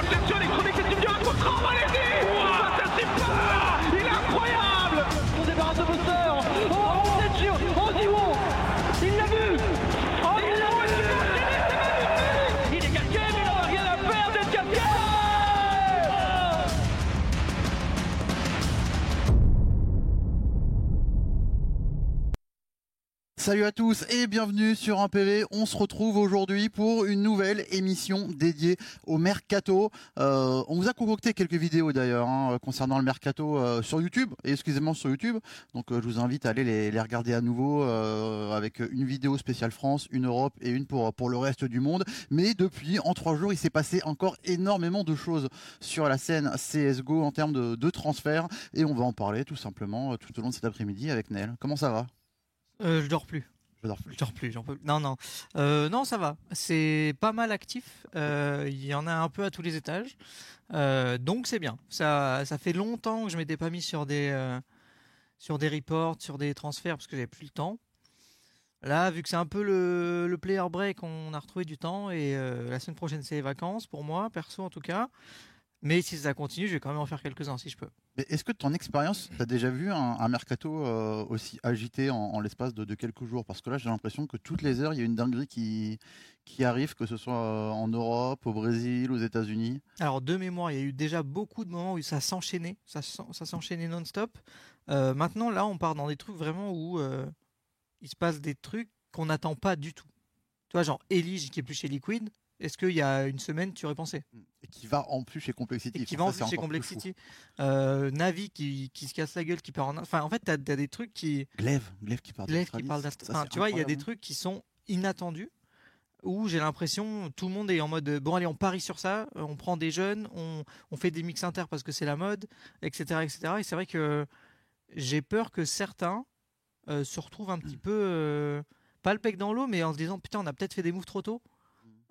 attention, électronique, Salut à tous et bienvenue sur un PV. On se retrouve aujourd'hui pour une nouvelle émission dédiée au mercato. Euh, on vous a concocté quelques vidéos d'ailleurs hein, concernant le mercato euh, sur YouTube et excusez-moi sur YouTube. Donc euh, je vous invite à aller les, regarder à nouveau avec une vidéo spéciale France, une Europe et une pour pour le reste du monde. Mais depuis en trois jours, il s'est passé encore énormément de choses sur la scène CS:GO en termes de, de transfert et on va en parler tout simplement tout au long de cet après-midi avec Nel. Comment ça va? Euh, je dors plus. Je dors plus. Je dors plus, j'en peux plus. Non, non. Euh, non, ça va. C'est pas mal actif. Euh, Il y en a un peu à tous les étages. Euh, donc c'est bien. Ça, ça fait longtemps que je m'étais pas mis sur des, sur des reports, sur des transferts, parce que j'avais plus le temps. Là, vu que c'est un peu le, le player break, on a retrouvé du temps. Et euh, la semaine prochaine, c'est les vacances, pour moi, perso en tout cas. Mais si ça continue, je vais quand même en faire quelques-uns si je peux. Est-ce que de ton expérience, tu as déjà vu un, un mercato euh, aussi agité en, en l'espace de, de quelques jours? Parce que là, j'ai l'impression que toutes les heures, il y a une dinguerie qui, qui arrive, que ce soit euh, en Europe, au Brésil, aux États-Unis. Alors de mémoire, il y a eu déjà beaucoup de moments où ça s'enchaînait, ça, ça s'enchaînait non-stop. Euh, maintenant, là, on part dans des trucs vraiment où euh, il se passe des trucs qu'on n'attend pas du tout. Tu vois, genre Elige qui est plus chez Liquid. Est-ce qu'il y a une semaine, tu aurais pensé Et qui va en plus chez Complexity. Et qui va en plus chez. Complexity. Euh, Navi qui, qui se casse la gueule, qui part en... Enfin, en fait, t'as as des trucs qui... Glaive, Glaive qui parle Glaive qui parle enfin, tu vois, il y a des trucs qui sont inattendus où j'ai l'impression tout le monde est en mode bon allez on parie sur ça, on prend des jeunes, on, on fait des mix inter parce que c'est la mode, etc. etc. Et c'est vrai que j'ai peur que certains euh, se retrouvent un petit peu euh, pas le pec dans l'eau mais en se disant putain on a peut-être fait des moves trop tôt.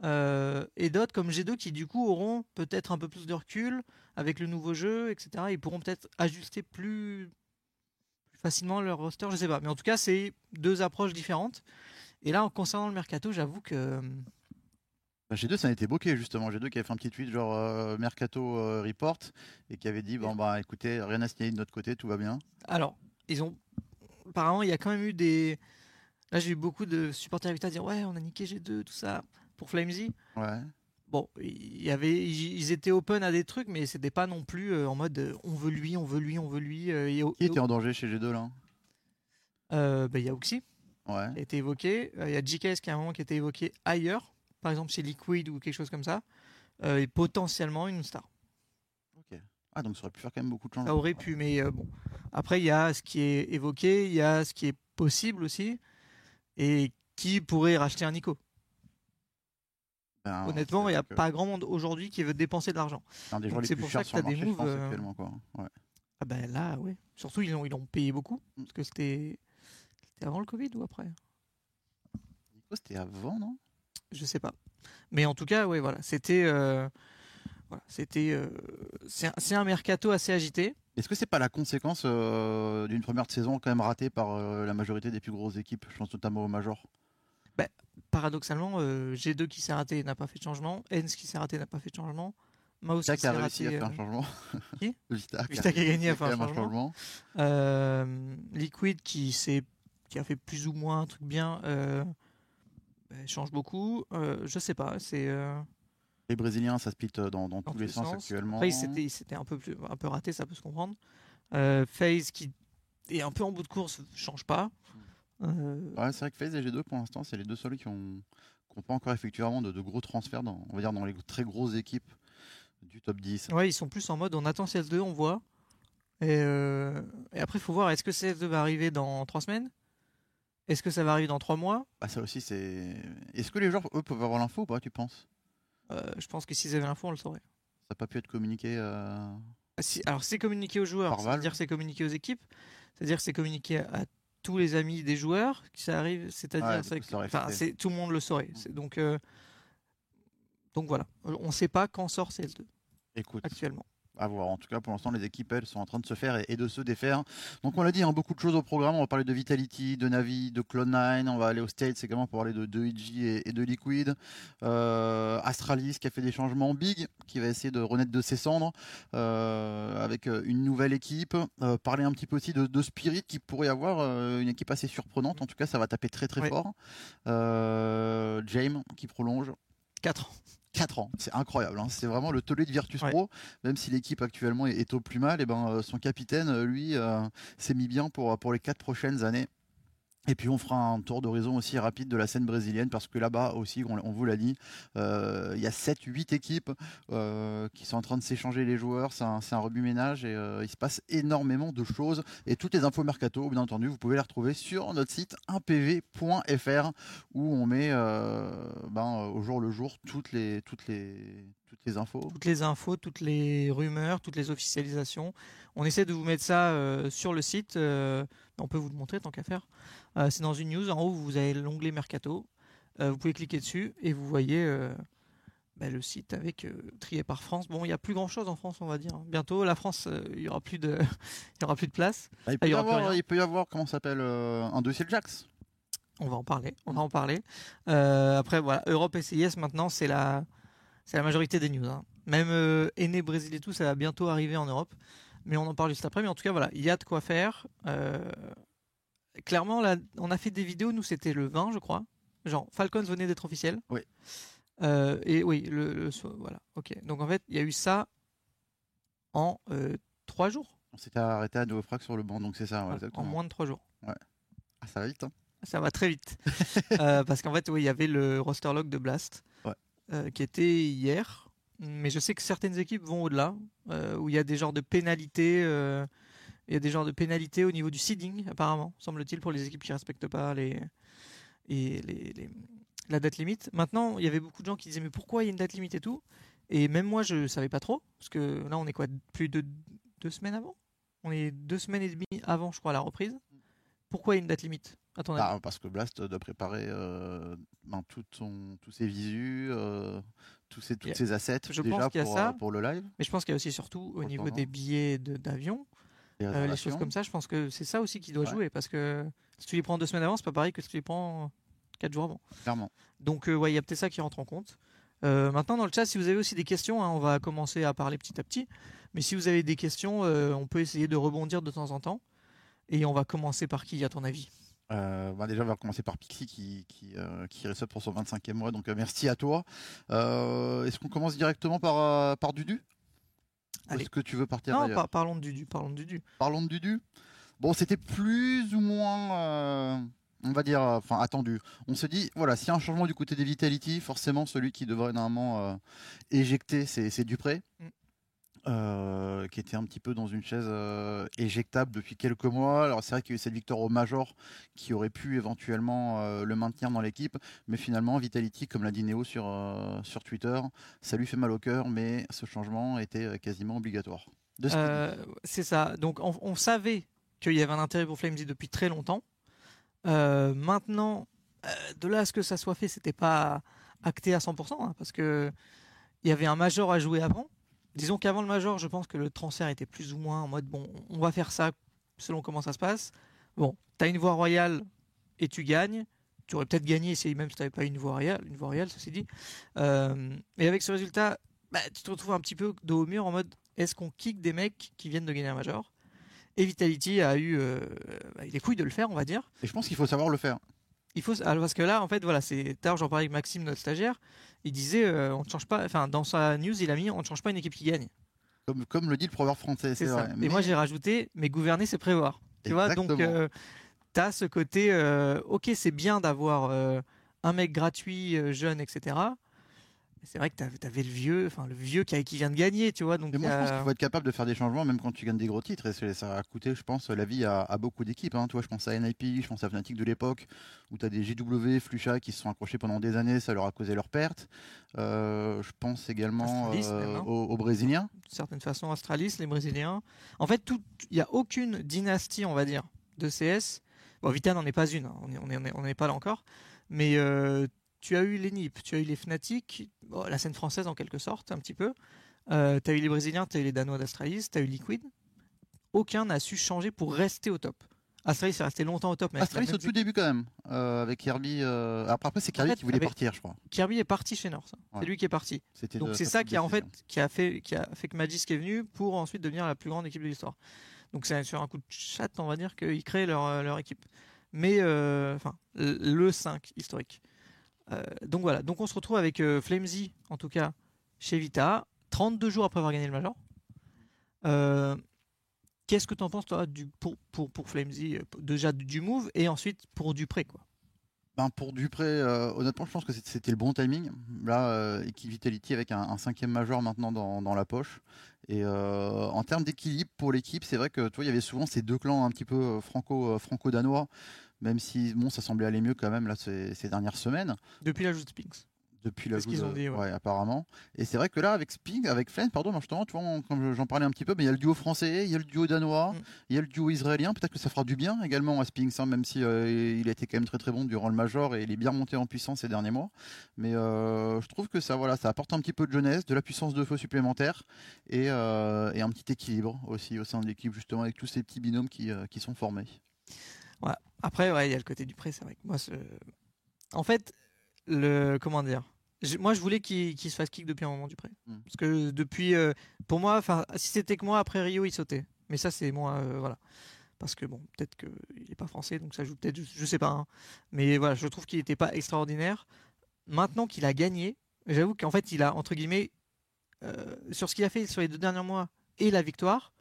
Euh, et d'autres comme G2 qui du coup auront peut-être un peu plus de recul avec le nouveau jeu, etc. Ils pourront peut-être ajuster plus plus facilement leur roster, je sais pas. Mais en tout cas, c'est deux approches différentes. Et là, en concernant le mercato, j'avoue que Bah, G2, ça a été bloqué justement. G2 qui avait fait un petit tweet genre euh, Mercato euh, Report et qui avait dit bon bah écoutez, rien à signaler de notre côté, tout va bien. alors, ils ont apparemment, il y a quand même eu des là, j'ai eu beaucoup de supporters à dire ouais, on a niqué G2 tout ça pour Flamesy. Ouais. Bon, y avait ils étaient open à des trucs mais c'était pas non plus euh, en mode euh, on veut lui, on veut lui, on veut lui euh, et Qui était en danger chez G2 là euh, bah, il y a Oxy Ouais. qui a été évoqué, il y a JKS qui a un moment qui a été évoqué ailleurs, par exemple chez Liquid ou quelque chose comme ça. et potentiellement une star. Ok. Ah donc ça aurait pu faire quand même beaucoup de Ça changements. aurait pu, mais euh, bon. Après, il y a ce qui est évoqué, il y a ce qui est possible aussi. Et qui pourrait racheter un Nico Ben, Honnêtement, il n'y a que pas grand monde aujourd'hui qui veut dépenser de l'argent. C'est pour ça que le t'as des moves, euh, actuellement quoi. Ouais. Ah ben là, oui. Surtout, ils l'ont ils payé beaucoup. Mm. Parce que c'était avant le Covid ou après? Nico, c'était avant, non? Je sais pas. Mais en tout cas, ouais, voilà. C'était. euh, voilà, c'était. euh, c'est un- mercato assez agité. Est-ce que c'est pas la conséquence euh, d'une première saison quand même ratée par la majorité des plus grosses équipes? Je pense notamment au Major. Paradoxalement, euh, G2 qui s'est raté n'a pas fait de changement. Ens qui s'est raté n'a pas fait de changement. Mouse Vita qui qui a réussi raté. à faire un euh, changement. Qui? Vita, Vita qui a gagné à fait faire un changement. Euh, Liquid qui, a fait plus ou moins un truc bien euh, bah, change beaucoup. Euh, je sais pas. C'est. euh, Les Brésiliens, ça split euh, dans, dans Dans tous les sens, sens. actuellement. Après, c'était un peu, plus, un peu raté, ça peut se comprendre. Euh, FaZe qui est un peu en bout de course, change pas. Euh, Ouais, c'est vrai que FaZe et G2 pour l'instant, c'est les deux seuls qui ont, qui ont pas encore effectué vraiment de, de gros transferts dans, on va dire, dans les très grosses équipes du top 10. ouais, ils sont plus en mode on attend CS2, on voit. Et, euh, et après, il faut voir est-ce que CS2 va arriver dans trois semaines? Est-ce que ça va arriver dans trois mois? Bah, ça aussi, c'est. Est-ce que les joueurs, eux, peuvent avoir l'info ou pas, tu penses? Euh, Je pense que s'ils avaient l'info, on le saurait. Ça n'a pas pu être communiqué euh, Ah, si- alors, c'est communiqué aux joueurs, c'est-à-dire c'est communiqué aux équipes, c'est-à-dire c'est communiqué à tous les amis des joueurs qui ça arrive, c'est-à-dire c'est tout le monde le saurait. C'est Donc, euh, donc voilà, on ne sait pas quand sort CS2 Écoute, actuellement. À voir. En tout cas, pour l'instant, les équipes, elles, sont en train de se faire et, de se défaire. Donc, on l'a dit, hein, beaucoup de choses au programme. On va parler de Vitality, de Navi, de Cloud9. On va aller aux States également pour parler de, de EG et, et de Liquid. Euh, Astralis qui a fait des changements. Big qui va essayer de renaître de ses cendres euh, avec euh, une nouvelle équipe. Euh, parler un petit peu aussi de, de Spirit qui pourrait avoir une équipe assez surprenante. En tout cas, ça va taper très très Oui. fort. James qui prolonge. 4 ans. 4 ans, c'est incroyable. hein. C'est vraiment le tollé de Virtus Ouais. Pro. Même si l'équipe actuellement est, est au plus mal, et ben euh, son capitaine, euh, lui, euh, s'est mis bien pour pour les 4 prochaines années. Et puis on fera un tour d'horizon aussi rapide de la scène brésilienne parce que là-bas aussi, on, vous l'a dit, euh, il y a 7-8 équipes euh, qui sont en train de s'échanger les joueurs. C'est un, un rebut-ménage et euh, il se passe énormément de choses. Et toutes les infos mercato, bien entendu, vous pouvez les retrouver sur notre site 1pv.fr où on met ben, au jour le jour toutes les, toutes les, toutes les infos. toutes les infos, toutes les rumeurs, toutes les officialisations. On essaie de vous mettre ça euh, sur le site. euh, on peut vous le montrer tant qu'à faire. Euh, c'est dans une news. En haut, vous avez l'onglet Mercato. Vous pouvez cliquer dessus et vous voyez bah, le site avec trié par France. Bon, il n'y a plus grand chose en France, on va dire. Bientôt, la France, il y aura plus de, y aura plus de place. Il, peut y avoir, il peut y avoir, comment s'appelle, un dossier de Jax. On va en parler. On va en parler. Après, voilà, Europe SIS maintenant, c'est la, c'est la majorité des news. hein. Même Aîné Brésil et tout, ça va bientôt arriver en Europe. Mais on en parle juste après. Mais en tout cas, voilà, il y a de quoi faire. Euh, clairement, là, on a fait des vidéos. Nous, c'était le 20, je crois. Genre, Falcons venait d'être officiel. Oui. Euh, et oui, le, le- voilà. Ok. Donc en fait, il y a eu ça en euh, trois jours. On s'était arrêté à Novofrac sur le banc, donc c'est ça, ouais, Voilà, en moins de trois jours. Ah, ça va vite, hein. Ça va très vite. Euh, parce qu'en fait, oui, il y avait le roster log de Blast Ouais. qui était hier. Mais je sais que certaines équipes vont au-delà, euh, où il y a des genres de pénalités. euh, il y a des genres de pénalités au niveau du seeding, apparemment, semble-t-il, pour les équipes qui respectent pas les, la date limite. Maintenant, il y avait beaucoup de gens qui disaient mais pourquoi il y a une date limite et tout? Et même moi, je savais pas trop, parce que là, on est quoi, plus de deux semaines avant? On est deux semaines et demie avant, je crois, la reprise. Pourquoi il y a une date limite Ah, parce que Blast doit préparer euh, tous ses visus, tous ses, toutes a- ses assets je déjà pense qu'il y a pour, ça. euh, pour le live. Mais je pense qu'il y a aussi surtout au niveau des billets d'avion, les euh, les choses comme ça, je pense que c'est ça aussi qui doit Ouais. jouer parce que si tu les prends deux semaines avant, c'est pas pareil que si tu les prends quatre jours avant. Clairement. Donc euh, ouais, il y a peut-être ça qui rentre en compte. Euh, maintenant dans le chat, si vous avez aussi des questions, hein, on va commencer à parler petit à petit. Mais si vous avez des questions, on peut essayer de rebondir de temps en temps. Et on va commencer par qui à ton avis? Euh, bah déjà, on va commencer par Pixie qui, qui, euh, qui pour son 25e mois. Donc, euh, merci à toi. Est-ce qu'on commence directement par, par Dudu? Est-ce que tu veux partir Non, par- parlons de Dudu, parlons de Dudu. Parlons de Dudu. Bon, c'était plus ou moins, on va dire, enfin attendu. On se dit, voilà, s'il y a un changement du côté des Vitality, forcément celui qui devrait normalement éjecter, c'est c'est Dupré, Mm. Euh, qui était un petit peu dans une chaise euh, éjectable depuis quelques mois. Alors c'est vrai qu'il y a eu cette victoire au Major qui aurait pu éventuellement euh, le maintenir dans l'équipe, mais finalement Vitality, comme l'a dit Néo sur, sur Twitter, ça lui fait mal au cœur, mais ce changement était quasiment obligatoire. C'est ça. Donc on, savait qu'il y avait un intérêt pour Flamesy depuis très longtemps. Maintenant, de là à ce que ça soit fait, c'était pas acté à 100%, hein, parce que il y avait un major à jouer avant. Disons qu'avant le major, je pense que le transfert était plus ou moins en mode bon, on va faire ça selon comment ça se passe. Bon, tu as une voie royale et tu gagnes. Tu aurais peut-être gagné si même si tu n'avais pas une voie royale, une voie royale, ceci dit. Euh, et avec ce résultat, bah, tu te retrouves un petit peu dos au mur en mode est-ce qu'on kick des mecs qui viennent de gagner un major? Et Vitality a eu euh, bah, les couilles de le faire, on va dire. Et je pense qu'il faut savoir le faire. Il faut parce que là, en fait, voilà, c'est tard. J'en parlais avec Maxime, notre stagiaire. Il disait, euh, on ne change pas. Enfin, dans sa news, il a mis, on ne change pas une équipe qui gagne. Comme, comme le dit le proverbe français, c'est ça. vrai. Et Mais- moi, j'ai rajouté, mais gouverner, c'est prévoir. Tu vois, donc Exactement. tu as ce côté, euh, ok, c'est bien d'avoir euh, un mec gratuit, euh, jeune, etc. Mais c'est vrai que tu avais le vieux, enfin le vieux qui, vient de gagner, tu vois. Donc Et moi, je pense qu'il faut être capable de faire des changements, même quand tu gagnes des gros titres. Et ça a coûté, je pense, la vie à, à beaucoup d'équipes. Hein. Toi, je pense à NIP, je pense à Fnatic de l'époque, où tu as des JW, Flucha qui se sont accrochés pendant des années, ça leur a causé leur perte. Euh, je pense également Astralis, euh, même, hein. aux, aux Brésiliens. d'une certaine façon Astralis, les Brésiliens. En fait, il n'y a aucune dynastie, on va dire, de CS. Bon, Vita n'en est pas une, hein, on n'est on est, on est- on n'est pas là encore. Mais euh, tu as eu les NIP, tu as eu les Fnatic, bon, la scène française en quelque sorte, un petit peu. Euh, t'as eu les Brésiliens, t'as eu les Danois d'Astralis, t'as eu Liquid. Aucun n'a su changer pour rester au top. Astralis est resté longtemps au top. Mais Astralis au tout début quand même, euh, avec Kirby. euh, Après, après c'est Kirby fait, qui voulait avec- partir, je crois. Kirby est parti chez North. Ouais. C'est lui qui est parti. Donc c'est ça qui a en fait qui a fait qui a fait que Magisk est venu pour ensuite devenir la plus grande équipe de l'histoire. Donc c'est sur un coup de chat, on va dire qu'ils créent leur, leur équipe. Mais enfin le 5 historique. Euh, donc voilà, donc on se retrouve avec euh, Flamesy en tout cas chez Vita, 32 jours après avoir gagné le Major. Euh, Qu'est-ce que tu en penses toi pour, pour, pour Flamesy déjà du, move et ensuite pour Dupré quoi? Ben, pour Dupré, honnêtement, je pense que c'était- le bon timing. Là, euh, Vitality avec un, cinquième majeur maintenant dans, dans la poche. Et en termes d'équilibre pour l'équipe, c'est vrai que toi, il y avait souvent ces deux clans un petit peu euh, franco, euh, franco-danois, même si bon, ça semblait aller mieux quand même là ces, ces dernières semaines. Depuis l'ajout de Spinks. Depuis la C'est ce qu'ils ont dit, ouais. apparemment. Et c'est vrai que là, avec Sping, avec Flynn, pardon, moi, justement, tu vois, on- comme j'en parlais un petit peu, mais il y a le duo français, il y a le duo danois, Mm. il y a le duo israélien. Peut-être que ça fera du bien également à Sping, hein, même si euh, il a été quand même très très bon durant le Major et il est bien monté en puissance ces derniers mois. Mais euh, je trouve que ça, voilà, ça apporte un petit peu de jeunesse, de la puissance de feu supplémentaire et, euh, et un petit équilibre aussi au sein de l'équipe, justement, avec tous ces petits binômes qui, qui sont formés. Après, ouais, il y a le côté du prêt, c'est vrai que moi, en fait, le comment dire, moi, je voulais qu'il se fasse kick depuis un moment du prêt, Mm. parce que depuis, euh, pour moi, si c'était que moi après Rio, il sautait. Mais ça, c'est moi, euh, voilà, parce que bon, peut-être qu'il est pas français, donc ça joue peut-être, je, je sais pas. hein. Mais voilà, je trouve qu'il n'était pas extraordinaire. Maintenant qu'il a gagné, j'avoue qu'en fait, il a entre guillemets euh, sur ce qu'il a fait sur les deux derniers mois et la victoire,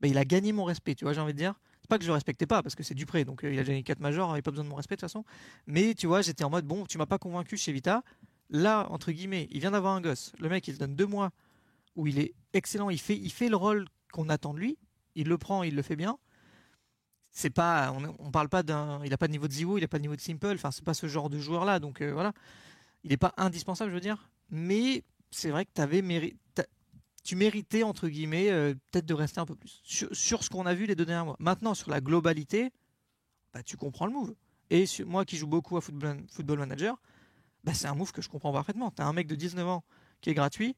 bah, il a gagné mon respect. Tu vois, j'ai envie de dire. Pas que je le respectais pas parce que c'est Dupré, donc euh, il a gagné 4 majors, il avait pas besoin de mon respect de toute façon. Mais tu vois, j'étais en mode bon, tu m'as pas convaincu chez Vita. Là, entre guillemets, il vient d'avoir un gosse. Le mec, il donne deux mois où il est excellent. Il fait, il fait le rôle qu'on attend de lui. Il le prend, il le fait bien. C'est pas, on, on parle pas d'un, il a pas de niveau de Ziwo, il a pas de niveau de Simple. Enfin, c'est pas ce genre de joueur là. Donc euh, voilà, il est pas indispensable, je veux dire. Mais c'est vrai que t'avais méri- t'as- tu méritais entre guillemets euh, peut-être de rester un peu plus sur, ce qu'on a vu les deux derniers mois. Maintenant, sur la globalité, bah, tu comprends le move. Et moi qui joue beaucoup à Football, Manager, bah, c'est un move que je comprends parfaitement. T'as un mec de 19 ans qui est gratuit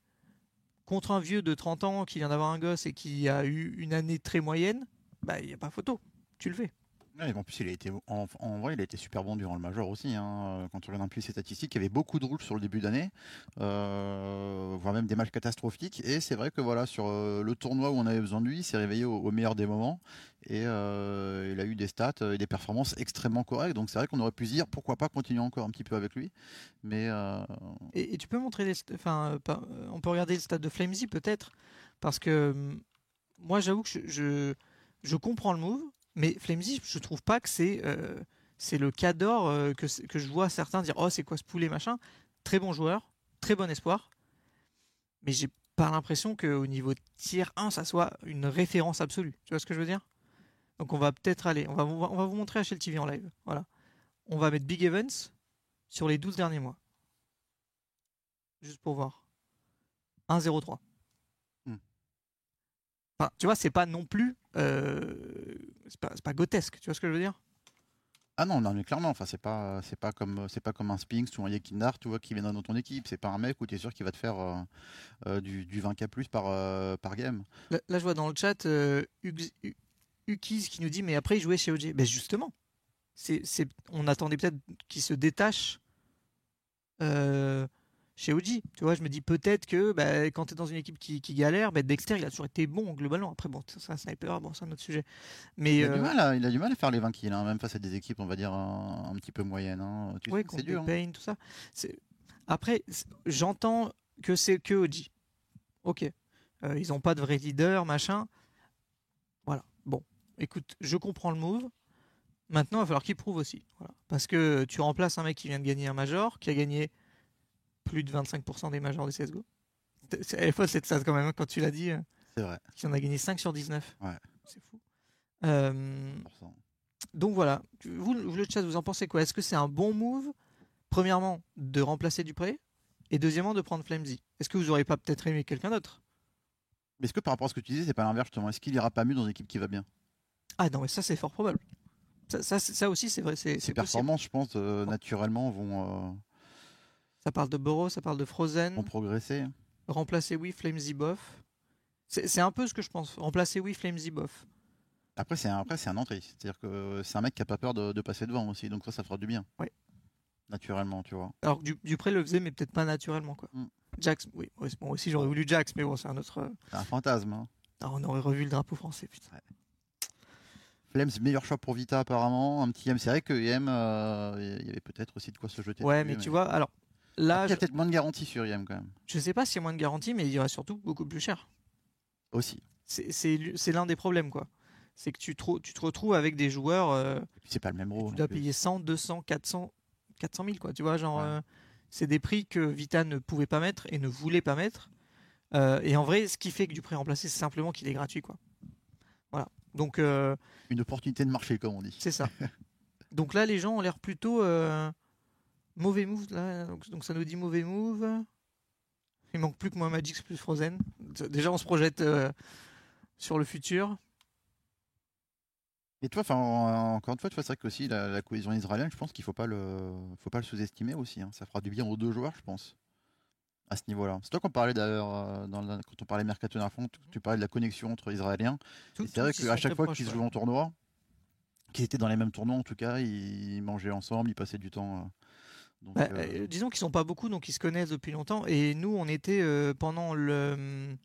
contre un vieux de 30 ans qui vient d'avoir un gosse et qui a eu une année très moyenne, bah il n'y a pas photo. Tu le fais. En plus, il a été, en, vrai, il a été super bon durant le Major aussi. hein. Quand on regarde un peu ses statistiques, il y avait beaucoup de roules sur le début d'année, euh, voire même des matchs catastrophiques. Et c'est vrai que voilà, sur euh, le tournoi où on avait besoin de lui, il s'est réveillé au, meilleur des moments. Et euh, il a eu des stats et des performances extrêmement correctes. Donc c'est vrai qu'on aurait pu se dire pourquoi pas continuer encore un petit peu avec lui. Mais euh, Et, tu peux montrer les, enfin, on peut regarder le stade de Flamesy peut-être, parce que hum, moi j'avoue que je comprends le move, mais Flamesy, je trouve pas que c'est euh, c'est le cador euh, que, je vois certains dire oh c'est quoi ce poulet machin. Très bon joueur, très bon espoir, mais j'ai pas l'impression qu'au niveau tier 1 ça soit une référence absolue. Tu vois ce que je veux dire? Donc on va peut-être aller, on va, vous- on va vous montrer HL TV en live. Voilà, on va mettre Big Events sur les 12 derniers mois. Juste pour voir. 1-0-3. Hmm. Enfin, tu vois, c'est pas non plus. euh, c'est pas, pas grotesque, tu vois ce que je veux dire? Ah non, non, mais clairement, enfin c'est pas, c'est pas comme, c'est pas comme un Spinks ou un Yekindar, tu vois, qui vient dans ton équipe. C'est pas un mec où tu es sûr qu'il va te faire euh, euh, du, du 20k plus par, euh, par game. là, là, je vois dans le chat Hukiz qui nous dit Mais après, il jouait chez OG. Ben justement, c'est, c'est- on attendait peut-être qu'il se détache euh, chez OG. Tu vois, je me dis peut-être que bah, quand tu es dans une équipe qui, qui galère, bah, Dexter, il a toujours été bon globalement. Après, bon, c'est un sniper, bon, c'est un autre sujet. Mais Il a, euh, du mal à, il a du mal à faire les 20 kills, hein, même face à des équipes, on va dire, un, un petit peu moyennes. hein. Tu Ouais, sais, contre c'est dur. hein. Tout ça. Après, j'entends que c'est que OG. Ok. Euh, ils n'ont pas de vrai leader, machin. Voilà. Bon. Écoute, je comprends le move. Maintenant, il va falloir qu'il prouve aussi. Voilà. Parce que tu remplaces un mec qui vient de gagner un major, qui a gagné plus de 25% des majors de CSGO. C'est elle est folle cette stat quand même, hein, quand tu l'as dit. euh, C'est vrai. Qui en a gagné 5 sur 19. Ouais. C'est fou. Euh, 100%. donc voilà, vous, le chat, vous en pensez quoi? Est-ce que c'est un bon move, premièrement, de remplacer Dupré et deuxièmement, de prendre Flamesy Est-ce que vous auriez pas peut-être aimé quelqu'un d'autre? Mais est-ce que par rapport à ce que tu disais, c'est pas l'inverse justement? Est-ce qu'il ira pas mieux dans une équipe qui va bien? Ah non, mais ça c'est fort probable. Ça, ça, c'est- ça aussi c'est vrai, c'est Ses performances, je pense, euh, naturellement vont, euh, Ça parle de Burrow, ça parle de Frozen. vont progresser. remplacer oui, Flamesy bof. C'est un peu ce que je pense. Remplacer oui, Flamesy bof. Après, c'est un, après, c'est un entrée. C'est-à-dire que c'est un mec qui a pas peur de, de passer devant aussi. Donc ça, ça fera du bien. Ouais. Naturellement, tu vois. Alors que Du- Dupré le faisait, mais peut-être pas naturellement. Quoi. Mm. Jax, oui, ouais, bon, aussi j'aurais voulu Jax, mais bon, c'est un autre. euh, C'est un fantasme. hein. ah, on aurait revu le drapeau français, putain. Flames, meilleur choix pour Vita apparemment. Un petit M. C'est vrai que IM, euh, il y avait peut-être aussi de quoi se jeter. Ouais, mais tu vois, alors là, Après, Il y a peut-être moins de garantie sur IM quand même. je sais pas s'il y a moins de garantie, mais il y aurait surtout beaucoup plus cher. Aussi. C'est- l'un des problèmes, quoi. C'est que tu te, re- tu te retrouves avec des joueurs, euh, c'est pas le même tu rôle. dois en plus. payer 100, 200, 400, 400 000, quoi. Tu vois, genre, Ouais. euh, c'est des prix que Vita ne pouvait pas mettre et ne voulait pas mettre. Euh, et en vrai, ce qui fait que du prix remplacé, c'est simplement qu'il est gratuit, quoi. Voilà. Donc, Une opportunité de marché, comme on dit. c'est ça. donc là, les gens ont l'air plutôt mauvais move. Là. Donc, donc ça nous dit mauvais move. Il manque plus que moi Magix plus Frozen. Déjà, on se projette euh, sur le futur. Et toi, enfin, en- encore une fois, c'est vrai que aussi la, la cohésion israélienne, je pense qu'il faut pas le, faut pas le sous-estimer aussi. hein. Ça fera du bien aux deux joueurs, je pense, à ce niveau-là. C'est toi qu'on parlait d'ailleurs euh, quand on parlait mercato d'info, tu, tu parlais de la connexion entre Israéliens. C'est vrai qu'à chaque fois qu'ils se jouaient en tournoi, qu'ils étaient dans les mêmes tournois, en tout cas, ils mangeaient ensemble, ils passaient du temps. Donc, Bah, euh, euh, disons qu'ils sont pas beaucoup, donc ils se connaissent depuis longtemps. Et nous, on était euh, pendant le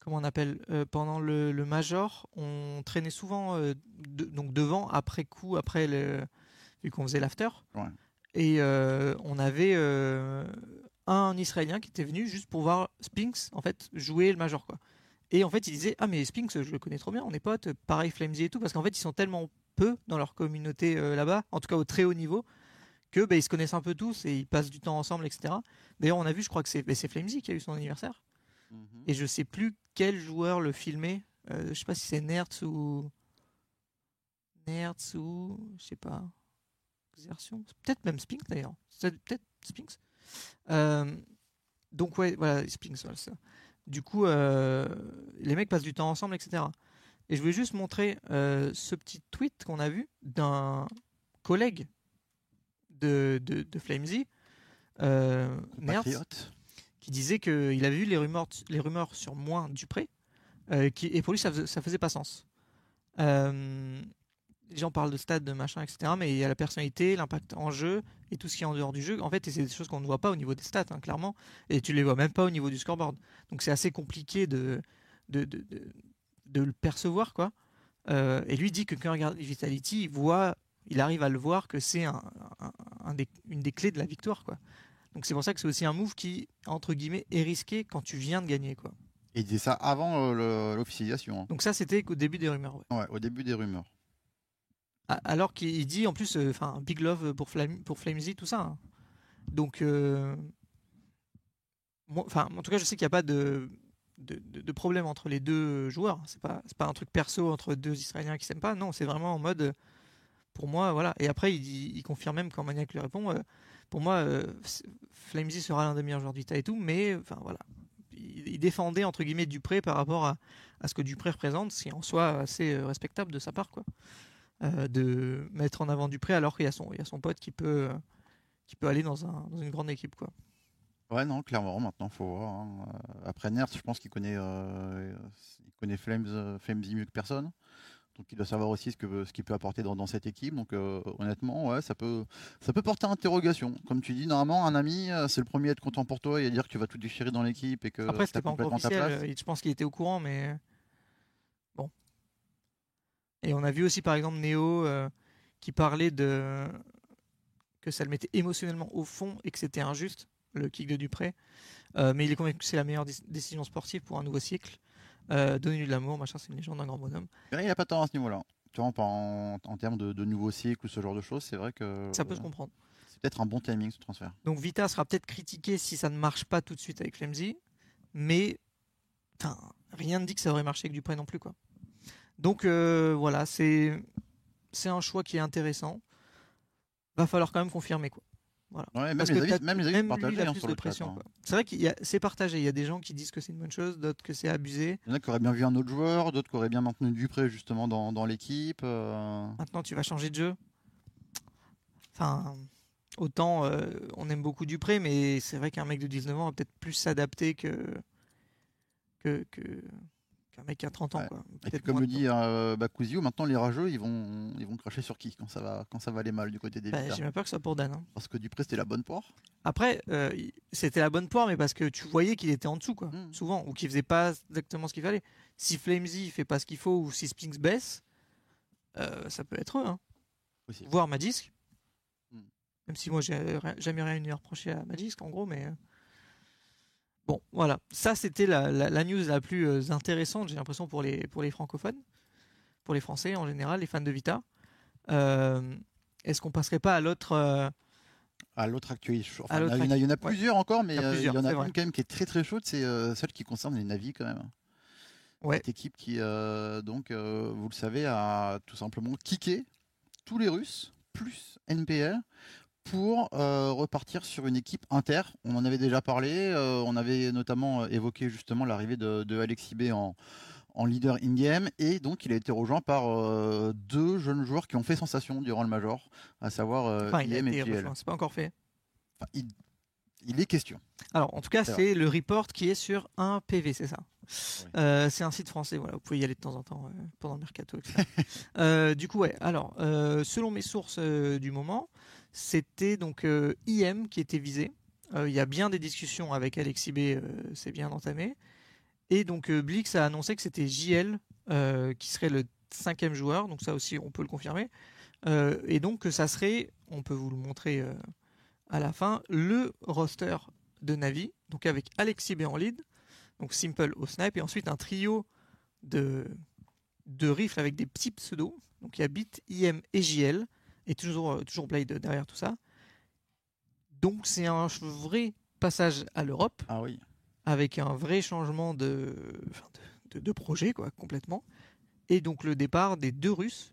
comment on appelle pendant le, le major, on traînait souvent de- donc devant après coup, après le vu qu'on faisait l'after. Ouais. Et on avait un Israélien qui était venu juste pour voir Spinks en fait jouer le major quoi. Et en fait, il disait ah mais Spinks, je le connais trop bien, on est potes, pareil Flamesy et tout, parce qu'en fait ils sont tellement peu dans leur communauté euh, là-bas, en tout cas au très haut niveau, que bah, ils se connaissent un peu tous et ils passent du temps ensemble, etc. D'ailleurs, on a vu, je crois que c'est bah, Flamesy qui a eu son anniversaire. mhm. Et je sais plus quel joueur le filmait. Euh, je sais pas si c'est Nertz ou. Nertz ou. Je sais pas. Xertion. C'est Peut-être même Spinks d'ailleurs. Peut-être Spinks. Euh, donc, ouais, voilà, Spinks, voilà, c'est ça. Du coup, euh, les mecs passent du temps ensemble, etc. Et je voulais juste montrer ce petit tweet qu'on a vu d'un collègue de, de, de Flamesy, euh, Nertz, Patriote. qui disait qu'il avait vu les rumeurs, les rumeurs sur moins Dupré, euh, qui, et pour lui ça, ça faisait pas sens. Euh, les gens parlent de stade, de machin, etc. Mais il y a la personnalité, l'impact en jeu et tout ce qui est en dehors du jeu. En fait, c'est des choses qu'on ne voit pas au niveau des stats, hein, clairement. Et tu les vois même pas au niveau du scoreboard. Donc c'est assez compliqué de, de, de, de- de le percevoir, quoi. Euh, et lui dit que quand il regarde Vitality, il voit, il arrive à le voir que c'est un, un- un des- une des clés de la victoire, quoi. Donc c'est pour ça que c'est aussi un move qui, entre guillemets, est risqué quand tu viens de gagner, quoi. Et il disait ça avant euh, l'officialisation. hein. Donc ça, c'était qu'au début des rumeurs. ouais. Ouais, au début des rumeurs. Alors qu'il dit en plus, euh, enfin, big love pour, Flam pour Flamesy, tout ça. hein. Donc, euh, moi- en tout cas, je sais qu'il n'y a pas de, de, de- de problème entre les deux joueurs. C'est pas, pas un truc perso entre deux Israéliens qui s'aiment pas. Non, c'est vraiment en mode, pour moi, voilà. Et après, il, confirme même quand Maniac lui répond, euh, pour moi, euh, Flamesy sera l'un des meilleurs joueurs de Vita et tout, mais, enfin, voilà. Il, défendait entre guillemets Dupré par rapport à, à ce que Dupré représente, ce en soi assez euh, respectable de sa part, quoi de mettre en avant Dupré alors qu'il y a son, y a son pote qui peut, qui peut aller dans, un, dans une grande équipe. Quoi. Ouais, non, clairement, maintenant, faut voir. hein. Après Nertz, je pense qu'il connaît, connaît Flames, Flamesy mieux que personne. Donc il doit savoir aussi ce que ce qu'il peut apporter dans, dans cette équipe. Donc euh, honnêtement, ouais, ça peut ça peut porter à interrogation. Comme tu dis, normalement, un ami, euh, c'est le premier à être content pour toi et à dire que tu vas tout déchirer dans l'équipe et que Après, c'était pas encore officiel. place. Je pense qu'il était au courant, mais bon. Et on a vu aussi, par exemple, Néo euh, qui parlait de que ça le mettait émotionnellement au fond et que c'était injuste, le kick de Dupré. Euh, mais il est convaincu que c'est la meilleure déc- décision sportive pour un nouveau cycle. Euh, Donnez-lui de l'amour, machin, c'est une légende, un grand bonhomme. Mais il a pas tort à ce niveau-là. Tu vois, en, en termes de, de nouveau cycle ou ce genre de choses, c'est vrai que Ça peut se comprendre. c'est peut-être un bon timing ce transfert. Donc Vita sera peut-être critiqué si ça ne marche pas tout de suite avec Flamesy, mais rien ne dit que ça aurait marché avec Dupré non plus quoi. Donc euh, voilà, c'est c'est un choix qui est intéressant. Va falloir quand même confirmer quoi. Ouais, même Parce les que avis, même les avis même sont lui, partagés il a hein, plus sur de le pression. hein. C'est vrai qu'il c'est partagé. Il y a des gens qui disent que c'est une bonne chose, d'autres que c'est abusé. Il y en a qui auraient bien vu un autre joueur, d'autres qui auraient bien maintenu Dupré justement dans, dans l'équipe. euh. Maintenant, tu vas changer de jeu. Enfin, autant euh, on aime beaucoup Dupré, mais c'est vrai qu'un mec de 19 ans va peut-être plus s'adapter que que, que qu'un mec qui a 30 ans. Ouais. Quoi. Et puis, comme le dit euh, Bakuzio, maintenant les rageux, ils vont, ils vont cracher sur qui quand ça va, quand ça va aller mal du côté des Bah, J'ai même peur que ça soit pour Dan. hein. Parce que Dupré c'était la bonne poire. Après, euh, c'était la bonne poire, mais parce que tu voyais qu'il était en dessous, quoi, Mm. souvent, ou qu'il faisait pas exactement ce qu'il fallait. Si Flamesy fait pas ce qu'il faut, ou si Spinks baisse, euh, ça peut être eux, hein. Possible. voire Magisk. Mm. Même si moi, j'ai jamais rien à reprocher à Magisk, en gros, mais. Bon, voilà. Ça, c'était la, la- la news la plus euh, intéressante, j'ai l'impression, pour les, pour les francophones, pour les Français en général, les fans de Vita. Euh, Est-ce qu'on passerait pas à l'autre. euh, À l'autre actualité, enfin, il y en a- y en ouais. plusieurs encore, mais Il y euh, en a une vrai. quand même qui est très très chaude, c'est celle qui concerne les navis quand même. Ouais. Cette équipe qui, donc, vous le savez, a tout simplement kické tous les Russes, plus NPL, pour euh, repartir sur une équipe inter. On en avait déjà parlé, euh, on avait notamment euh, évoqué justement l'arrivée de, de Alexis B en, en leader in-game, et donc il a été rejoint par euh, deux jeunes joueurs qui ont fait sensation durant le Major, à savoir Enfin, il a IM été et rejoint, c'est pas encore fait. Enfin, il, il est question. Alors, en tout cas, C'est le report qui est sur un PV, c'est ça. Oui. Euh, c'est un site français, voilà, vous pouvez y aller de temps en temps euh, pendant le mercato. etc. Euh, du coup, ouais. Alors, selon mes sources du moment, c'était donc euh, IM qui était visé. Euh, Il y a bien des discussions avec Alexis B, euh, c'est bien entamé. Et donc Blix a annoncé que c'était JL qui serait le cinquième joueur, donc ça aussi on peut le confirmer. Et donc que ça serait, on peut vous le montrer à la fin, le roster de Navi, donc avec Alexis B en lead, donc Simple au snipe, et ensuite un trio de, de rifles avec des petits pseudos. Donc il y a Bit, IM et JL, et toujours, euh, toujours Blade derrière tout ça. Donc c'est un vrai passage à l'Europe, Ah oui. avec un vrai changement de, enfin, de, de- de projet, quoi, complètement. Et donc le départ des deux Russes.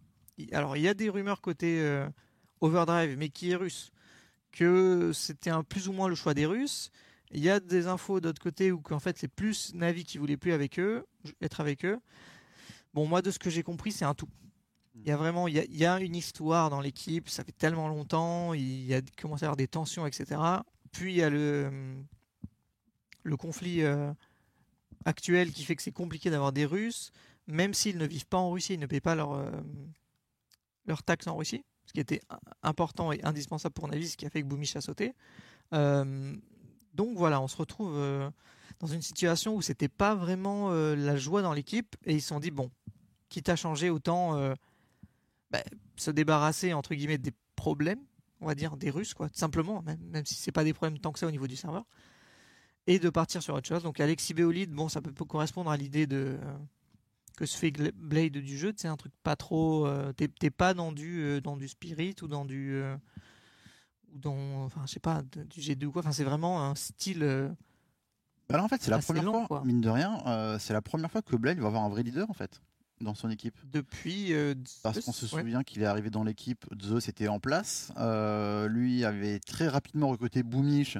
Alors il y a des rumeurs côté euh, Overdrive, mais qui est russe, que c'était un plus ou moins le choix des Russes. Il y a des infos d'autre côté où qu'en fait c'est plus Navi qui voulait plus avec eux, être avec eux. Bon moi de ce que j'ai compris c'est un tout. Il y a vraiment il y a, une histoire dans l'équipe, ça fait tellement longtemps, il y a commencé à avoir des tensions etc. Puis il y a le le conflit euh, actuel qui fait que c'est compliqué d'avoir des Russes, même s'ils ne vivent pas en Russie, ils ne payent pas leur, euh, leur taxe en Russie, ce qui était important et indispensable pour Navi, ce qui a fait que Boumich a sauté. Euh, donc voilà, on se retrouve dans une situation où c'était pas vraiment la joie dans l'équipe et ils se sont dit bon, quitte à changer, autant bah, se débarrasser entre guillemets des problèmes, on va dire des Russes quoi, tout simplement, même, même si c'est pas des problèmes tant que ça au niveau du serveur et de partir sur autre chose. Donc Alexis Béolide, bon, ça peut correspondre à l'idée de euh, que se fait Blade du jeu, c'est un truc pas trop, euh, t'es pas dans du euh, dans du Spirit ou dans du ou dans, enfin, je sais pas, du G2 ou quoi. Enfin, c'est vraiment un style. Bah là, en fait, c'est la première fois, quoi. mine de rien, euh, c'est la première fois que Blade va avoir un vrai leader en fait dans son équipe. depuis. euh, Parce qu'on se ouais. souvient qu'il est arrivé dans l'équipe, Zeus était en place. Euh, lui avait très rapidement recruté Boomish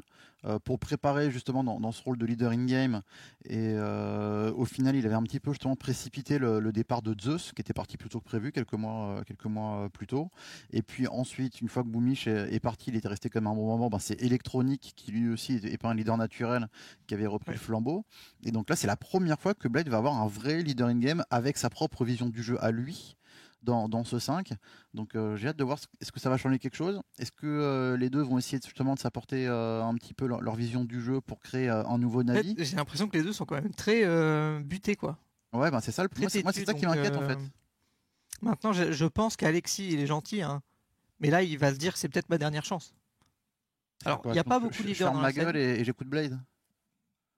pour préparer justement dans, dans ce rôle de leader in-game. Et euh, au final, il avait un petit peu justement précipité le, le départ de Zeus, qui était parti plus tôt que prévu, quelques mois, euh, quelques mois euh, plus tôt. Et puis ensuite, une fois que Boomish est, est parti, il était resté même un bon moment. Ben, c'est Electronic, qui lui aussi n'est pas un leader naturel, qui avait repris Ouais. le flambeau. Et donc là, c'est la première fois que Blade va avoir un vrai leader in-game avec sa propre vision du jeu à lui dans, dans ce 5. Donc euh, j'ai hâte de voir ce- est-ce que ça va changer quelque chose? Est-ce que euh, les deux vont essayer de- justement de s'apporter euh, un petit peu leur, leur vision du jeu pour créer euh, un nouveau En fait, Navi J'ai l'impression que les deux sont quand même très euh, butés, quoi. Ouais, ben c'est ça. Le, Très moi, c'est moi, c'est têtus, ça qui m'inquiète en fait. Maintenant, je, je pense qu'Alexis, il est gentil, hein. mais là, il va se dire que c'est peut-être ma dernière chance. Alors, il n'y a pas beaucoup de je leaders ferme dans ma la scène. gueule et, et j'écoute Blade.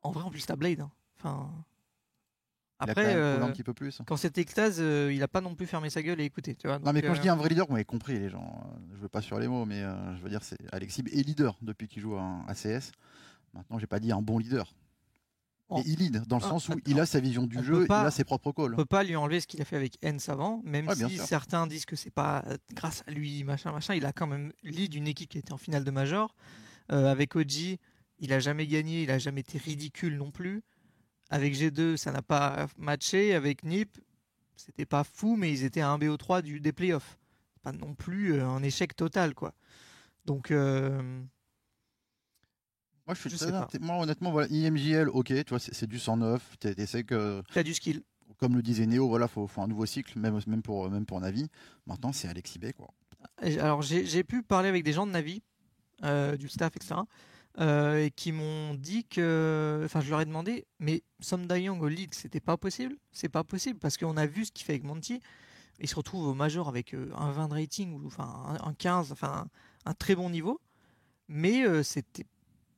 En vrai, en plus, t'as Blade. hein. Enfin... Il a quand Après, même prouvé euh, un petit peu plus. quand c'était Extase, euh, il a pas non plus fermé sa gueule et écouté. Tu vois, Non mais quand je euh, dis un vrai leader, vous m'avez compris les gens. Je veux pas sur les mots, mais je veux dire c'est Alexis est leader depuis qu'il joue à, à CS. Maintenant, j'ai pas dit un bon leader. Oh. Et il lead dans le Ah, sens où attends. il a sa vision du On jeu, pas- il a ses propres on calls. peut pas lui enlever ce qu'il a fait avec N avant, même Ouais, si sûr. certains disent que c'est pas grâce à lui, machin, machin. Il a quand même lead une équipe qui était en finale de Major. Avec OG, il a jamais gagné, il a jamais été ridicule non plus. Avec G2, ça n'a pas matché. Avec NIP, c'était pas fou, mais ils étaient à 1 BO3 du, des playoffs. Pas non plus euh, un échec total, quoi. Donc, euh, Moi, je suis Je très sais pas. inté- Moi, honnêtement, voilà, IMJL, ok, tu vois, c'est du 109. Tu essaies que, Tu as du skill. comme le disait Néo, voilà, faut, faut un nouveau cycle, même, même pour, même pour Navi. Maintenant, c'est Alexis Bay, quoi. Alors j'ai j'ai pu parler avec des gens de Navi, euh, du staff, etc. euh, et qui m'ont dit que, enfin je leur ai demandé, mais Som Young au lead, c'était pas possible C'est pas possible parce qu'on a vu ce qu'il fait avec Monty. Il se retrouve au major avec euh, un 20 de rating ou enfin un, un 15, enfin un, très bon niveau, mais euh, c'était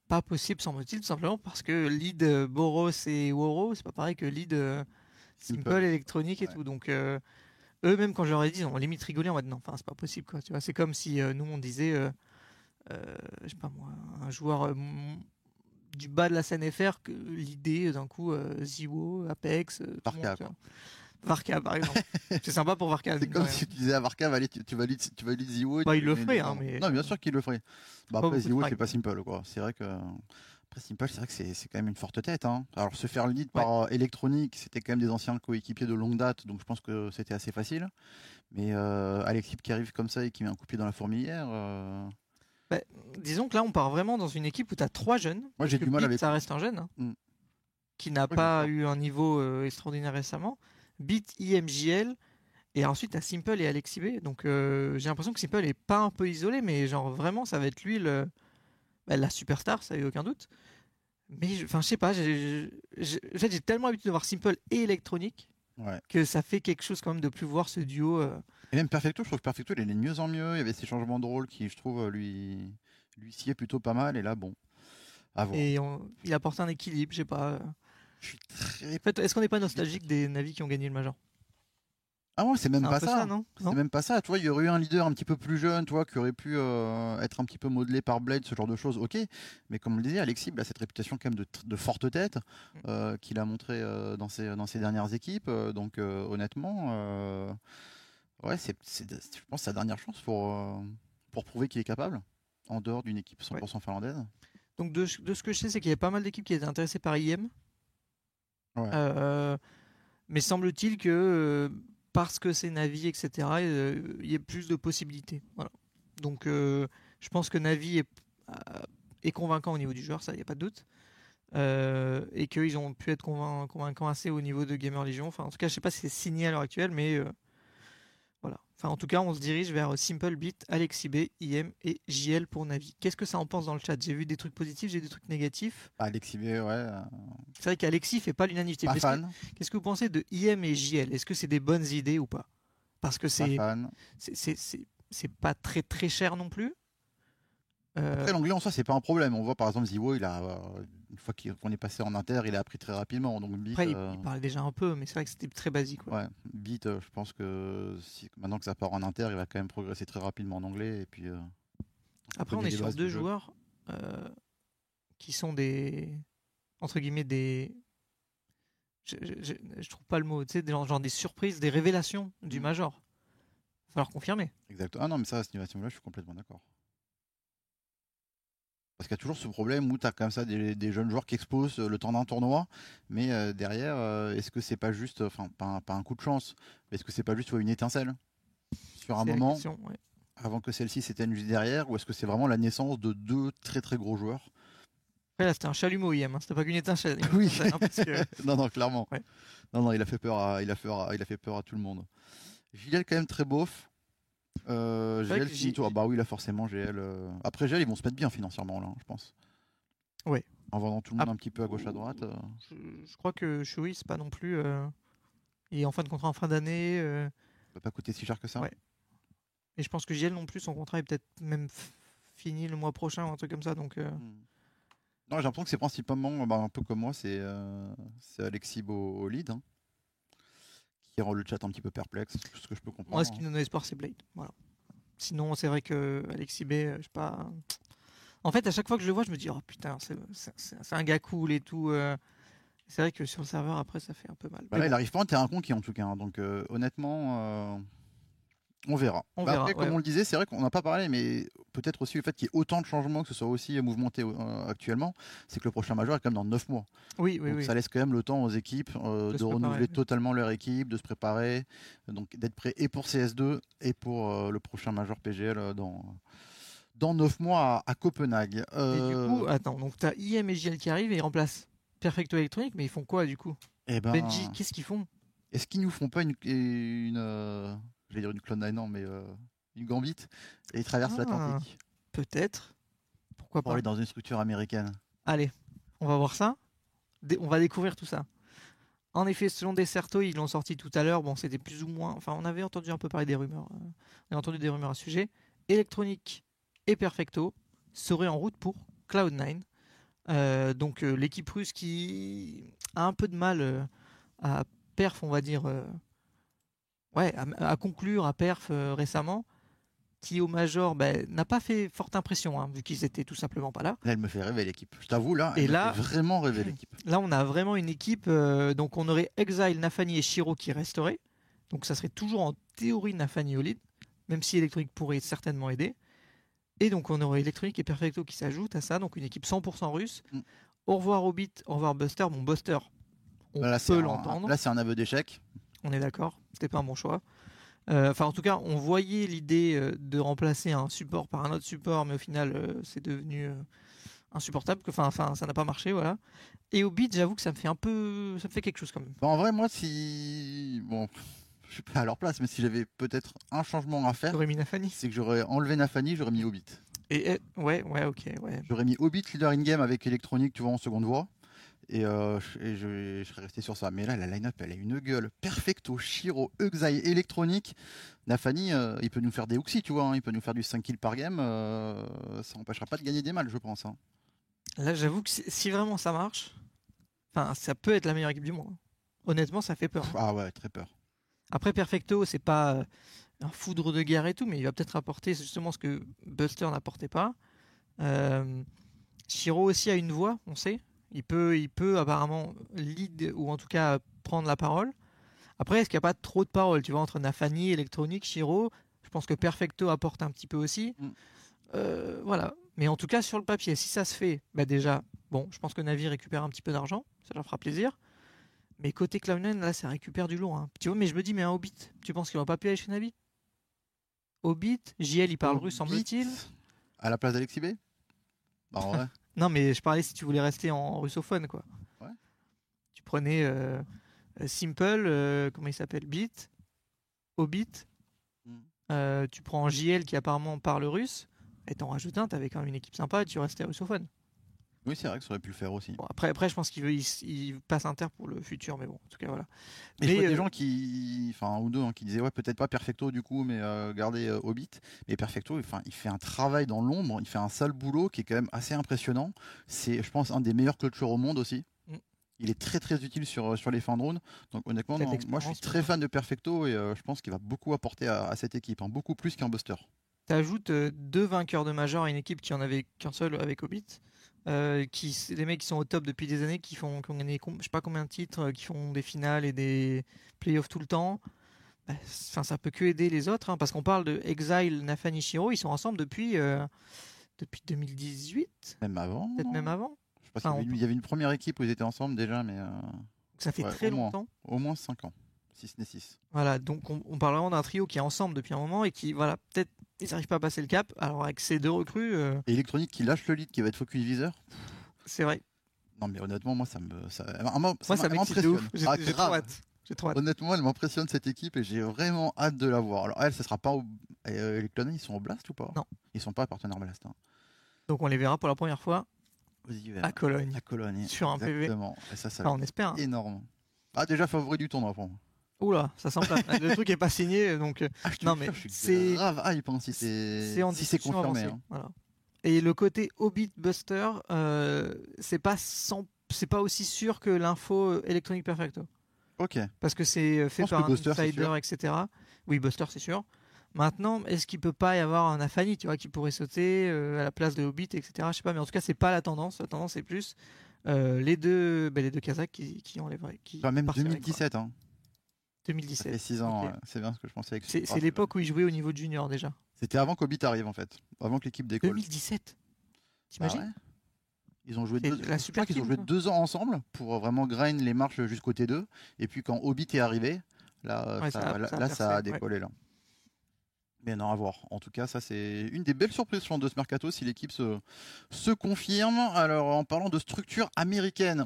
pas possible semble-t-il tout simplement parce que lead euh, Boros et Woro, c'est pas pareil que lead Simple, électronique et Ouais. tout. Donc eux même quand je leur ai dit, ont limite rigolé en mode non, enfin c'est pas possible quoi. Tu vois, c'est comme si nous on disait, je sais pas moi, un joueur euh, du bas de la scène FR que l'idée d'un coup euh, Ziwo, Apex, euh, Varka, monde. Varka par exemple. c'est sympa pour Varka. C'est comme si tu disais à Varka, tu, tu valides, tu valides Ziwo. Bah, il le ferait, hein, mais- Non, bien sûr qu'il le ferait. Bah, après, frags. c'est pas simple, quoi. C'est vrai que. Après, Simple, c'est vrai que c'est quand même une forte tête. Hein. Alors, se faire lead par euh, électronique, c'était quand même des anciens coéquipiers de longue date, donc je pense que c'était assez facile. Mais euh, Alexis qui arrive comme ça et qui met un coup de pied dans la fourmilière. euh, Disons que là on part vraiment dans une équipe où tu as trois jeunes. Moi, j'ai du mal avec. Ça reste un jeune hein, Mm. qui n'a Ouais, pas eu un niveau euh, extraordinaire récemment. Beat, IMJL. Et ensuite, tu as Simple et Alexis B. Donc, euh, j'ai l'impression que Simple est pas un peu isolé, mais genre vraiment, ça va être lui le, bah, la superstar, ça y a aucun doute. Mais je- enfin, je sais pas, j'ai tellement l'habitude de voir Simple et électronique Ouais. que ça fait quelque chose quand même de plus voir ce duo. euh, Et même Perfecto, je trouve que Perfecto, il est de mieux en mieux. Il y avait ces changements de rôle qui, je trouve, euh, lui, lui sciaient plutôt pas mal. Et là, bon. À voir. et on- il apporte un équilibre, je sais pas. euh. Je suis très. En fait, est-ce qu'on n'est pas nostalgique des navis qui ont gagné le Major? Ah ouais, c'est même pas peu ça. non? C'est même pas ça, tu vois, il y aurait eu un leader un petit peu plus jeune, tu vois, qui aurait pu euh, être un petit peu modelé par Blade, ce genre de choses, ok. Mais comme on le disait, Alexis il a cette réputation quand même de, forte tête Mm. euh, qu'il a montré euh, dans, ses, dans ses dernières équipes. donc honnêtement, ouais, c'est, je pense sa dernière chance pour, euh, pour prouver qu'il est capable, en dehors d'une équipe 100% finlandaise. Donc de, de ce que je sais, c'est qu'il y a pas mal d'équipes qui étaient intéressées par IM. Ouais. Euh, mais semble-t-il que euh, parce que c'est Navi, etc., il y ait plus de possibilités. Voilà. Donc euh, je pense que Navi est, est convaincant au niveau du joueur, ça, il n'y a pas de doute. Euh, et qu'ils ont pu être convain- convaincants assez au niveau de Gamer Legion. Enfin, en tout cas, je sais pas si c'est signé à l'heure actuelle, mais. Enfin, en tout cas, on se dirige vers Simple Beat, Alexis B, IM et JL pour Navi. Qu'est-ce que ça en pense dans le chat? J'ai vu des trucs positifs, j'ai des trucs négatifs. Bah, Alexis, ouais, euh, C'est vrai qu'Alexis fait pas l'unanimité. Qu'est-ce que- fan, Qu'est-ce que vous pensez de IM et JL Est-ce que c'est des bonnes idées ou pas? Parce que c'est pas très très cher non plus. Euh, Après, l'anglais en soi, c'est pas un problème. On voit par exemple Ziwo, il a, euh, une fois qu'on est passé en inter, il a appris très rapidement. Donc, Beat, après, il, euh, il parlait déjà un peu, mais c'est vrai que c'était très basique. Ouais, Beat, euh, je pense que si, maintenant que ça part en inter, il va quand même progresser très rapidement en anglais. Et puis, euh, Après, on est sur deux joueurs qui sont des entre guillemets des je, je, je- je trouve pas le mot, tu sais, des- genre, des surprises, des révélations du Mm. major. Va falloir confirmer. exact. Ah non, mais ça, à ce niveau-là, je suis complètement d'accord. Parce qu'il y a toujours ce problème où tu as comme ça des, des jeunes joueurs qui explosent euh, le temps d'un tournoi, mais euh, derrière, euh, est-ce que c'est pas juste, enfin, pas, un- pas un coup de chance, mais est-ce que c'est pas juste une étincelle sur un moment question, ouais. avant que celle-ci s'éteigne juste derrière, ou est-ce que c'est vraiment la naissance de deux très très gros joueurs? Après, là, c'était un chalumeau IM, hein, c'était pas qu'une étincelle. Oui. Hein, que- non, non, clairement. Ouais. Non, non, il a fait peur à, il a fait, il a fait peur à tout le monde. GL quand même très beauf. Euh, GL J- toi. Bah oui, là forcément GL. euh, Après GL, ils vont se mettre bien financièrement là, je pense. Ouais. En vendant tout le monde Ah. un petit peu à gauche à droite. euh. je, je crois que Shui, c'est pas non plus. euh, il est en fin de contrat en fin d'année. euh, Ça va pas coûter si cher que ça. Ouais. et je pense que JL non plus, son contrat est peut-être même f- fini le mois prochain ou un truc comme ça. Donc, euh, Hmm. Non, j'ai l'impression que c'est principalement, bah, un peu comme moi, c'est euh, c'est Alexis Beau au lead. hein, qui rend le chat un petit peu perplexe, ce que je peux comprendre. moi, ce qui me donne espoir, c'est Blade. Voilà. Sinon, c'est vrai que Alexis B, euh, je sais pas. En fait, à chaque fois que je le vois, je me dis, oh putain, c'est- un gars cool et tout. euh. C'est vrai que sur le serveur, après, ça fait un peu mal. Bah là, il arrive pas en terrain conquis en tout cas. hein, donc euh, honnêtement, euh, on verra. On Bah, verra, après, comme on le disait, c'est vrai qu'on n'a pas parlé, mais peut-être aussi le fait qu'il y ait autant de changements, que ce soit aussi mouvementé euh, actuellement, c'est que le prochain major est quand même dans 9 mois. Oui, oui, donc oui. ça laisse quand même le temps aux équipes euh, De renouveler totalement leur équipe, de se préparer, donc d'être prêt et pour CS2 et pour euh, le prochain major PGL euh, dans, dans 9 mois à, à Copenhague. Et Euh, du coup, attends, donc t'as IM et JL qui arrivent et ils remplacent Perfecto Electronic, mais ils font quoi du coup? Eh ben, Benji, qu'est-ce qu'ils font? est-ce qu'ils nous font pas une, une euh, j'allais dire une Clone non, mais euh, une Gambit et ils traversent Ah. l'Atlantique Peut-être. Pourquoi pour pas aller dans une structure américaine Allez, on va voir ça. Dé- on va découvrir tout ça. En effet, selon Deserto, ils l'ont sorti tout à l'heure. Bon, c'était plus ou moins. Enfin, on avait entendu un peu parler des rumeurs. euh, on a entendu des rumeurs à ce sujet. Electronic et Perfecto seraient en route pour Cloud9. Euh, donc, euh, l'équipe russe qui a un peu de mal euh, à perf, on va dire. Ouais, à, à conclure, à perf euh, récemment. Qui au Major ben, n'a pas fait forte impression, hein, vu qu'ils étaient tout simplement pas là. Là, elle me fait rêver l'équipe. Je t'avoue, là, Et elle là- me fait vraiment rêver l'équipe. Là, on a vraiment une équipe. euh, donc, on aurait Exile, Nafani et Shiro qui resteraient. Donc, ça serait toujours en théorie Nafani au lead, même si Electronic pourrait certainement aider. Et donc, on aurait Electronic et Perfecto qui s'ajoutent à ça. Donc, une équipe 100% russe. Mm. Au revoir Hobbit, au revoir Buster. Bon, Buster, on Là, peut l'entendre. Là, c'est un aveu d'échec. On est d'accord. C'était pas un bon choix. Euh, Enfin, en tout cas, on voyait l'idée euh, de remplacer un support par un autre support, mais au final, euh, c'est devenu insupportable. Enfin, enfin, ça n'a pas marché, voilà. Et au beat, j'avoue que ça me fait un peu, ça me fait quelque chose quand même. Bah, en vrai, moi, si. Bon, je suis pas à leur place, mais si j'avais peut-être un changement à faire, J'aurais mis Nafani. c'est que j'aurais enlevé Nafani, j'aurais mis Hobbit. Et et- ouais, ouais, ok, ouais. J'aurais mis Hobbit leader in-game avec électronique, tu vois, en seconde voie. Et, euh, je- et je, je serais resté sur ça. Mais là, la line-up, elle a une gueule. Perfecto, Shiro, Exile, électronique. Nafani, euh, il peut nous faire des Uxi, tu vois. hein, il peut nous faire du 5 kills par game. euh, ça n'empêchera pas de gagner des mâles, je pense. hein. Là, j'avoue que si, vraiment ça marche, enfin, ça peut être la meilleure équipe du monde. Honnêtement, ça fait peur. Ah ouais, très peur. Après, Perfecto, c'est pas euh, un foudre de guerre et tout, mais il va peut-être apporter justement ce que Buster n'apportait pas. Shiro aussi a une voix, on sait. Il peut, il peut apparemment lead ou en tout cas prendre la parole. Après, est-ce qu'il n'y a pas trop de parole Tu vois, entre Nafani, Electronic, Shiro, je pense que Perfecto apporte un petit peu aussi. Mm. Euh, voilà. Mais en tout cas, sur le papier, si ça se fait, bah déjà, bon, je pense que Navi récupère un petit peu d'argent, ça leur fera plaisir. Mais côté Cloud9, là, ça récupère du lourd. hein. Tu vois, mais je me dis, mais un Hobbit, tu penses qu'il va pas pu aller chez Navi? Hobbit JL, il parle russe, semble-t-il. À la place d'Alexis B? Bah, en vrai. Non, mais je parlais si tu voulais rester en russophone, quoi. Ouais. Tu prenais euh, euh, Simple, euh, comment il s'appelle Beat, Hobbit. Mm. euh, tu prends JL qui apparemment parle russe. Et t'en rajoutes un, t'avais quand même une équipe sympa et tu restais russophone. Oui, c'est vrai que ça aurait pu le faire aussi. Bon, après, après, je pense qu'il il, il passe Inter pour le futur, mais bon, en tout cas, voilà. Mais, je Mais, vois des euh, gens qui, enfin ou deux, hein, qui disaient ouais peut-être pas Perfecto du coup, mais euh, gardez euh, Hobbit. Mais Perfecto, enfin il fait un travail dans l'ombre, il fait un sale boulot qui est quand même assez impressionnant. C'est, je pense, un des meilleurs cultures au monde aussi. Mm. Il est très très utile sur sur les fins de round. Donc honnêtement, non, moi je suis très fan de Perfecto et euh, je pense qu'il va beaucoup apporter à, à cette équipe, hein, beaucoup plus qu'un Buster. T'ajoutes euh, deux vainqueurs de Major à une équipe qui en avait qu'un seul avec Hobbit. Euh, qui, des mecs qui sont au top depuis des années, qui, font, qui ont gagné je sais pas combien de titres, euh, qui font des finales et des playoffs tout le temps. Bah, Enfin, ça peut que aider les autres, hein, parce qu'on parle de Exile, Nafani, Shiro, ils sont ensemble depuis, euh, depuis 2018, Même avant. peut-être même avant. Je y avait une- il y avait une première équipe où ils étaient ensemble déjà, mais euh, ça fait Ouais, très au moins. longtemps. au moins 5 ans, si ce n'est 6. Voilà, donc on, on parle vraiment d'un trio qui est ensemble depuis un moment et qui, voilà, peut-être ils n'arrivent pas à passer le cap. Alors avec ces deux recrues, euh, Et Electronic qui lâche le lead, qui va être focus viseur. c'est vrai. Non mais honnêtement, moi ça me, ça, moi, ça m'impressionne. J'ai Ah, j'ai trop grave. hâte. J'ai trop hâte. Honnêtement, elle m'impressionne cette équipe et j'ai vraiment hâte de la voir. Alors elle, ce sera pas au... euh, ils sont au Blast ou pas? Non. Ils sont pas partenaires Blast. Hein. Donc on les verra pour la première fois Aux hivers. à Cologne. À Cologne. Sur un PV. Exactement. Et ça, ça on espère. hein. énorme. Ah déjà favori du tournoi pour moi. Oula, ça sent pas. le truc est pas signé, donc euh, Ah, Non, mais c'est- grave hype hein, si c'est si c'est confirmé. avancée. hein. Voilà. Et le côté Hobbit Buster, euh, c'est pas sans- c'est pas aussi sûr que l'info euh, Electronic Perfecto. Ok. Parce que c'est euh, fait par un Buster, insider, etc. Oui, Buster, c'est sûr. Maintenant, est-ce qu'il peut pas y avoir un Afani, tu vois, qui pourrait sauter euh, à la place de Hobbit, etc. Je sais pas, mais en tout cas, c'est pas la tendance. La tendance, c'est plus euh, les deux, ben, les deux Kazakhs qui, qui enlèveraient. Qui Enfin, même partiraient, quoi. 2017. Hein. Ça 2017. fait 6 ans. C'est bien ce que je pensais. C'est ce- c'est l'époque où il jouait au niveau de junior déjà. C'était avant qu'Hobbit arrive en fait. Avant que l'équipe décolle. 2017. Ah T'imagines ouais Ils ont joué deux, la je super crois qu'ils ont joué deux ans ensemble pour vraiment grind les marches jusqu'au T2. Et puis quand Hobbit est arrivé, là, Ouais, ça, ça a- là, ça a là, percé, ça a ouais. décollé là. Mais non, à voir. En tout cas, ça c'est une des belles surprises de ce mercato si l'équipe se, se confirme. Alors, en parlant de structure américaine,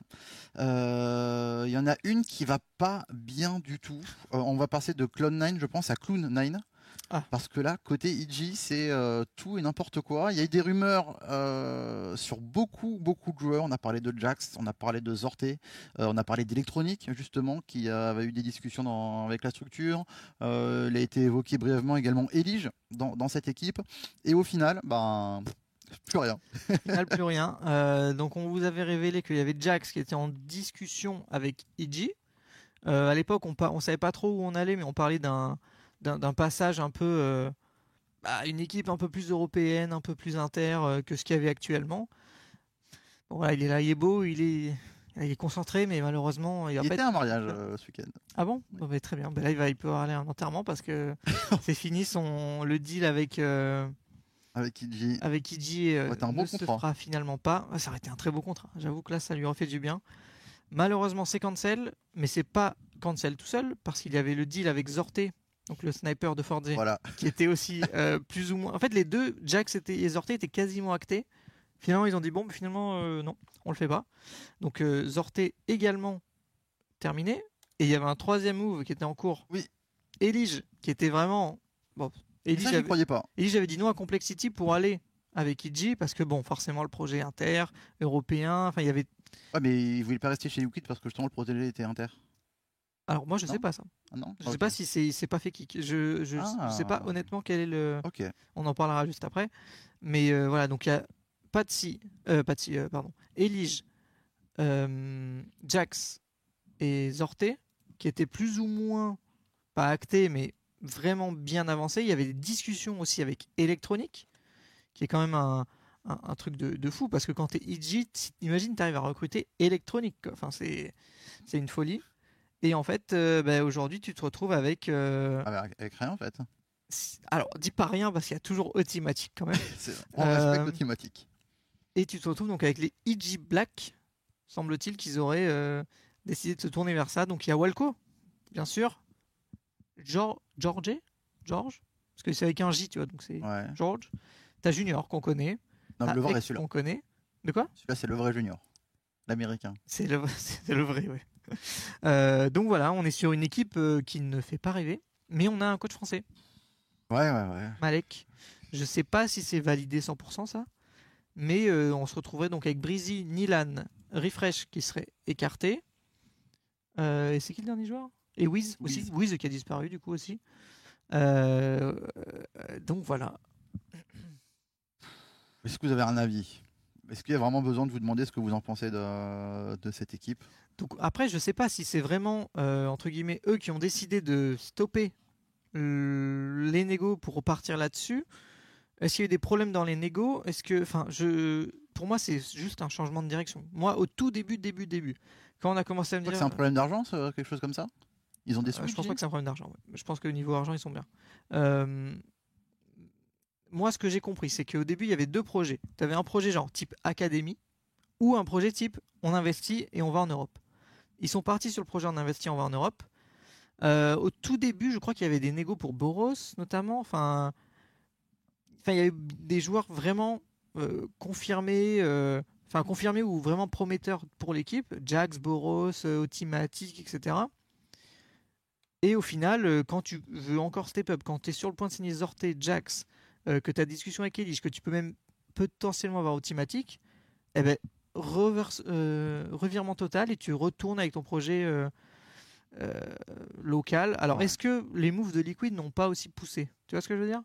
euh, il y en a une qui va pas bien du tout. Euh, on va passer de Clone 9, je pense, à Clown 9. Ah. Parce que là, côté IG, c'est euh, tout et n'importe quoi. Il y a eu des rumeurs euh, sur beaucoup, beaucoup de joueurs. On a parlé de Jax, on a parlé de Zorté, euh, on a parlé d'Electronic, justement, qui avait eu des discussions dans- avec la structure. Il a été évoqué brièvement également Elige dans, dans cette équipe. Et au final, ben, plus rien. Au final, plus rien. Donc, on vous avait révélé qu'il y avait Jax qui était en discussion avec. Euh, à l'époque, on ne savait pas trop où on allait, mais on parlait d'un d'un passage un peu euh, à une équipe un peu plus européenne, un peu plus inter euh, que ce qu'il y avait actuellement. Bon, voilà, il est là, il est beau, il est, il est concentré, mais malheureusement, il pas était un mariage euh, ce week-end. Ah bon? Bah, Très bien. Bah, là, il va, il peut aller à un enterrement parce que c'est fini son le deal avec. euh, Avec Iji. avec Iji euh, un bon ne se contrat. fera finalement pas. Ah, Ça aurait été un très beau contrat. J'avoue que là, ça lui aurait fait du bien. Malheureusement, c'est cancel, mais c'est pas cancel tout seul parce qu'il y avait le deal avec Zorté, donc le sniper de Forza, Voilà. qui était aussi euh, plus ou moins. En fait, les deux, Jax et Zorté, étaient quasiment actés. Finalement, ils ont dit bon, mais finalement, euh, non, on le fait pas. Donc euh, Zorté également terminé. Et il y avait un troisième move qui était en cours. Oui. Elige, qui était vraiment. Bon, Elige Ça, avait- pas. et j'avais dit non à Complexity pour aller avec Iji parce que bon, forcément le projet inter, européen, enfin il y avait. Ouais, mais il voulait pas rester chez Liquid parce que justement le protégé était inter. Alors moi je Non sais pas ça. Ah non Je sais Ok. pas si c'est c'est pas fait kick. Je je, je sais pas Ah. honnêtement quel est le. On en parlera juste après. Mais euh, voilà donc il y a Patsy, euh, Patsy, euh, pardon, Elige, Jax et Zorté qui étaient plus ou moins pas actés mais vraiment bien avancés. Il y avait des discussions aussi avec Electronic qui est quand même un, un, un truc de, de fou parce que quand tu es EG, t- imagine tu arrives à recruter Electronic. quoi. Enfin, c'est c'est une folie. Et en fait, euh, bah, aujourd'hui, tu te retrouves avec. euh, Avec, avec rien en fait. alors, dis pas rien parce qu'il y a toujours Automatic quand même. On Euh, respecte le thématique. Et tu te retrouves donc avec les EG Black. Semble-t-il qu'ils auraient euh, décidé de se tourner vers ça. Donc il y a Walco, bien sûr. George, George, George, parce que c'est avec un J, tu vois, donc c'est Ouais. George. T'as Junior qu'on connaît. Non, le vrai celui-là. qu'on connaît. De quoi? Celui-là c'est le vrai junior. L'américain. C'est le, c'est le vrai, oui. Euh, donc voilà, on est sur une équipe euh, qui ne fait pas rêver, mais on a un coach français, Ouais, ouais, ouais. Malek. Je sais pas si c'est validé 100% ça, mais euh, on se retrouverait donc avec Breezy, Nilan, Refresh qui serait écarté. Euh, et c'est qui le dernier joueur? Et Wiz aussi. Wiz. Qui a disparu du coup aussi. Euh, donc voilà. Est-ce que vous avez un avis? Est-ce qu'il y a vraiment besoin de vous demander ce que vous en pensez de, de cette équipe? Donc après, je sais pas si c'est vraiment euh, entre guillemets eux qui ont décidé de stopper euh, les négos pour repartir là-dessus. Est-ce qu'il y a eu des problèmes dans les négos? Est-ce que, enfin, je, pour moi, c'est juste un changement de direction. Moi, au tout début, début, début, quand on a commencé à me dire, c'est un problème d'argent, quelque chose comme ça? Ils ont des euh, je pense pas que c'est un problème d'argent. ouais. Je pense que niveau argent, ils sont bien. Euh, moi, ce que j'ai compris, c'est qu'au début, il y avait deux projets. Tu avais un projet genre type académie ou un projet type on investit et on va en Europe. Ils sont partis sur le projet on investit, on va en Europe. Euh, au tout début, je crois qu'il y avait des négos pour Boros, notamment. Enfin, il y avait des joueurs vraiment euh, confirmés, euh, enfin confirmés ou vraiment prometteurs pour l'équipe. Jax, Boros, Otimatic, etc. Et au final, quand tu veux encore step up, quand tu es sur le point de signer Zorté, Jax, que tu as discussion avec Elige, que tu peux même potentiellement avoir Otimatic, eh ben, reverse, euh, revirement total et tu retournes avec ton projet euh, euh, local. Alors, Ouais. est-ce que les moves de Liquid n'ont pas aussi poussé? Tu vois ce que je veux dire?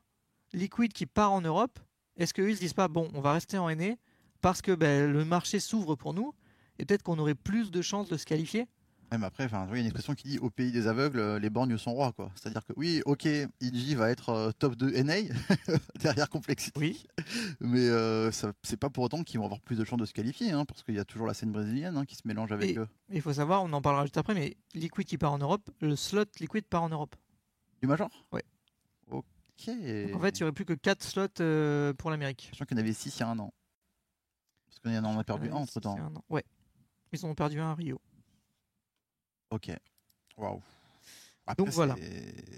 Liquid qui part en Europe, est-ce qu'eux ils se disent pas, bon, on va rester en NA parce que ben, le marché s'ouvre pour nous et peut-être qu'on aurait plus de chances de se qualifier? Mais après, enfin, il y a une expression qui dit au pays des aveugles, euh, les borgnes sont rois, quoi. C'est-à-dire que oui, ok, IG va être euh, top 2 NA derrière Complexity, Oui. mais euh, c'est pas pour autant qu'ils vont avoir plus de chances de se qualifier, hein, parce qu'il y a toujours la scène brésilienne hein, qui se mélange avec Et- eux. Il faut savoir, on en parlera juste après, mais Liquid qui part en Europe, le slot Liquid part en Europe. Du Major? Ouais. Ok. Donc en fait, il n'y aurait plus que 4 slots euh, pour l'Amérique. Je sens qu'il y en avait 6 il y a un an. Parce qu'on en a perdu un entre temps. un. Ouais. Ils en ont perdu un à Rio. Ok. Waouh. Après, Donc, voilà.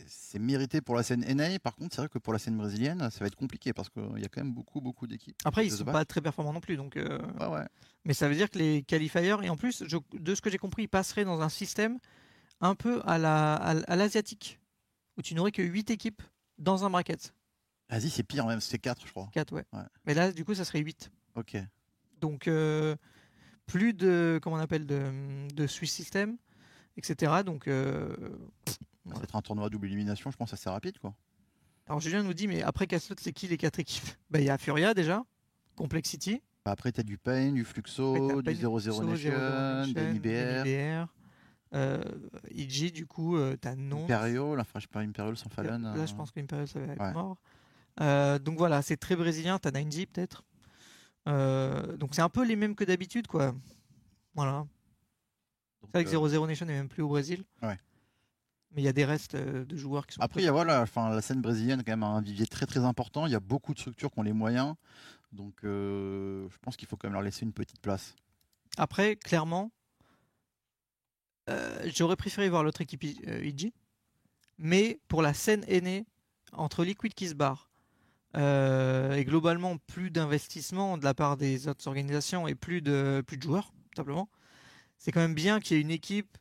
c'est- mérité pour la scène NA. Par contre, c'est vrai que pour la scène brésilienne, ça va être compliqué parce qu'il y a quand même beaucoup, beaucoup d'équipes. Après, ils sais sont pas. très performants non plus, donc. euh, Ouais, ouais. Mais ça veut dire que les qualifiers, et en plus, je- de ce que j'ai compris, ils passeraient dans un système un peu à la à l'asiatique, où tu n'aurais que 8 équipes dans un bracket. Vas-y, c'est pire même, c'est 4, je crois. 4, ouais. Ouais. Mais là, du coup, ça serait 8. Ok. Donc, euh, plus de, comment on appelle, de, de Swiss system, etc. Donc, euh, Ça va être un tournoi à double élimination, je pense assez rapide, quoi. alors Julien nous dit, mais après Castlot, c'est qui les 4 équipes? Bah, Il y a Furia déjà, Complexity, Bah, Après, t'as du Pain, du Fluxo, Après, du Pain, 0-0 Fluxo, Nation, 0-0 de l'IBR, euh, IG, du coup, euh, t'as non. Imperio, la Fresh Imperial sans Fallon. Là, euh, je pense que l'Imperial, ça va être ouais. mort. Euh, donc voilà, c'est très brésilien. T'as 9G peut-être. Euh, donc c'est un peu les mêmes que d'habitude, quoi. Voilà. C'est vrai que euh, 0-0 Nation n'est même plus au Brésil. Ouais. Mais il y a des restes euh, de joueurs qui sont. Après, il y a, voilà, enfin, la scène brésilienne, quand même, a un vivier très très important. Il y a beaucoup de structures qui ont les moyens. Donc, euh, je pense qu'il faut quand même leur laisser une petite place. Après, clairement, euh, j'aurais préféré voir l'autre équipe euh, IG. Mais pour la scène aînée, entre Liquid qui se barre euh, et globalement plus d'investissement de la part des autres organisations et plus de, plus de joueurs, tout simplement, c'est quand même bien qu'il y ait une équipe,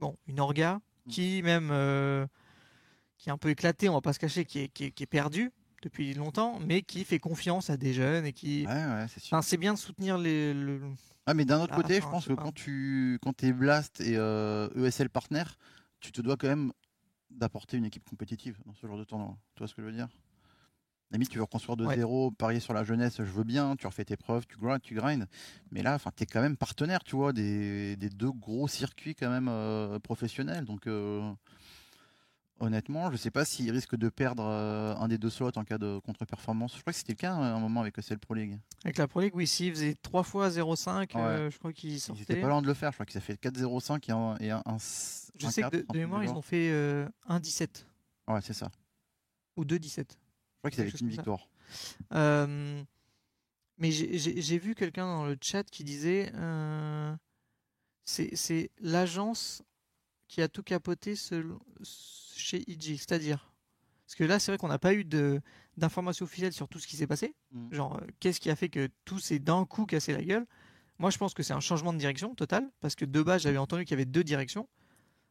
bon, une orga, qui même euh, qui est un peu éclatée, on va pas se cacher, qui est, qui est, qui est perdue depuis longtemps, mais qui fait confiance à des jeunes et qui. Ouais, ouais, c'est. Enfin, bien de soutenir les, le, Ah, mais d'un autre Ah, côté, je pense que pas. quand tu quand es Blast et euh, ESL partner, tu te dois quand même d'apporter une équipe compétitive dans ce genre de tournoi. Tu vois ce que je veux dire? Limite, tu veux reconstruire de Ouais. zéro, parier sur la jeunesse, je veux bien, tu refais tes preuves, tu grindes, tu grindes. Mais là, tu es quand même partenaire, tu vois, des, des deux gros circuits quand même euh, professionnels. Donc, euh, honnêtement, je sais pas s'ils risquent de perdre euh, un des deux slots en cas de contre-performance. Je crois que c'était le cas à un moment avec ESL Pro League. Avec la Pro League, oui, s'ils faisaient 3 fois 0,5, euh, je crois qu'ils Ils étaient pas loin de le faire. Je crois qu'ils ont fait 4-0-5 et un, et un, un- Je un sais que 4, de, mémoire, ils ont fait euh, 1,17 Ouais, c'est ça. ou 2,17. Je crois qu'ils avaient une victoire. Euh, mais j'ai- vu quelqu'un dans le chat qui disait euh, c'est l'agence qui a tout capoté selon- chez IG. C'est-à-dire Parce que là, c'est vrai qu'on n'a pas eu d'informations officielles sur tout ce qui s'est passé. Mhm. Genre, euh, qu'est-ce qui a fait que tout s'est d'un coup cassé la gueule Moi, je pense que c'est un changement de direction total. Parce que de base, j'avais entendu qu'il y avait deux directions.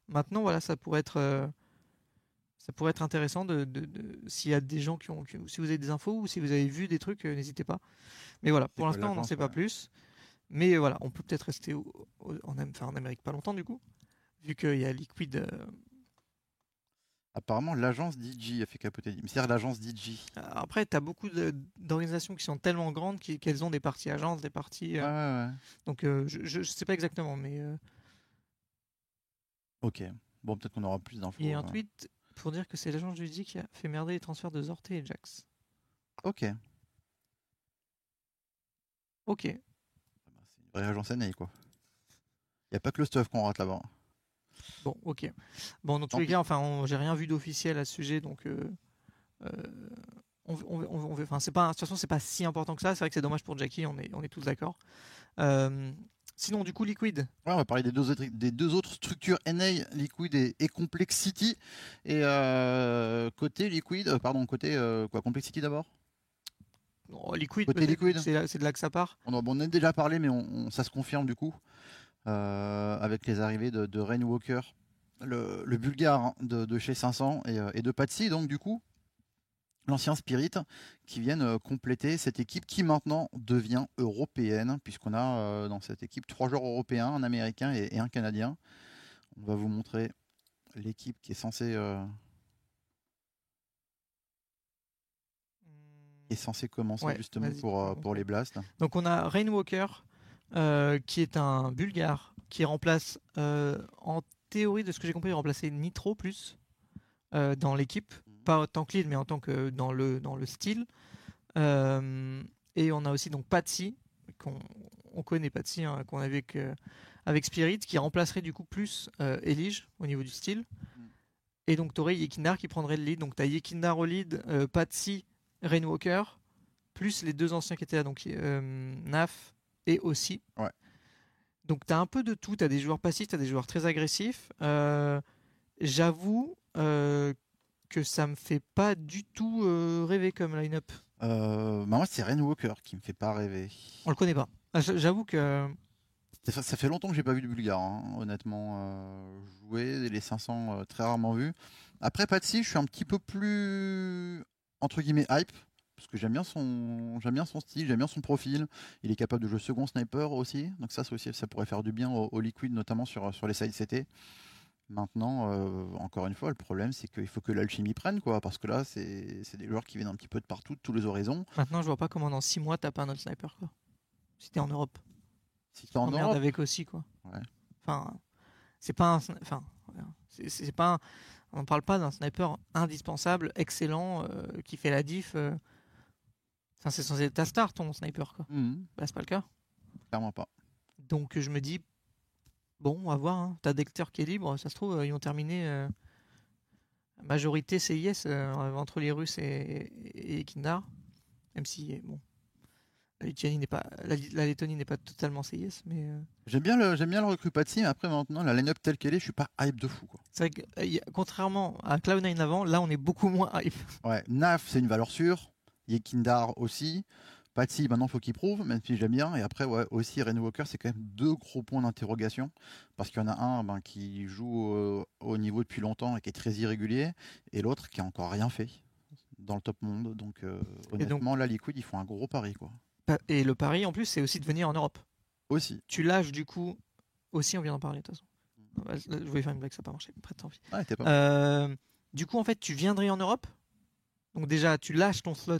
Maintenant, voilà, ça pourrait être. Ça pourrait être intéressant de, de- de- s'il y a des gens qui ont, qui- si vous avez des infos ou si vous avez vu des trucs, euh, n'hésitez pas. Mais voilà, pour l'instant, on n'en sait pas ouais. plus. Mais voilà, on peut peut-être rester au- au- en, enfin, en Amérique pas longtemps du coup, vu qu'il y a Liquid. euh, Apparemment, l'agence DJ a fait capoter. Mais c'est l'agence DJ. Après, tu as beaucoup d'organisations qui sont tellement grandes qu'elles ont des parties agences, des parties. Euh, ouais, ouais. Donc, euh, je ne sais pas exactement, mais Ok. Bon, peut-être qu'on aura plus d'infos. il y a un tweet pour dire que c'est l'agence Judy qui a fait merder les transferts de Zorté et Jax. Ok. Ah Ok. bah, C'est une vraie agence NA, quoi. Il n'y a pas que le stuff qu'on rate là-bas. Bon, ok. Bon, dans tous les cas, enfin, j'ai rien vu d'officiel à ce sujet, donc. euh, euh, on- on- enfin, c'est pas, de toute façon, c'est pas si important que ça. C'est vrai que c'est dommage pour Jackie, on est, on est tous d'accord. Euh, sinon, du coup, Liquid. Ouais, on va parler des deux autres, des deux autres structures NA, Liquid et, et Complexity. Et euh, côté Liquid, euh, pardon, côté euh, quoi, Complexity d'abord? Oh, Liquid, Côté Liquid. c'est de là que ça part. on, a- bon, on en a déjà parlé, mais on, on- ça se confirme du coup avec les arrivées de, de Rain Walker, le, le bulgare hein, de, de chez 500 et, euh, et de Patsy, donc du coup l'ancien Spirit, qui viennent euh, compléter cette équipe qui maintenant devient européenne, puisqu'on a euh, dans cette équipe trois joueurs européens, un américain et, un canadien. On va vous montrer l'équipe qui est censée euh, qui est censée commencer Ouais, justement pour, pour les blasts. Donc on a Rainwalker, euh, qui est un Bulgare, qui remplace, euh, en théorie, de ce que j'ai compris, il remplaçait Nitro plus dans l'équipe, pas en tant que lead, mais en tant que dans le, dans le style. Euh, et on a aussi donc Patsy, qu'on on connaît Patsy, hein, qu'on avait avec, euh, avec Spirit, qui remplacerait du coup plus euh, Elige au niveau du style. Et donc tu aurais Yekindar qui prendrait le lead. Donc tu as Yekindar au lead, euh, Patsy, Rainwalker, plus les deux anciens qui étaient là, donc euh, Naf et aussi. Ouais. Donc tu as un peu de tout, tu as des joueurs passifs, tu as des joueurs très agressifs. Euh, j'avoue que ça me fait pas du tout euh, rêver comme line-up. Euh, bah moi, c'est Ren Walker qui me fait pas rêver. On le connaît pas. Ah, J'avoue que Ça, ça fait longtemps que j'ai pas vu de Bulgare, hein, honnêtement. euh, jouer les 500, euh, très rarement vu. Après Patsy, je suis un petit peu plus entre guillemets hype. Parce que j'aime bien son, j'aime bien son style, j'aime bien son profil. Il est capable de jouer second sniper aussi, donc ça, aussi, ça pourrait faire du bien au, au liquid, notamment sur, sur les side CT. Maintenant, euh, encore une fois, le problème, c'est qu'il faut que l'alchimie prenne, quoi, parce que là, c'est des joueurs qui viennent un petit peu de partout, de tous les horizons. maintenant, je vois pas comment dans 6 mois t'as pas un autre sniper. Quoi. Si t'es en Europe. Si t'es en Europe, avec aussi quoi. Ouais. Enfin, c'est pas un, enfin, c'est pas, un- on ne parle pas d'un sniper indispensable, excellent, euh, qui fait la diff. euh. Enfin, c'est censé être ta star ton sniper quoi. mhm, Là, c'est pas le cas. clairement pas. Donc je me dis, bon, on va voir. Hein. T'as Dexter qui est libre, ça se trouve, euh, ils ont terminé euh, majorité CIS euh, entre les Russes et, et Kindar. Même si, bon, la Lettonie n'est pas, la, la Lettonie n'est pas totalement CIS, mais euh, J'aime bien le, j'aime bien le Patsy, mais après maintenant la line-up telle qu'elle est, je suis pas hype de fou. Quoi. c'est vrai que, contrairement à Cloud9 avant, là on est beaucoup moins hype. Ouais, Naf c'est une valeur sûre, Yekindar aussi, Patsy maintenant faut qu'il prouve, même si j'aime bien. Et après ouais aussi Ren Walker c'est quand même deux gros points d'interrogation parce qu'il y en a un ben, qui joue euh, au niveau depuis longtemps et qui est très irrégulier, et l'autre qui a encore rien fait dans le top monde. Donc euh, Et donc- honnêtement là Liquid ils font un gros pari quoi. Et le pari en plus, c'est aussi de venir en Europe. Aussi. Tu lâches du coup, aussi on vient d'en parler de toute façon. Je voulais faire une blague, ça n'a pas marché. Après, tant pis. Pas. Euh, du coup, en fait, tu viendrais en Europe. Donc déjà, tu lâches ton slot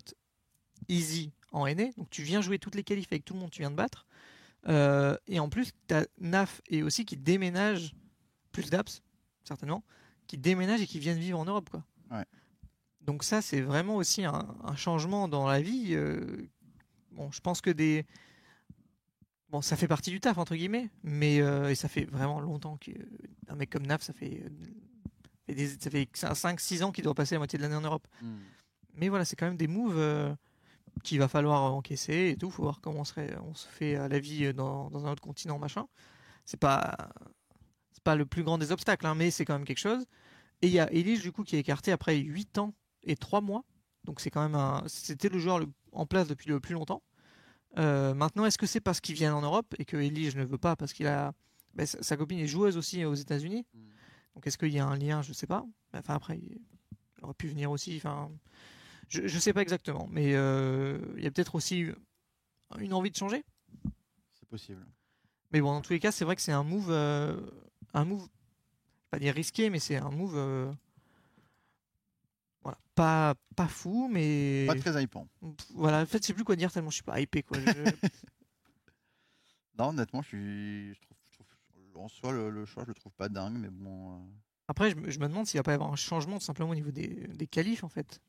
easy en NA. Donc tu viens jouer toutes les qualifs avec tout le monde, tu viens de battre. Euh, et en plus, tu as Naf et aussi qui déménagent, plus d'Aps, certainement, qui déménagent et qui viennent vivre en Europe. Quoi. Ouais. Donc ça, c'est vraiment aussi un, un changement dans la vie. euh, bon, je pense que des... Bon, ça fait partie du taf, entre guillemets, mais euh, et ça fait vraiment longtemps qu'un mec comme Naf, ça fait, ça fait 5-6 ans qu'il doit passer la moitié de l'année en Europe. Hmm. Mais voilà, c'est quand même des moves qu'il va falloir encaisser et tout. faut voir comment on, serait, on se fait à la vie dans, dans un autre continent, machin. C'est pas, c'est pas le plus grand des obstacles, hein, mais c'est quand même quelque chose. Et il y a Elige, du coup, qui est écarté après 8 ans et 3 mois. Donc c'est quand même un. C'était le joueur le- en place depuis le plus longtemps. Euh, maintenant, est-ce que c'est parce qu'il vient en Europe et que Elige ne veut pas? Parce qu'il a. ben, sa, sa copine est joueuse aussi aux États-Unis. Mm. Donc est-ce qu'il y a un lien? Je sais pas. Enfin après, il aurait pu venir aussi. Enfin, je, je sais pas exactement, mais euh, il y a peut-être aussi une envie de changer. C'est possible. Mais bon, dans tous les cas, c'est vrai que c'est un move, euh, un move, pas dire risqué, mais c'est un move, euh, voilà, pas pas fou, mais Pas très hypant. Voilà. En fait, je sais plus quoi dire tellement je suis pas hypé quoi. Je- Non, honnêtement, je suis. Je trouve, je trouve- en soi, le, le choix, je le trouve pas dingue, mais bon. Après, je me, je me demande s'il va pas y avoir un changement tout simplement au niveau des, des qualifs en fait.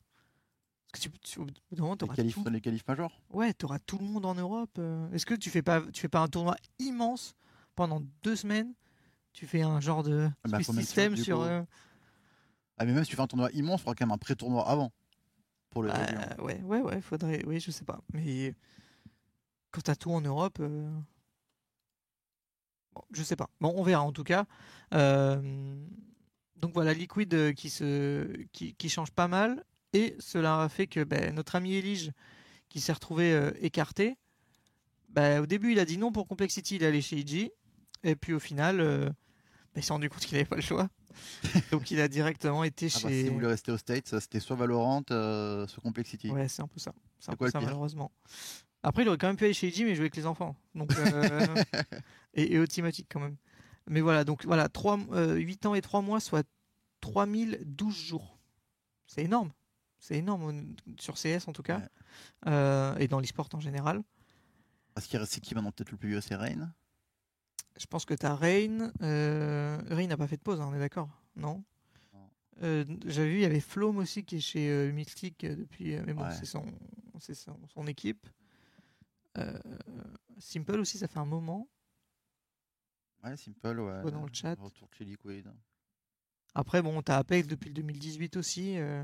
Tu, tu, au bout d'un moment, les, qualifs, tout, les qualifs majors. ouais, t'auras tout le monde en Europe. euh. Est-ce que tu fais pas, tu fais pas un tournoi immense pendant deux semaines? Tu fais un genre de Ah bah, du sur. coup? euh, Ah, mais même si tu fais un tournoi immense, il faudra quand même un pré-tournoi avant. Pour le Bah, ouais, ouais, ouais, faudrait. Oui, je sais pas. Mais quand t'as tout en Europe, euh, bon, je sais pas. Bon, on verra en tout cas. Euh, Donc voilà, Liquid qui se, qui, qui change pas mal, et cela a fait que ben, notre ami Elige, qui s'est retrouvé euh, écarté, ben, au début il a dit non pour Complexity, il est allé chez IG, et puis au final, euh, ben, il s'est rendu compte qu'il n'avait pas le choix. Donc il a directement été Ah bah, chez. si vous voulez rester aux States, ça, c'était soit Valorant, euh, soit Complexity. Ouais, c'est un peu ça. C'est un peu ça, malheureusement. Après, il aurait quand même pu aller chez Iji, mais jouer avec les enfants. Donc, euh, et, et Ultimatic quand même. Mais voilà, donc voilà, 3, 8 ans et 3 mois, soit 3012 jours. C'est énorme. C'est énorme sur CS en tout cas. Ouais. Euh, et dans l'e-sport en général. Parce qu'il reste qui maintenant peut-être le plus vieux, c'est Rain. Je pense que tu as Rain. Euh, Rain n'a pas fait de pause, hein, on est d'accord Non? Euh, J'avais vu, il y avait Flom aussi qui est chez Mystic depuis. mais bon, Ouais. c'est son, c'est son, son équipe. Simple aussi, ça fait un moment. Ouais, Simple, ouais. dans le chat. Retour chez Liquid. Après, bon, t'as Apex depuis le 2018 aussi, euh,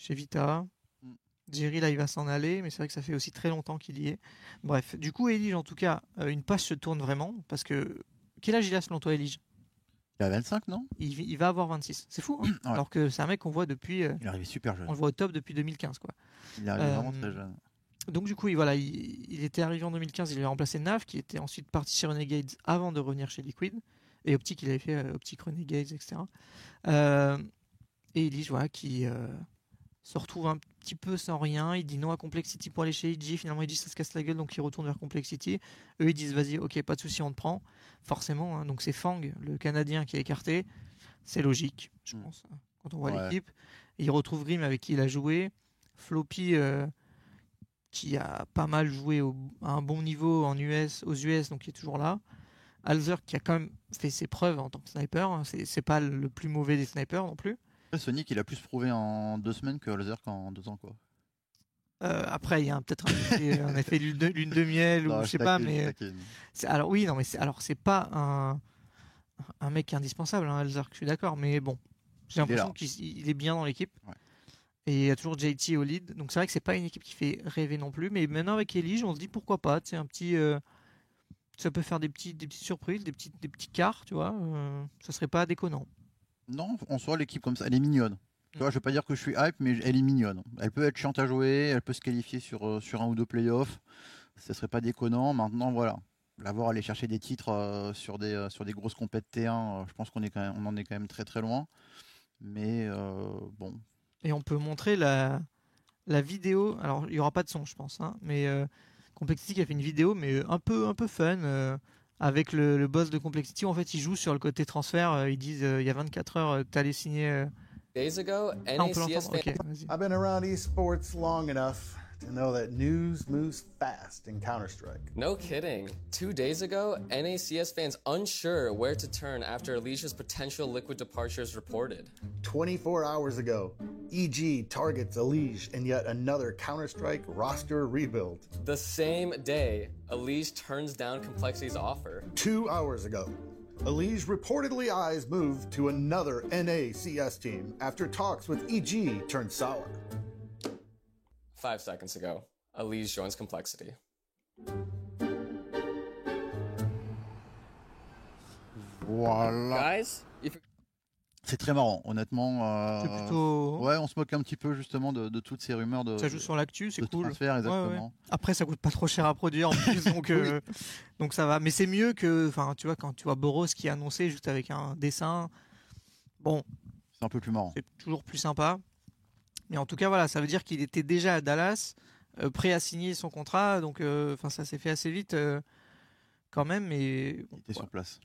chez Vita. Mm. Jerry, là, il va s'en aller, mais c'est vrai que ça fait aussi très longtemps qu'il y est. Bref, du coup, Elige, en tout cas, euh, une page se tourne vraiment, parce que. Quel âge il a selon toi, Elige? Il a 25, non? Il, il va avoir 26. C'est fou, hein? Ouais. alors que c'est un mec qu'on voit depuis. euh, Il est arrivé super jeune. on le voit au top depuis 2015, quoi. Il est arrivé Euh, vraiment très jeune. Donc du coup, il, voilà, il, il était arrivé en 2015, il avait remplacé Naf, qui était ensuite parti chez Renegades avant de revenir chez Liquid. Et Optic, il avait fait euh, Optic Renegades, etc. Euh, et Elige, voilà, qui euh, se retrouve un petit peu sans rien. Il dit non à Complexity pour aller chez EG. Finalement, EG, ça se casse la gueule, donc il retourne vers Complexity. Eux, ils disent vas-y, ok, pas de souci, on te prend. Forcément, hein, donc c'est Fang, le Canadien, qui est écarté. C'est logique, je Mm. pense, quand on voit Ouais. l'équipe. Il retrouve Grim avec qui il a joué. Floppy, euh, qui a pas mal joué au- à un bon niveau en US, aux US, donc il est toujours là. Alzer qui a quand même fait ses preuves en tant que sniper. hein. C'est pas le plus mauvais des snipers non plus. Sonic, il a plus prouvé en deux semaines que Laser qu'en deux ans, quoi. Euh, après, il y a peut-être un effet, un effet lune de, miel ou je sais pas, mais c'est- alors oui, non, mais c'est alors c'est pas un un mec indispensable, hein, je suis d'accord, mais bon, j'ai l'impression qu'il il est bien dans l'équipe. Ouais. Et il y a toujours JT au lead, donc c'est vrai que c'est pas une équipe qui fait rêver non plus, mais maintenant avec Elige, on se dit pourquoi pas, sais, un petit, euh, ça peut faire des petites surprises, des petits, des petits quarts, tu vois, euh, ça serait pas déconnant. Non, en soi, l'équipe comme ça, elle est mignonne. Tu Mm. vois, je vais pas dire que je suis hype, mais elle est mignonne. Elle peut être chiante à jouer, elle peut se qualifier sur, euh, sur un ou deux playoffs. Ce serait pas déconnant. Maintenant, voilà. La voir aller chercher des titres euh, sur, des, euh, sur des grosses compètes T1, euh, je pense qu'on est quand même, on en est quand même très très loin. Mais bon, Et on peut montrer la, la vidéo. Alors, il n'y aura pas de son, je pense. hein, mais Complexity qui a fait une vidéo, mais un peu, un peu fun. Avec le, le boss de Complexity, en fait, il joue sur le côté transfert. euh, ils disent euh, il y a 24 heures, euh, t'allais signer. euh, Days ago, Ah, on peut l'entendre Ok, vas-y. I've been around esports long enough to know that news moves fast in Counter Strike. No kidding. Two days ago, NACS fans unsure where to turn after Alicia's potential liquid departures reported. 24 hours ago, EG targets Elige in yet another Counter Strike roster rebuild. The same day, Alicia turns down Complexity's offer. Two hours ago, Elige reportedly eyes move to another NACS team after talks with EG turned sour. Five seconds ago, Alicia joins Complexity. voilà. Guys, if C'est très marrant, honnêtement. euh, C'est plutôt. Ouais, on se moque un petit peu justement de, de toutes ces rumeurs de, Ça joue sur l'actu, c'est cool. transfert, Ouais, ouais. exactement. Après, ça coûte pas trop cher à produire en plus, donc, euh, donc ça va. Mais c'est mieux que, enfin, tu vois, quand tu vois Boros qui est annoncé juste avec un dessin. Bon, C'est un peu plus marrant. c'est toujours plus sympa. Mais en tout cas, voilà, ça veut dire qu'il était déjà à Dallas, euh, prêt à signer son contrat. Donc, euh, enfin, ça s'est fait assez vite euh, quand même. Mais Il était sur place.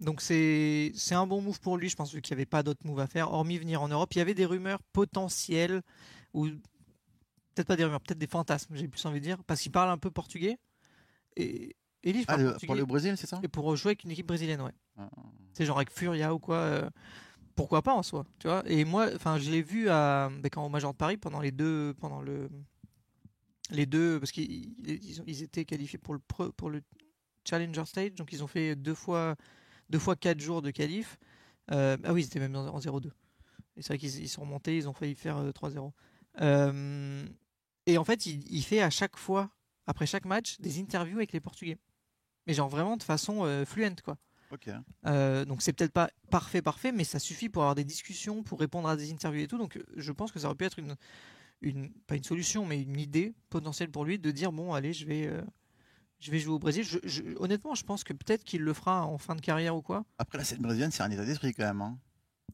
donc c'est c'est un bon move pour lui, je pense, vu qu'il n'y avait pas d'autres moves à faire, hormis venir en Europe. Il y avait des rumeurs potentielles, ou peut-être pas des rumeurs, peut-être des fantasmes, j'ai plus envie de dire, parce qu'il parle un peu portugais. Et Elie, je Ah, parle le- portugais. pour le Brésil, c'est ça? Et pour jouer avec une équipe brésilienne, ouais. Ah. C'est genre avec Furia ou quoi. Euh, pourquoi pas en soi, tu vois. Et moi, enfin, je l'ai vu à, ben, quand au Major de Paris pendant les deux, pendant le, les deux, parce qu'ils ils étaient qualifiés pour le pour le Challenger Stage, donc ils ont fait deux fois, deux fois quatre jours de qualif. Euh, ah oui, ils étaient même en, en 0-2. Et c'est vrai qu'ils ils sont remontés, ils ont failli faire euh, 3-0. Euh, et en fait, il, fait à chaque fois, après chaque match, des interviews avec les Portugais. Mais genre vraiment de façon euh, fluente, quoi. Ok. Euh, donc c'est peut-être pas parfait, parfait, mais ça suffit pour avoir des discussions, pour répondre à des interviews et tout. Donc je pense que ça aurait pu être une, une pas une solution, mais une idée potentielle pour lui de dire bon, allez, je vais, euh, je vais jouer au Brésil. Je- je- honnêtement, je pense que peut-être qu'il le fera en fin de carrière ou quoi. Après, la scène brésilienne, c'est un état d'esprit quand même. hein.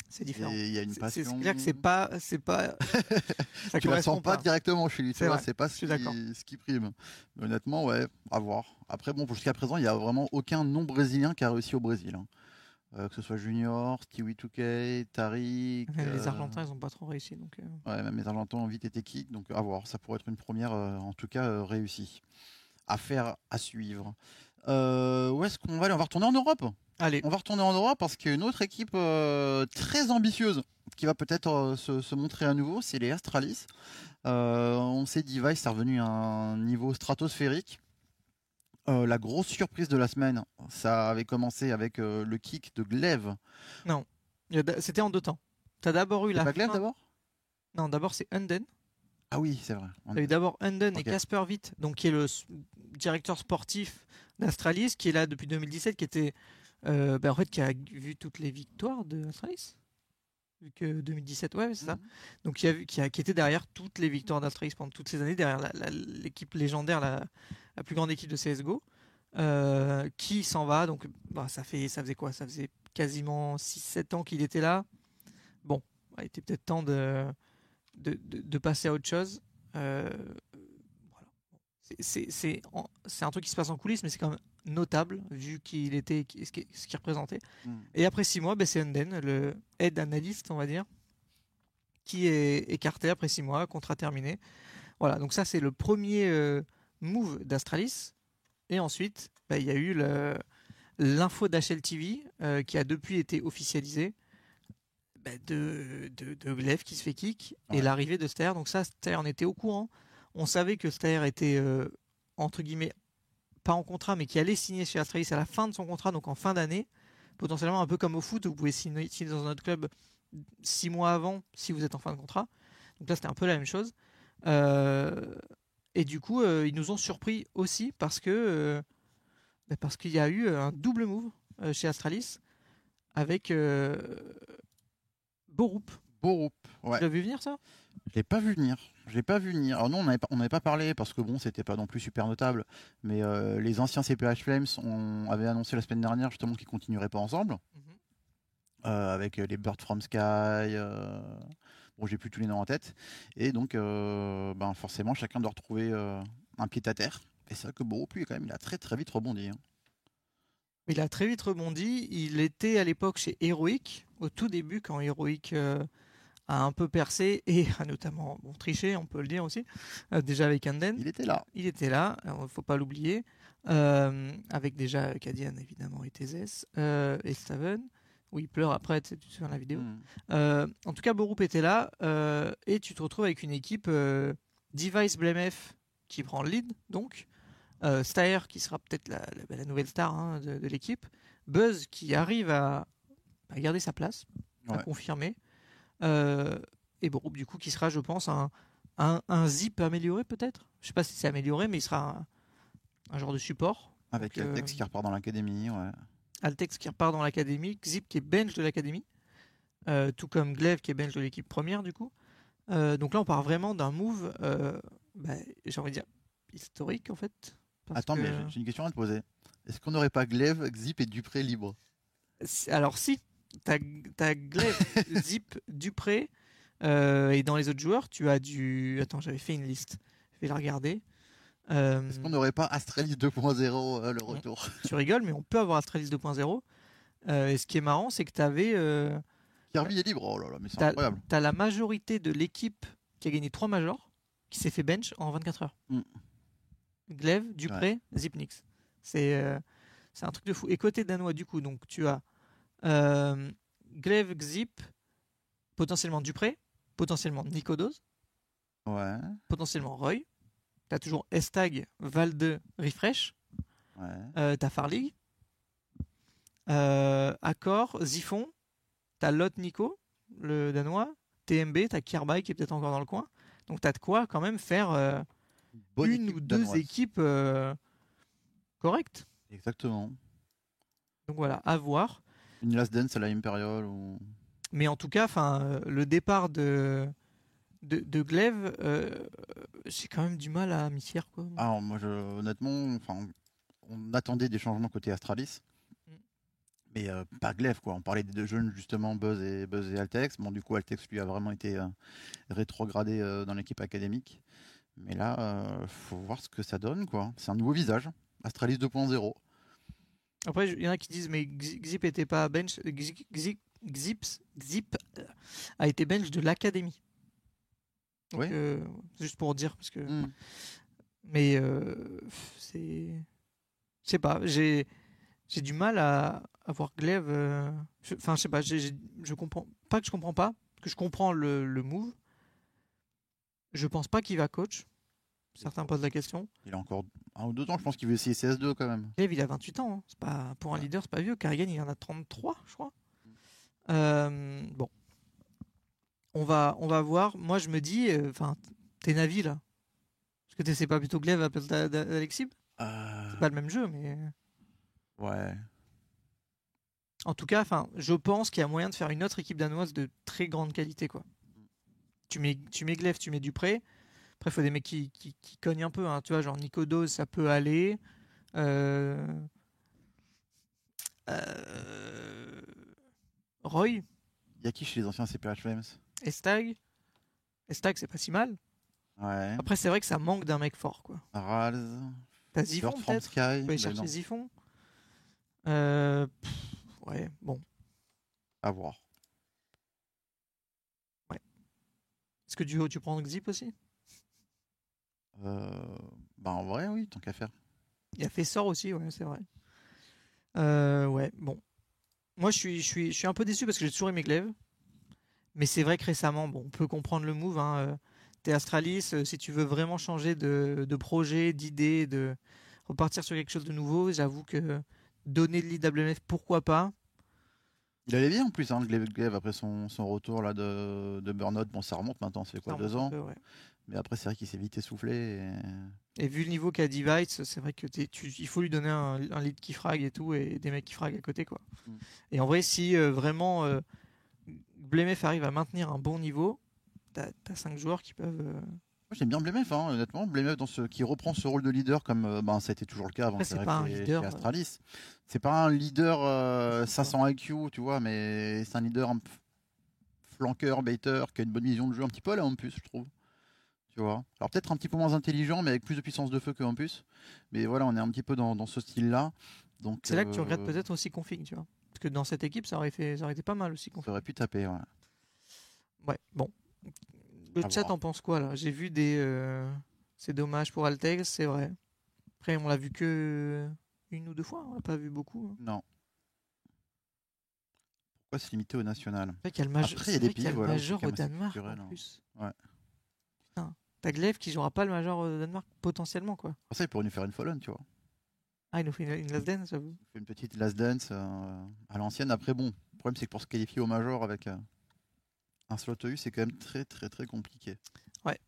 C'est différent. Il y a une C'est- C'est passion. clair que c'est pas, c'est pas. ça tu la sens pas, directement chez lui, C'est c'est pas ce qui, ce qui prime. Mais honnêtement, ouais, à voir. Après, bon, jusqu'à présent, il n'y a vraiment aucun non-brésilien qui a réussi au Brésil. hein. Euh, que ce soit Junior, Stewie 2K, Tariq. Même les euh, Argentins, ils ont pas trop réussi. Donc, euh, Ouais, même les Argentins ont vite été kick, donc à voir. Ça pourrait être une première, en tout cas, réussie. À faire, à suivre. Où est-ce qu'on va aller? On va retourner en Europe. Allez, On va retourner en Europe parce qu'il y a une autre équipe euh, très ambitieuse qui va peut-être euh, se, se montrer à nouveau, c'est les Astralis. Euh, on sait Device est revenu à un niveau stratosphérique. La grosse surprise de la semaine, ça avait commencé avec le kick de Glaive. a d- c'était en deux temps. T'as d'abord eu la. pas Glaive d'abord? Non, d'abord c'est Unden. Ah oui, c'est vrai. On- Il y a eu d'abord Unden et Casper Witt, donc qui est le directeur sportif d'Astralis, qui est là depuis 2017, qui était euh, bah, en fait, qui a vu toutes les victoires de Astralis. Vu que 2017, ouais, c'est ça. Mhm. Donc, qui, a vu, qui, a, qui était derrière toutes les victoires d'Astralis pendant toutes ces années, derrière l'équipe légendaire, la, la plus grande équipe de CSGO, euh, qui s'en va. Donc, bah, ça, fait, ça faisait quoi? Ça faisait quasiment 6-7 ans qu'il était là. Bon, bah, il était peut-être temps de, de, de- de passer à autre chose. Euh, voilà. C'est un truc qui se passe en coulisses, mais c'est quand même notable vu qu'il était ce qu'il représentait. Mm. Et après six mois, ben, c'est Unden, le head analyst, on va dire, qui est écarté après six mois, contrat terminé. Voilà, donc ça c'est le premier euh, move d'Astralis. Et ensuite, ben, il y a eu l'info d'HLTV euh, qui a depuis été officialisée ben, de, de, de Glaive qui se fait kick et l'arrivée de Stair. Donc ça, Stair en était au courant. On savait que Stair était euh, entre guillemets pas en contrat, mais qui allait signer chez Astralis à la fin de son contrat, donc en fin d'année. Potentiellement un peu comme au foot, où vous pouvez signer, signer dans un autre club six mois avant si vous êtes en fin de contrat. Donc là, c'était un peu la même chose. Euh, et du coup, euh, ils nous ont surpris aussi parce que euh, bah, parce qu'il y a eu un double move chez Astralis avec Borup. Borup, ouais. Tu l'as vu venir ça? Je l'ai pas vu venir. Je l'ai pas vu venir. Alors non, on n'avait pas, on pas parlé parce que bon, c'était pas non plus super notable. Mais euh, les anciens CPH Flames on avait annoncé la semaine dernière justement qu'ils continueraient pas ensemble Mhm. euh, avec les Bird from Sky. euh, Bon, j'ai plus tous les noms en tête. Et donc, euh, ben forcément, chacun doit retrouver euh, un pied à terre. Et c'est vrai que Borup, lui, quand même, il a très très vite rebondi. hein. Il a très vite rebondi. Il était à l'époque chez Heroic, au tout début, quand Heroic euh, a un peu percé et a notamment bon, triché, on peut le dire aussi, euh, déjà avec Anden. Il était là. Il était là, il ne faut pas l'oublier, euh, avec déjà Cadian évidemment et Tézès, euh, et Staven, où il pleure après, tu sais, tu te souviens de la vidéo. Mm. Euh, en tout cas, Borup était là, et tu te retrouves avec une équipe Device BlameF qui prend le lead, donc, Stair qui sera peut-être la, la- la nouvelle star hein, de, de l'équipe, Buzz qui arrive à, à garder sa place, à confirmer, et Borup du coup qui sera, je pense, un, un, un zip amélioré peut-être. Je sais pas si c'est amélioré, mais il sera un, un genre de support. Avec Donc, euh, Altex qui repart dans l'académie. Ouais. Altex qui repart dans l'académie, Zip qui est bench de l'académie, euh, tout comme Glaive qui est bench de l'équipe première du coup. Euh, donc là on part vraiment d'un move, euh, bah, j'ai envie de dire, historique en fait. parce Attends, que- mais j'ai- une question à te poser. Est-ce qu'on n'aurait pas Glaive, Xip et Dupré libres? Alors si, t'as as Glaive, Zip, Dupré, euh, et dans les autres joueurs tu as du... Attends j'avais fait une liste, je vais la regarder. Euh, Est-ce qu'on n'aurait pas Astralis 2.0 euh, le retour? tu rigoles mais on peut avoir Astralis 2.0. Euh, et ce qui est marrant c'est que tu avais... Kirby est libre Oh là là, mais c'est incroyable. T'as la majorité de l'équipe qui a gagné 3 majors qui s'est fait bench en 24 heures. Mm. Glaive, Dupré, Zipnix. C'est euh, c'est un truc de fou. Et côté danois, du coup, donc tu as euh, Glaive, Xip, potentiellement Dupré, potentiellement Nicodos, Ouais, potentiellement Roy. T'as toujours Estag, Valde, Refresh. ouais. Euh, t'as Farlig, euh, Accor, Zifon, t'as Lot Nico, le danois, TMB, t'as Kirby qui est peut-être encore dans le coin. Donc t'as de quoi quand même faire euh, Bonne une ou deux danoise. équipes euh, correctes. Exactement. Donc voilà, à voir. Une Last Dance à la Imperial ou. Mais en tout cas, enfin, euh, le départ de de, de Glaive, euh, j'ai quand même du mal à m'y faire quoi. Alors, moi, je, honnêtement, enfin, on attendait des changements côté Astralis. Mm. Mais euh, pas Glaive, quoi. On parlait des deux jeunes, justement, Buzz et, Buzz et Altex. Bon, du coup, Altex, lui, a vraiment été euh, rétrogradé euh, dans l'équipe académique. Mais là, euh, faut voir ce que ça donne, quoi. C'est un nouveau visage. Astralis 2.0. Après, il y en a qui disent mais Xi- Xip était pas bench. Xip euh, a été bench de l'académie. Oui. euh, juste pour dire parce que. Mm. Mais euh, c'est. Je sais pas, j'ai j'ai du mal à, à voir Glaive. euh, je- Enfin, je sais pas, je comprends. Pas que je comprends pas, que je comprends le, le move. Je pense pas qu'il va coach. Certains posent la question. Il a encore un ou deux ans. Je pense qu'il veut essayer CS2 quand même. Glaive, il a 28 ans. hein. C'est pas, pour un leader, c'est pas vieux. Carrigan, il en a 33, je crois. Euh, bon. On va, on va voir. Moi, je me dis, euh, enfin, t'es Navi là. Est-ce que t'essaies pas plutôt Glaive à place d'A- d'A- d'Alexib Euh, C'est pas le même jeu, mais. Ouais. En tout cas, enfin, je pense qu'il y a moyen de faire une autre équipe danoise de très grande qualité, quoi. Tu mets, tu mets Glaive, tu mets Dupré. Après, il faut des mecs qui, qui, qui cognent un peu. hein. Tu vois, genre Nico Dose, ça peut aller. Euh, euh, Roy, Il y a qui chez les anciens CPH Flames? Estag. Estag, c'est pas si mal. Ouais. Après, c'est vrai que ça manque d'un mec fort, quoi. Rals. T'as from peut-être? Sky. Chercher non, Zifon. Euh, pff, ouais, bon. à voir. Est-ce que du haut, tu prends Xip aussi? Bah en vrai, oui, tant qu'à faire. Il y a Fessor aussi, ouais, c'est vrai. Euh, ouais, bon. Moi, je suis, je, suis, je suis un peu déçu parce que j'ai toujours aimé Glaive. Mais c'est vrai que récemment, bon, on peut comprendre le move. Hein. euh, T'es Astralis, euh, si tu veux vraiment changer de, de projet, d'idée, de repartir sur quelque chose de nouveau, j'avoue que donner de l'IWF, pourquoi pas Il allait bien en plus, hein, Glaive, Glaive, après son, son retour là de, de Burnout. Bon, ça remonte maintenant, c'est quoi, Ça deux ans peu, ouais. Mais après, c'est vrai qu'il s'est vite essoufflé. et- Et vu le niveau qu'a Device, c'est vrai que tu- il faut lui donner un, un lead qui frag et tout, et des mecs qui frag à côté. quoi. Mm. Et en vrai, si euh, vraiment euh, Blemef arrive à maintenir un bon niveau, t'as 5 joueurs qui peuvent. euh, Moi, j'aime bien Blemef, hein, honnêtement. Blemef dans ce, qui reprend ce rôle de leader comme euh, ben, ça a été toujours le cas avant c'est pas un leader. Astralis. C'est pas un leader euh, C'est ça. 500 IQ, tu vois, mais c'est un leader un flanqueur, baiter, qui a une bonne vision de jeu, un petit peu à la Hampus, je trouve. Tu vois. Alors peut-être un petit peu moins intelligent, mais avec plus de puissance de feu que Hampus. Mais voilà, on est un petit peu dans, dans ce style-là. Donc C'est là que tu euh, regrettes peut-être aussi Config, tu vois. Parce que dans cette équipe, ça aurait, fait, ça aurait été pas mal aussi. Config. Ça aurait pu taper, ouais. Ouais, bon. Le À chat voir. en pense quoi là? J'ai vu des. euh, C'est dommage pour Alteg, c'est vrai. Après, on l'a vu que une ou deux fois, on l'a pas vu beaucoup. hein. Non. Pourquoi se limiter au national? C'est vrai qu'il y a le major, Après, il y a des y a pays, le voilà, où major au Danemark culturel, en hein. plus. Ouais. Putain. T'as Glaive qui jouera pas le major au Danemark potentiellement quoi. Pour ça, il pourrait nous faire une Fallen, tu vois. Ah, il nous fait une, une last dance, j'avoue. fait une petite last dance euh, à l'ancienne. Après, bon, le problème, c'est que pour se qualifier au major avec euh, un slot EU, c'est quand même très, très, très compliqué. Ouais.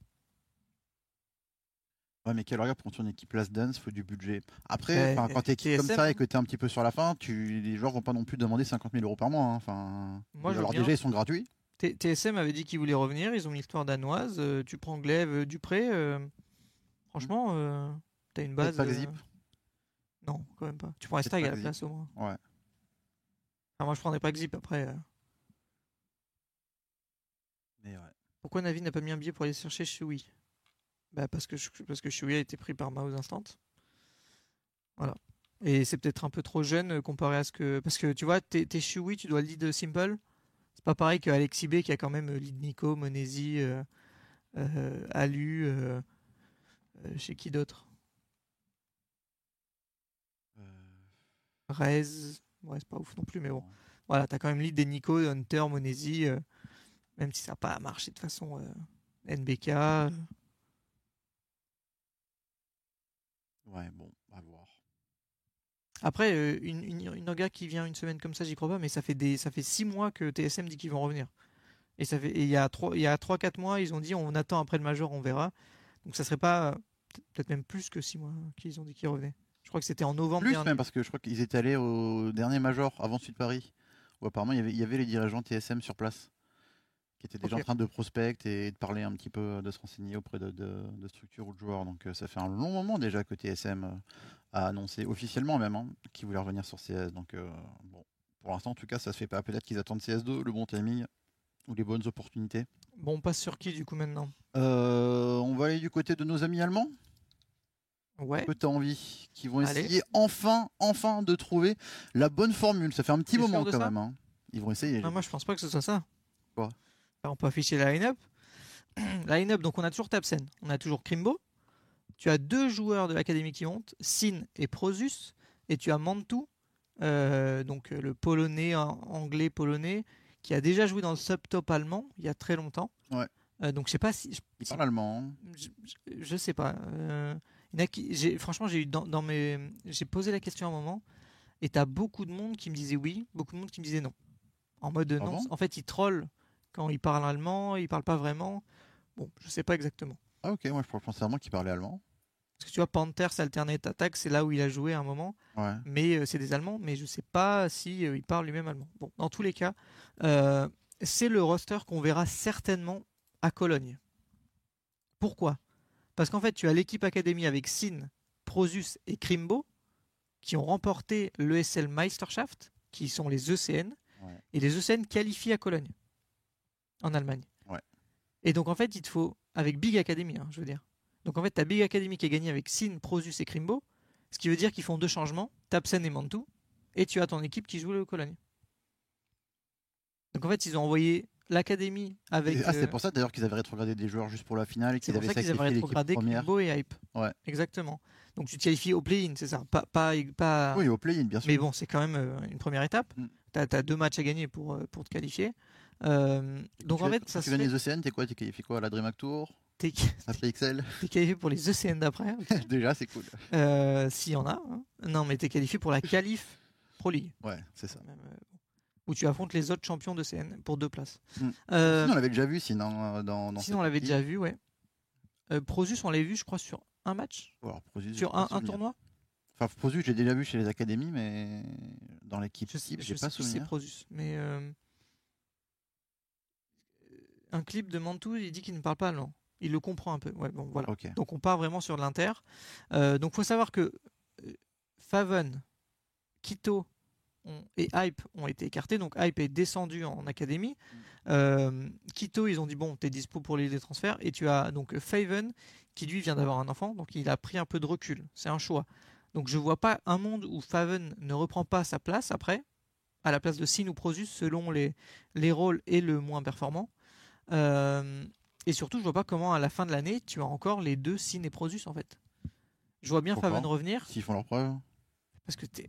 Ouais, mais quel regard pour construire une équipe last dance, faut du budget. Après, Ouais, quand t'es équipe comme ça et que t'es un petit peu sur la fin, tu, les joueurs vont pas non plus demander 50 000 euros par mois. hein. Enfin, Moi, alors bien. déjà, ils sont gratuits. T- TSM avait dit qu'ils voulaient revenir, ils ont mis l'histoire danoise. euh, tu prends Glaive, euh, Dupré. euh, franchement, euh, t'as une base. pas Xip. Non, quand même pas. Tu prends Estag à la place au moins. Ouais. Enfin, moi, je prendrais pas Xip après. Mais ouais. Pourquoi Navi n'a pas mis un billet pour aller chercher Shui bah parce que parce que Shui a été pris par Mao Instant. Voilà. Et c'est peut-être un peu trop jeune comparé à ce que parce que tu vois t'es t'es Shui, tu dois le lead Simple. C'est pas pareil que Alexis B qui a quand même euh, lead Nico, Monesi, euh, euh, Alu, chez qui d'autre? Rez, ouais c'est pas ouf non plus mais bon. Voilà, t'as quand même lead des Nico, Hunter, Monesi, même si ça n'a pas marché de façon NBK. Ouais, bon. Après, euh, une, une, une orga qui vient une semaine comme ça, j'y crois pas, mais ça fait des, ça fait six mois que TSM dit qu'ils vont revenir. Et ça fait, et il y a trois, il y a trois, quatre mois, ils ont dit on attend après le major, on verra. Donc ça serait pas, peut-être même plus que six mois qu'ils ont dit qu'ils revenaient. Je crois que c'était en novembre Plus dernier. même, parce que je crois qu'ils étaient allés au dernier major avant de Paris, où apparemment il y avait, il y avait les dirigeants TSM sur place, qui étaient déjà en train de prospect et de parler un petit peu, de se renseigner auprès de, de- de structures ou de joueurs. Donc euh, ça fait un long moment déjà que TSM euh, a annoncé, officiellement même, hein, qu'ils voulaient revenir sur CS. Donc euh, bon, pour l'instant en tout cas ça se fait pas. Peut-être qu'ils attendent CS2, le bon timing ou les bonnes opportunités. Bon, on passe sur qui du coup maintenant? Euh, on va aller du côté de nos amis allemands Ouais. que tu as envie, qui vont Allez. essayer enfin, enfin de trouver la bonne formule. Ça fait un petit moment quand même. hein. Ils vont essayer. Non, moi je pense pas que ce soit ça. Quoi? On peut afficher la line-up. La line-up, donc on a toujours Tapsen, on a toujours Krimbo. Tu as deux joueurs de l'académie qui montent, Sin et Prosus, et tu as Mantou, euh, donc le polonais, an- anglais polonais, qui a déjà joué dans le subtop allemand il y a très longtemps. Ouais. Euh, donc je sais pas si, je- Ils si- parlent allemand. hein. je, je- je sais pas. Euh, il y en a qui- j'ai- franchement, j'ai eu dans, dans mes, j'ai posé la question à un moment, et t'as beaucoup de monde qui me disait oui, beaucoup de monde qui me disait non. En mode Ah non. bon? en fait, ils trollent quand ils parlent allemand, ils parlent pas vraiment. Bon, je sais pas exactement. Ah ok, moi je pensais vraiment qu'ils parlaient allemand. Parce que tu vois, Panthers Alternate Attack, c'est là où il a joué à un moment. Ouais. mais euh, c'est des Allemands, mais je sais pas si euh, il parle lui-même allemand. Bon, dans tous les cas, euh, c'est le roster qu'on verra certainement à Cologne. Pourquoi? Parce qu'en fait, tu as l'équipe académie avec Sin, Prosus et Krimbo qui ont remporté l'ESL Meisterschaft, qui sont les ECN, Ouais. et les ECN qualifient à Cologne, en Allemagne. Ouais. Et donc en fait, il te faut, avec Big Academy, hein, je veux dire. Donc en fait, tu as Big Academy qui a gagné avec Sin, Prosus et Krimbo, ce qui veut dire qu'ils font deux changements, Tapsen et Mantou, et tu as ton équipe qui joue le Cologne. Donc en fait, ils ont envoyé l'académie avec. Ah, c'est euh, pour ça d'ailleurs qu'ils avaient rétrogradé des joueurs juste pour la finale et c'est qu'ils pour avaient ça qu'ils avaient rétrogradé. Krimbo et Hype. Ouais. Exactement. Donc tu te qualifies au play-in, c'est ça. Pas, pas, pas... Oui, au play-in, bien sûr. Mais bon, c'est quand même euh, une première étape. Mm. Tu as, deux matchs à gagner pour, euh, pour te qualifier. Euh, donc tu en fait, ça tu gagnes fait. les ECN, t'es quoi T'es qualifié quoi à la DreamHack Tour T'es qualifié pour les ECN d'après. Déjà, c'est cool. Euh, s'il y en a. hein. Non, mais t'es qualifié pour la qualif Pro League. Ouais, c'est ça. même, euh, où tu affrontes les autres champions de CN pour deux places. Mm. Euh, Sinon, on l'avait déjà vu, sinon, dans, dans sinon, on l'avait déjà vu, ouais. Prosus, on l'avait vu, je crois, sur un match, Alors, sur un, un souvenir. tournoi. Enfin, Prosus, j'ai déjà vu chez les académies, mais dans l'équipe j'ai sais pas si c'est souvenir. Prosus, mais un clip de Mantou, il dit qu'il ne parle pas allemand. Il le comprend un peu. Ouais, bon, voilà. Donc on part vraiment sur l'Inter. Euh, donc faut savoir que euh, Faven, Quito et Hype ont été écartés. Donc Hype est descendu en académie. Euh, Quito, ils ont dit bon, t'es dispo pour les transferts. Et tu as donc Faven qui lui vient d'avoir un enfant, donc il a pris un peu de recul. C'est un choix. Donc je vois pas un monde où Faven ne reprend pas sa place après, à la place de Sin ou Prosus selon les, les rôles et le moins performant. Euh, et surtout, je vois pas comment à la fin de l'année tu as encore les deux Sin et Prosus en fait. Je vois bien Pourquoi revenir S'ils font leur preuve. parce que t'es-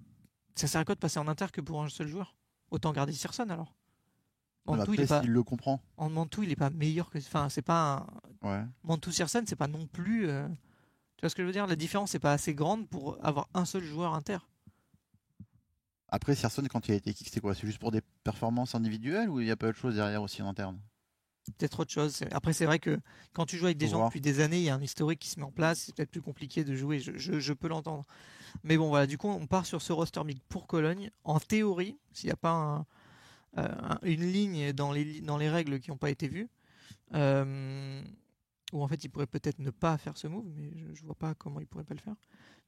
ça sert à quoi de passer en inter que pour un seul joueur? Autant garder Searson alors. Mantou, il est pas, le comprend. en Mantou, il est pas meilleur que. Enfin, c'est pas un, Ouais. Mantou Searson, c'est pas non plus. euh, Tu vois ce que je veux dire? La différence n'est pas assez grande pour avoir un seul joueur inter. Après, Serson, quand il a été kick, c'était quoi? C'est juste pour des performances individuelles ou il y a pas autre chose derrière aussi en interne? Peut-être autre chose. Après, c'est vrai que quand tu joues avec des gens voir. depuis des années, il y a un historique qui se met en place. C'est peut-être plus compliqué de jouer. Je, je- je peux l'entendre. Mais bon, voilà. Du coup, on part sur ce roster big pour Cologne. En théorie, s'il n'y a pas un- euh, un- une ligne dans les, li- dans les règles qui n'ont pas été vues, euh, ou en fait, il pourrait peut-être ne pas faire ce move, mais je, ne vois pas comment il pourrait pas le faire.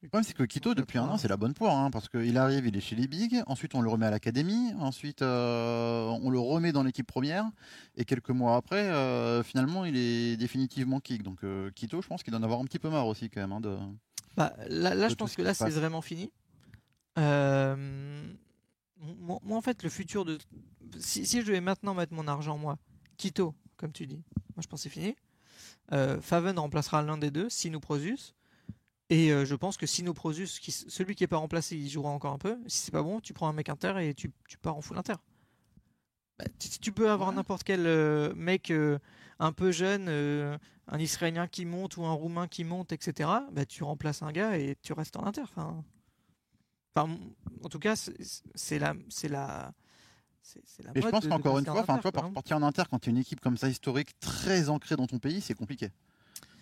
Le problème, c'est que Quito, depuis un an, c'est la bonne poire. hein, parce qu'il arrive, il est chez les Bigs. Ensuite, on le remet à l'académie. Ensuite, euh, on le remet dans l'équipe première. Et quelques mois après, euh, finalement, il est définitivement kick. Donc, euh, Quito, je pense qu'il doit en avoir un petit peu marre aussi, quand même. hein, de... Bah, là, là de je pense que là, c'est vraiment fini. Euh, moi, moi, en fait, le futur de. Si, si je devais maintenant mettre mon argent, moi, Quito, comme tu dis, moi, je pense que c'est fini. Euh, Faven remplacera l'un des deux, Sino Prosus. Et euh, je pense que Sino Prosus, qui, celui qui n'est pas remplacé, il jouera encore un peu. Si c'est pas bon, tu prends un mec inter et tu, tu pars en full inter. Bah, tu, tu peux avoir Ouais. n'importe quel euh, mec euh, un peu jeune, euh, un Israélien qui monte ou un Roumain qui monte, etc. Bah, tu remplaces un gars et tu restes en inter. Enfin, en tout cas, c'est la, c'est la, c'est c'est la Et je pense qu'encore une fois, enfin, toi, partir en inter quand tu es une équipe comme ça historique, très ancrée dans ton pays, c'est compliqué.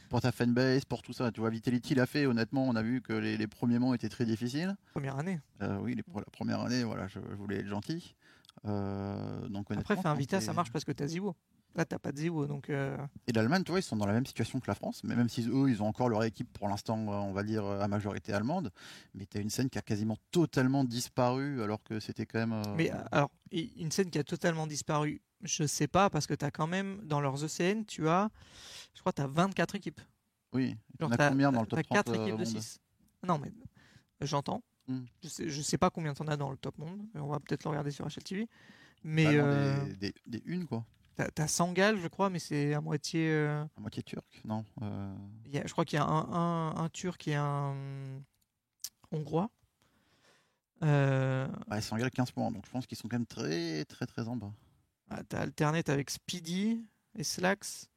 Pour ta fanbase, pour tout ça. Tu vois, Vitality l'a fait, honnêtement, on a vu que les, les premiers mois étaient très difficiles. première année. Euh, oui, les- pour la première année, voilà, je, je voulais être gentil. Euh, donc, Après, je un Vita, ça marche parce que t'as Ziwo. Là, t'as pas de donc. euh, Et l'Allemagne, tu vois, ils sont dans la même situation que la France, mais même si eux, ils ont encore leur équipe pour l'instant, euh, on va dire, euh, à majorité allemande, mais tu as une scène qui a quasiment totalement disparu alors que c'était quand même. euh, Mais alors, une scène qui a totalement disparu, je sais pas, parce que tu as quand même, dans leurs ECN, tu as, je crois, tu as 24 équipes. oui, il y en Genre, a t'as- combien dans le t'as top 30 4 euh, équipes de monde 6. Non, mais j'entends. Hmm. Je, sais, je sais pas combien t'en as dans le top monde. On va peut-être le regarder sur HLTV. Mais Bah euh, des, des, des unes, quoi. T'as Sangal, je crois, mais c'est à moitié. euh, À moitié turc, non euh, il y a- je crois qu'il y a un, un, un Turc et un Hongrois. Euh, sont à 15 points, donc je pense qu'ils sont quand même très, très, très en bas. Ah, T'as Alternate avec Speedy et Slacks.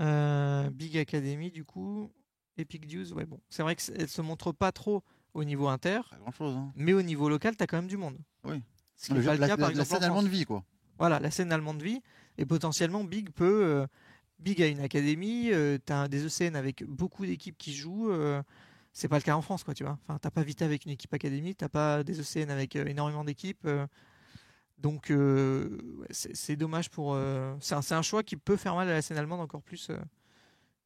Euh, Big Academy, du coup. Epic Dues, ouais, bon. C'est vrai qu'elle se montre pas trop au niveau inter, Pas grand chose. Hein. mais au niveau local, t'as quand même du monde. Oui. Ce qui n'est pas le la, cas, par la- la exemple, en scène allemande vie, quoi. Voilà, la scène allemande vie. Et potentiellement, Big peut, euh, Big a une académie, euh, tu as des ECN avec beaucoup d'équipes qui jouent. euh, c'est pas le cas en France, quoi, tu vois. Enfin, t'as pas Vita avec une équipe académique, t'as pas des ECN avec énormément d'équipes. donc, c'est dommage pour. c'est un, choix qui peut faire mal à la scène allemande encore plus.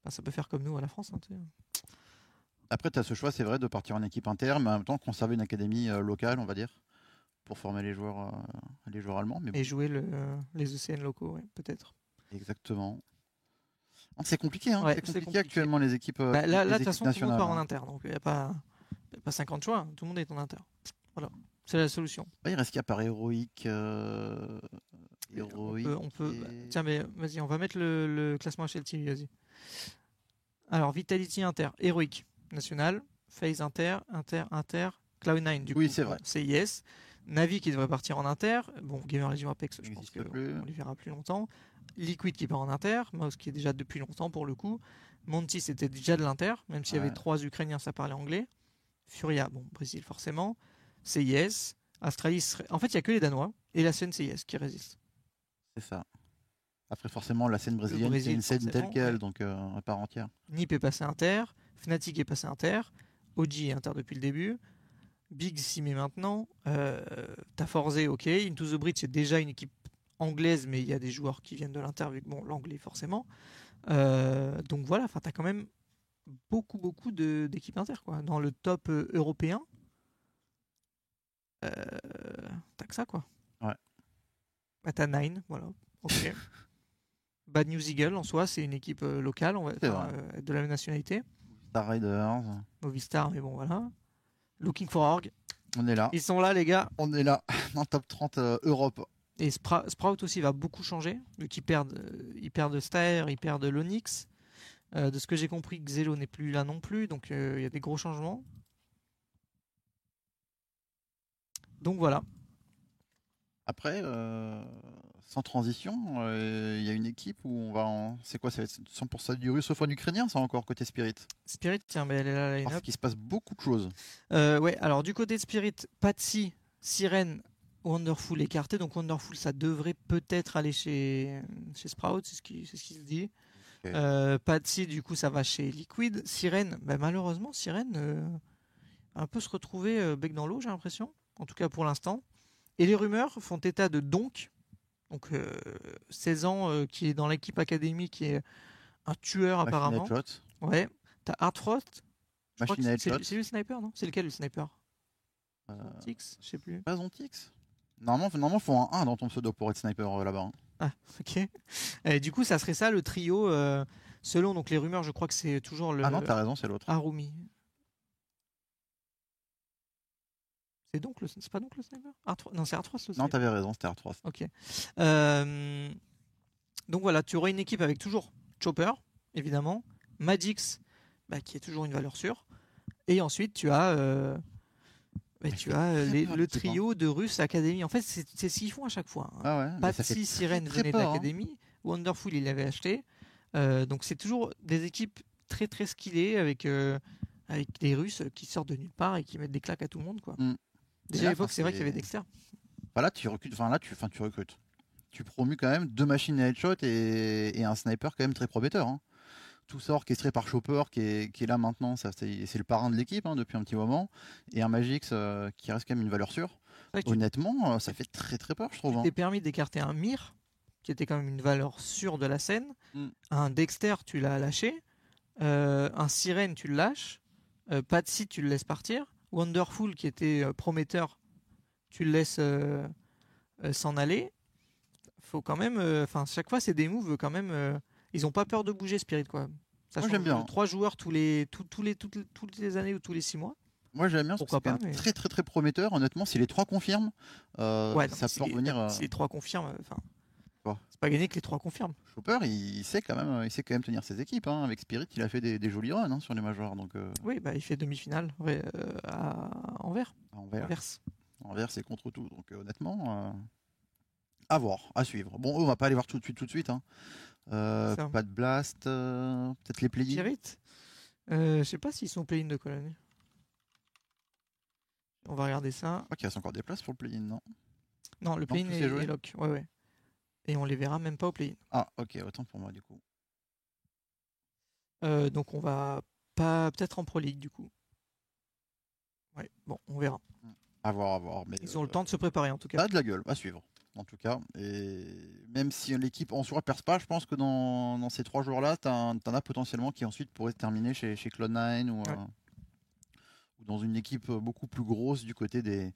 ça peut faire comme nous à la France. hein. Après, tu as ce choix, c'est vrai, de partir en équipe inter, mais en même temps conserver une académie locale, on va dire, pour former les joueurs, euh, les joueurs allemands. Mais bon, Et jouer le, les ECN locaux, ouais, peut-être. exactement. Ah, C'est compliqué, hein, Ouais, c'est c'est compliqué, compliqué. actuellement les équipes. euh, Bah, là, de toute façon, tout le monde part en hein. inter. Donc, il n'y a, pas- y a pas 50 choix. Tout le monde est en inter. Voilà. C'est la solution. Ouais, il reste qu'à part héroïque. euh, héroïque. peut- on peut- et- Tiens, mais vas-y, on va mettre le, le classement HLTV, vas-y. Alors, Vitality Inter, Heroic, National, FaZe Inter, Inter, Inter, Cloud9, du Oui, coup, c'est vrai. CIS, Navi qui devrait partir en Inter, bon, Gamer Legion Apex, je pense qu'on les verra plus longtemps, Liquid qui part en Inter, Mouse qui est déjà depuis longtemps pour le coup, Monty c'était déjà de l'Inter, même s'il y avait trois Ukrainiens, ça parlait anglais, Furia, bon, Brésil forcément, CIS, Astralis, en fait, il n'y a que les Danois et la scène CIS qui résistent. C'est ça. Après, forcément, la scène brésilienne, c'est Brésil, une scène telle quelle, donc euh, à part entière. Nip est passé Inter, Fnatic est passé Inter, OG est Inter depuis le début, Big s'y met maintenant, euh, t'as Forze, ok, Into the Bridge c'est déjà une équipe anglaise, mais il y a des joueurs qui viennent de l'Inter, vu que bon, l'anglais forcément. Euh, donc voilà, enfin t'as quand même beaucoup beaucoup de- d'équipes Inter quoi. Dans le top euh, européen, euh, t'as que ça quoi. Ouais. Bah, t'as Nine, voilà, ok. Bad News Eagle en soi, c'est une équipe locale, on va, de la même nationalité. Star Raiders, Movistar, mais bon, voilà. Looking for Org. on est là. Ils sont là, les gars. On est là, dans le top 30 euh, Europe. Et Spra- Sprout aussi va beaucoup changer, vu qu'ils perdent, euh, ils perdent Staer, ils perdent l'Onyx. Euh, de ce que j'ai compris, Xelo n'est plus là non plus, donc euh, il y a des gros changements. Donc voilà. Après, euh, sans transition, euh, il y a une équipe où on va en. C'est quoi Ça va être 100% du russophone ukrainien, ça encore, côté Spirit? Spirit, tiens, mais elle est là, Parce qu'il se passe beaucoup de choses. Euh, ouais, alors du côté de Spirit, Patsy, Sirène, Wonderful écarté. Donc Wonderful, ça devrait peut-être aller chez, chez Sprout, c'est ce qui, ce qui se dit. Ok. Euh, Patsy, du coup, ça va chez Liquid. Sirène, bah, malheureusement, Sirène euh, un peu se retrouver bec dans l'eau, j'ai l'impression. En tout cas pour l'instant. Et les rumeurs font état de Donk, donc euh, 16 ans, euh, qui est dans l'équipe académique, qui est un tueur Machine apparemment. Headshot. Ouais. T'as que Machine Headshot. c'est lui le sniper, non? C'est lequel le sniper? Euh, Tix, je sais plus. pas Zontix? Normalement, normalement, faut un 1 dans ton pseudo pour être sniper euh, là-bas. hein. Ah, ok. Et du coup, ça serait ça le trio. euh, selon donc les rumeurs, je crois que c'est toujours le Ah non, t'as raison, c'est l'autre. Harumi. C'est donc le, c'est pas donc le sniper R3 Non, c'est R3 le Non, sniper. t'avais raison, c'était R3. Ok. Euh, donc voilà, tu auras une équipe avec toujours Chopper, évidemment, Magix, bah, qui est toujours une valeur sûre, et ensuite tu as, euh, bah, tu as euh, les- le hein. trio de Russe Academy. En fait, c'est ce qu'ils font à chaque fois. hein. Ah ouais, Patsy, Sirène très venait de peur, hein. l'Académie. Wonderful, il l'avait acheté. Euh, donc c'est toujours des équipes très très skillées avec, euh, avec des Russes qui sortent de nulle part et qui mettent des claques à tout le monde. Quoi. Mm. Déjà à l'époque, c'est vrai qu'il y avait Dexter. Enfin, là, tu recrutes. Enfin, là, tu, enfin, tu recrutes. Tu promues quand même deux machines à headshot et, et un sniper quand même très prometteur. hein. Tout ça orchestré par Chopper qui est, qui est là maintenant. C'est, le parrain de l'équipe hein, depuis un petit moment. Et un Magix euh, qui reste quand même une valeur sûre. Tu Honnêtement, euh, ça fait très très peur, je trouve. hein. t'es permis d'écarter un Mir, qui était quand même une valeur sûre de la scène. Mm. Un Dexter, tu l'as lâché. Euh, un Sirène, tu le lâches. Patsy, tu le laisses partir. Wonderful, qui était euh, prometteur, tu le laisses euh, euh, s'en aller. Faut quand même. Enfin, chaque fois, c'est des moves quand même. ils ont pas peur de bouger, Spirit, quoi. Ça Moi, j'aime bien. de Trois joueurs tous les, tous, tous les, toutes, les- toutes les années ou tous les six mois. Moi, j'aime bien parce que Pourquoi c'est pas, même mais- très très très prometteur. Honnêtement, si les trois confirment, euh, ouais, ça si peut les- revenir. euh, Si les trois confirment, euh, c'est pas gagné que les trois confirment. Chopper, il sait quand même, il sait quand même tenir ses équipes. hein. Avec Spirit, il a fait des, des jolis runs hein, sur les majors. Donc, euh, Oui, bah, il fait demi-finale ouais, euh, à Anvers. Anvers. Anvers. Envers, c'est contre tout. Donc euh, honnêtement, euh, à voir, à suivre. Bon, eux, on va pas aller voir tout de suite, tout de suite. hein. Pas de blast, peut-être les play Spirit Je sais pas s'ils sont play-in de Cologne. On va regarder ça. Je crois qu'il reste encore des places pour le play-in, non? Non, le play-in est, est lock. Ouais, ouais. Et on les verra même pas au play-in. Ah, ok, autant pour moi du coup. Euh, donc on va pas peut-être en Pro League du coup. Ouais, bon, on verra. À voir, à voir. Mais, Ils ont le euh, temps de se préparer en tout cas. Ça a de la gueule, à suivre. En tout cas, et même si l'équipe en soi perce pas, je pense que dans, dans ces trois jours-là, t'en t'en as potentiellement qui ensuite pourraient terminer chez, chez Cloud9 ou, Ouais. euh, ou dans une équipe beaucoup plus grosse du côté des,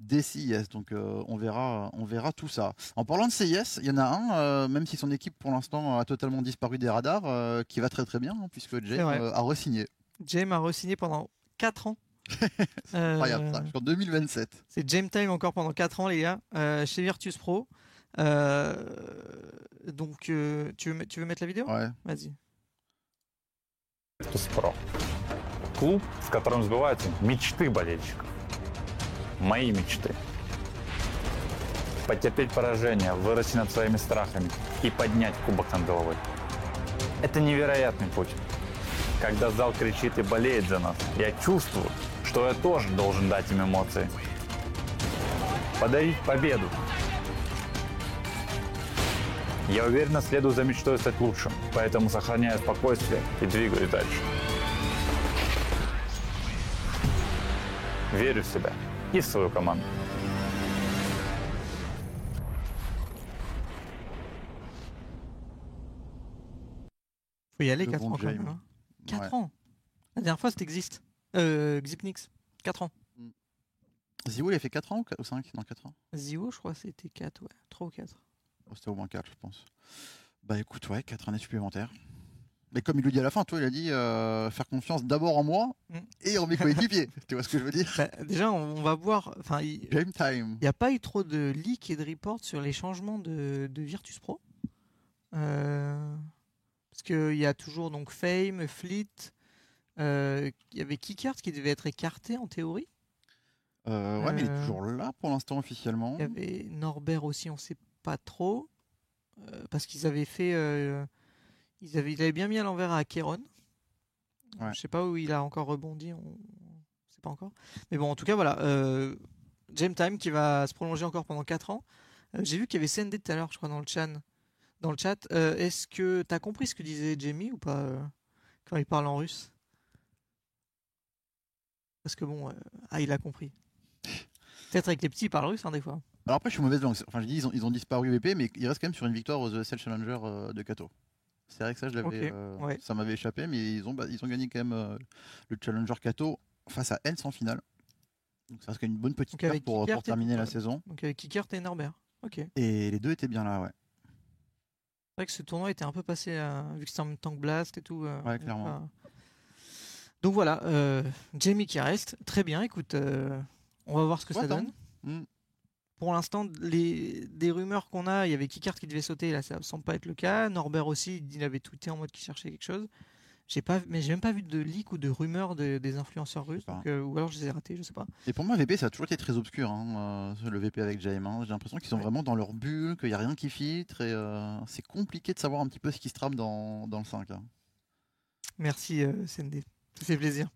des CIS. Donc euh, on, verra, on verra tout ça. En parlant de CIS, il y en a un, euh, même si son équipe pour l'instant a totalement disparu des radars, euh, qui va très très bien, hein, puisque euh, a re-signé. James a re-signé pendant 4 ans. Incroyable ça, jusqu'en 2027. C'est James Time encore pendant 4 ans, les gars, euh, chez Virtus Pro. Euh, donc, euh, tu, veux, tu veux mettre la vidéo? Ouais. Vas-y. Клуб, в котором сбываются мечты болельщиков. Мои мечты. Потерпеть поражение, вырасти над своими страхами и поднять кубок над головой. Это невероятный путь. Когда зал кричит и болеет за нас, я чувствую, что я тоже должен дать им эмоции. Подарить победу. Я уверенно следую за мечтой стать лучшим, поэтому сохраняю спокойствие и двигаюсь дальше. Верю в себя и в свою команду. Faut y aller Le 4 bon ans quand même. James. hein. 4 Ouais. ans La dernière fois, c'était Exist. Euh, Xipnix. 4 ans. Zio, il a fait 4 ans ou 5 Non, 4 ans. Zio, je crois, c'était 4, ouais. 3 ou 4. Oh, C'était au moins 4, je pense. Bah écoute, ouais, 4 années supplémentaires. Mais comme il le dit à la fin, toi, il a dit euh, faire confiance d'abord en moi Mm. et en mes coéquipiers. tu vois ce que je veux dire? Bah, déjà, on, va voir. Enfin, il Game time. n'y a pas eu trop de leaks et de reports sur les changements de, de Virtus Pro. Euh, parce qu'il y a toujours donc Fame, Fleet. euh, Il y avait Kickard qui devait être écarté en théorie. Euh, ouais, mais il est toujours là pour l'instant officiellement. Il y avait Norbert aussi, on sait pas trop. parce qu'ils avaient fait. Ils, avaient, ils avaient bien mis à l'envers à. Ouais. Je sais pas où il a encore rebondi, on ne sait pas encore. Mais bon, en tout cas, voilà. Euh, Time qui va se prolonger encore pendant 4 ans. Euh, J'ai vu qu'il y avait CND tout à l'heure, je crois, dans le chat. Dans le chat. Euh, Est-ce que tu as compris ce que disait Jamie ou pas euh, quand il parle en russe? Parce que bon, ah, il a compris. Peut-être avec les petits, ils parlent russe, hein, des fois. Alors après, je suis mauvaise langue. Enfin, je dis, ils ont, ils ont disparu VP, mais ils restent quand même sur une victoire aux ESL Challenger de Kato. C'est vrai que ça, je l'avais, euh, ouais. ça m'avait échappé, mais ils ont, bah, ils ont gagné quand même euh, le Challenger Kato face à Hens en finale. Donc ça même une bonne petite carte pour, terminer la saison. Donc avec Kickert et Norbert. Ok. C'est Et les deux étaient bien là, ouais. vrai que ce tournoi était un peu passé à. Vu que c'était en même temps que Blast et tout. euh, Ouais, clairement. Donc voilà, euh, Jamie qui reste. Très bien, écoute, euh, on va voir ce que Ouais, ça donne. Pour l'instant, les, des rumeurs qu'on a, il y avait Kickart qui devait sauter, là ça semble pas être le cas. Norbert aussi, il avait tweeté en mode qu'il cherchait quelque chose. J'ai pas, mais j'ai même pas vu de leak ou de rumeurs de- des influenceurs russes, donc, euh, ou alors je les ai ratés, je sais pas. Et pour moi, VP, ça a toujours été très obscur, hein, euh, le VP avec Jaime. hein. J'ai l'impression qu'ils sont Ouais. vraiment dans leur bulle, qu'il n'y a rien qui filtre, et euh, c'est compliqué de savoir un petit peu ce qui se trame dans, dans le 5. hein. Merci CND, ça fait plaisir.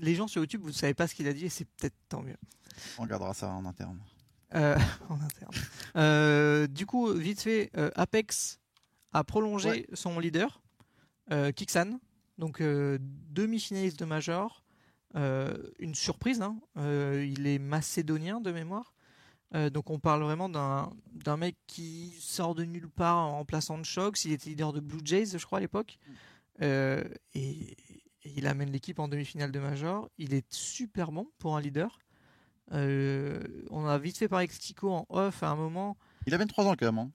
Les gens sur YouTube, vous ne savez pas ce qu'il a dit et c'est peut-être tant mieux. On regardera ça en interne. Euh, en interne. Euh, du coup, vite fait, euh, Apex a prolongé Ouais. son leader, Kixan, donc demi-finaliste de Major. Une surprise, hein. Il est macédonien de mémoire. Donc on parle vraiment d'un mec qui sort de nulle part en remplaçant de Shox. Il était leader de Blue Jays, je crois, à l'époque. Euh, et, et il amène l'équipe en demi-finale de Major. Il est super bon pour un leader. Euh, on a vite fait parler avec Stico en off à un moment. Il a 23 ans quand même. hein.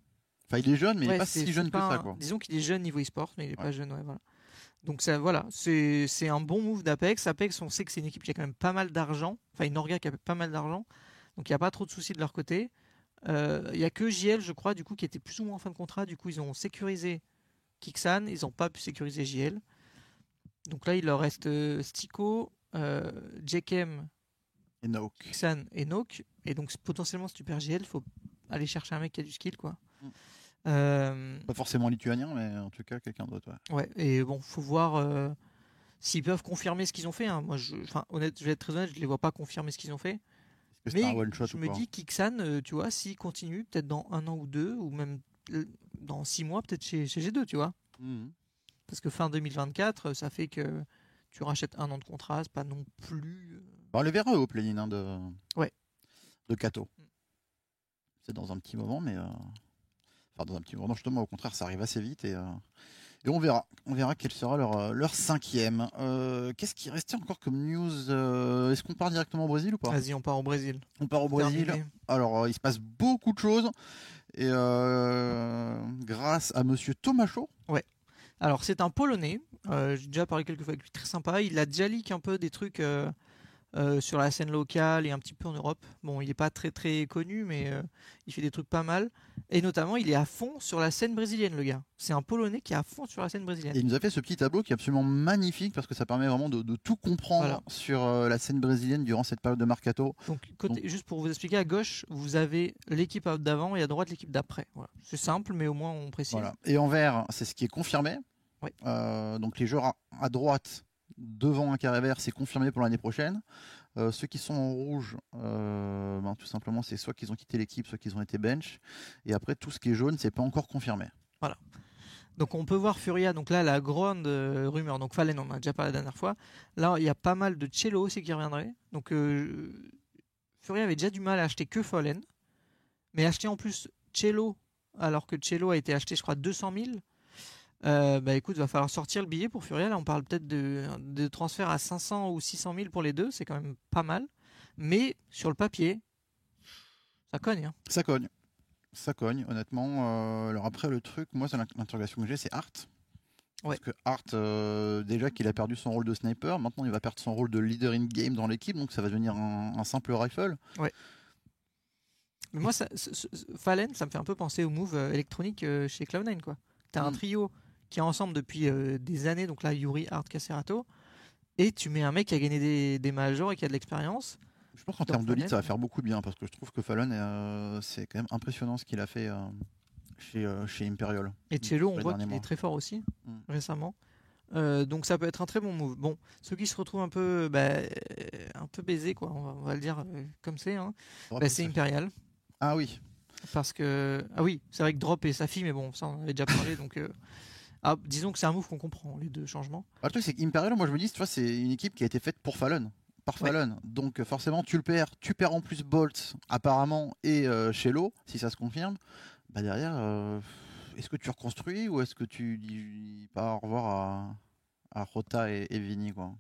Enfin, il est jeune, mais il n'est pas si jeune que pas ça. un- Quoi. Disons qu'il est jeune niveau e-sport, mais il est Ouais. pas jeune, ouais, voilà. Donc ça, voilà, c'est un bon move d'Apex. Apex, on sait que c'est une équipe qui a quand même pas mal d'argent. Enfin, une orga qui a pas mal d'argent. Donc il n'y a pas trop de soucis de leur côté. Euh, Il y a que JL, je crois, du coup, qui était plus ou moins en fin de contrat. Du coup, ils ont sécurisé Kixan. Ils n'ont pas pu sécuriser JL. Donc là, il leur reste euh, Stico, euh, Jekem, Et Noak. Xan et Nook. Et donc, potentiellement, si tu perds GL, faut aller chercher un mec qui a du skill, quoi. Mm. Euh, Pas forcément lituanien, mais en tout cas quelqu'un d'autre. ouais. ouais, et bon, faut voir euh, s'ils peuvent confirmer ce qu'ils ont fait. hein. Moi, je, honnête, je vais être très honnête, je les vois pas confirmer ce qu'ils ont fait. Mais un one shot je ou me pas dis qu'Ixan, euh, tu vois, s'il continue, peut-être dans un an ou deux, ou même dans six mois, peut-être chez, chez G2, tu vois. Mhm. Parce que fin 2024, ça fait que tu rachètes un an de contrat, c'est pas non plus. Bon, on les verra au hein, de, Ouais. de Kato. C'est dans un petit moment, mais. euh, Enfin, dans un petit moment, justement, au contraire, ça arrive assez vite et, euh, et on verra. On verra quel sera leur, euh, leur cinquième. Euh, Qu'est-ce qui restait encore comme news euh, Est-ce qu'on part directement au Brésil ou pas? Vas-y, on part au Brésil. On part au Brésil. Terminé. Alors, il se passe beaucoup de choses. Et euh, grâce à monsieur Tomacho, Alors, c'est un Polonais. J'ai déjà parlé quelques fois avec lui, très sympa. Il a déjà leak un peu des trucs euh, sur la scène locale et un petit peu en Europe. Bon, il n'est pas très très connu, mais euh, il fait des trucs pas mal. Et notamment, il est à fond sur la scène brésilienne, le gars. C'est un Polonais qui est à fond sur la scène brésilienne. Et il nous a fait ce petit tableau qui est absolument magnifique parce que ça permet vraiment de, de tout comprendre Voilà. sur euh, la scène brésilienne durant cette période de mercato. Donc, côté, juste pour vous expliquer, à gauche, vous avez l'équipe d'avant et à droite, l'équipe d'après. Voilà. C'est simple, mais au moins on précise. Voilà. Et en vert, c'est ce qui est confirmé. Euh, donc les joueurs à, à droite, devant un carré vert, c'est confirmé pour l'année prochaine. Euh, ceux qui sont en rouge, euh, ben, tout simplement, c'est soit qu'ils ont quitté l'équipe, soit qu'ils ont été bench. Et après, tout ce qui est jaune, c'est pas encore confirmé. Donc on peut voir Furia, donc là la grande euh, rumeur, donc Fallen on en a déjà parlé la dernière fois, là il y a pas mal de Cello aussi qui reviendrait, donc Furia avait déjà du mal à acheter que Fallen, mais acheter en plus Cello, alors que Cello a été acheté je crois 200 000, euh, bah écoute, va falloir sortir le billet pour Furia, là on parle peut-être de, de transfert à 500 ou 600 000 pour les deux, c'est quand même pas mal, mais sur le papier, ça cogne. hein. Ça cogne. Ça cogne, honnêtement. Euh, alors après, le truc, moi, c'est l'in- l'interrogation que j'ai, c'est Art. Ouais. Parce que Art, euh, déjà qu'il a perdu son rôle de sniper, maintenant il va perdre son rôle de leader in game dans l'équipe, donc ça va devenir un, un simple rifle. Mais moi, ça, Fallen, ça me fait un peu penser au move électronique chez Cloud9. quoi. T'as un Mm. trio qui est ensemble depuis euh, des années, donc là, Yuri, Art, Cacerato, et tu mets un mec qui a gagné des, des majors et qui a de l'expérience. Je pense qu'en termes de lead, ça va faire beaucoup de bien, parce que je trouve que Fallon, euh, c'est quand même impressionnant ce qu'il a fait euh, chez, chez Imperial. Et Cello, on voit qu'il est très fort aussi, Mm. récemment. Euh, donc ça peut être un très bon move. Bon, ceux qui se retrouvent un peu, bah, un peu baisés, quoi, on va, on va le dire euh, comme c'est, hein, bah, c'est. Imperial. Ah oui, Parce que. Ah oui, c'est vrai que Drop et Safi, mais bon, ça on en avait déjà parlé, donc. euh, ah, disons que c'est un move qu'on comprend, les deux changements. Ah, le truc, c'est qu'Imperial, moi je me dis, tu vois, c'est une équipe qui a été faite pour Fallon. Par Ouais. Fallon. Donc euh, forcément, tu le perds. Tu perds en plus Bolt, apparemment, et euh, Shello, si ça se confirme. Bah derrière, euh, est-ce que tu reconstruis ou est-ce que tu dis pas au revoir à, à Rota et, et Vini, quoi?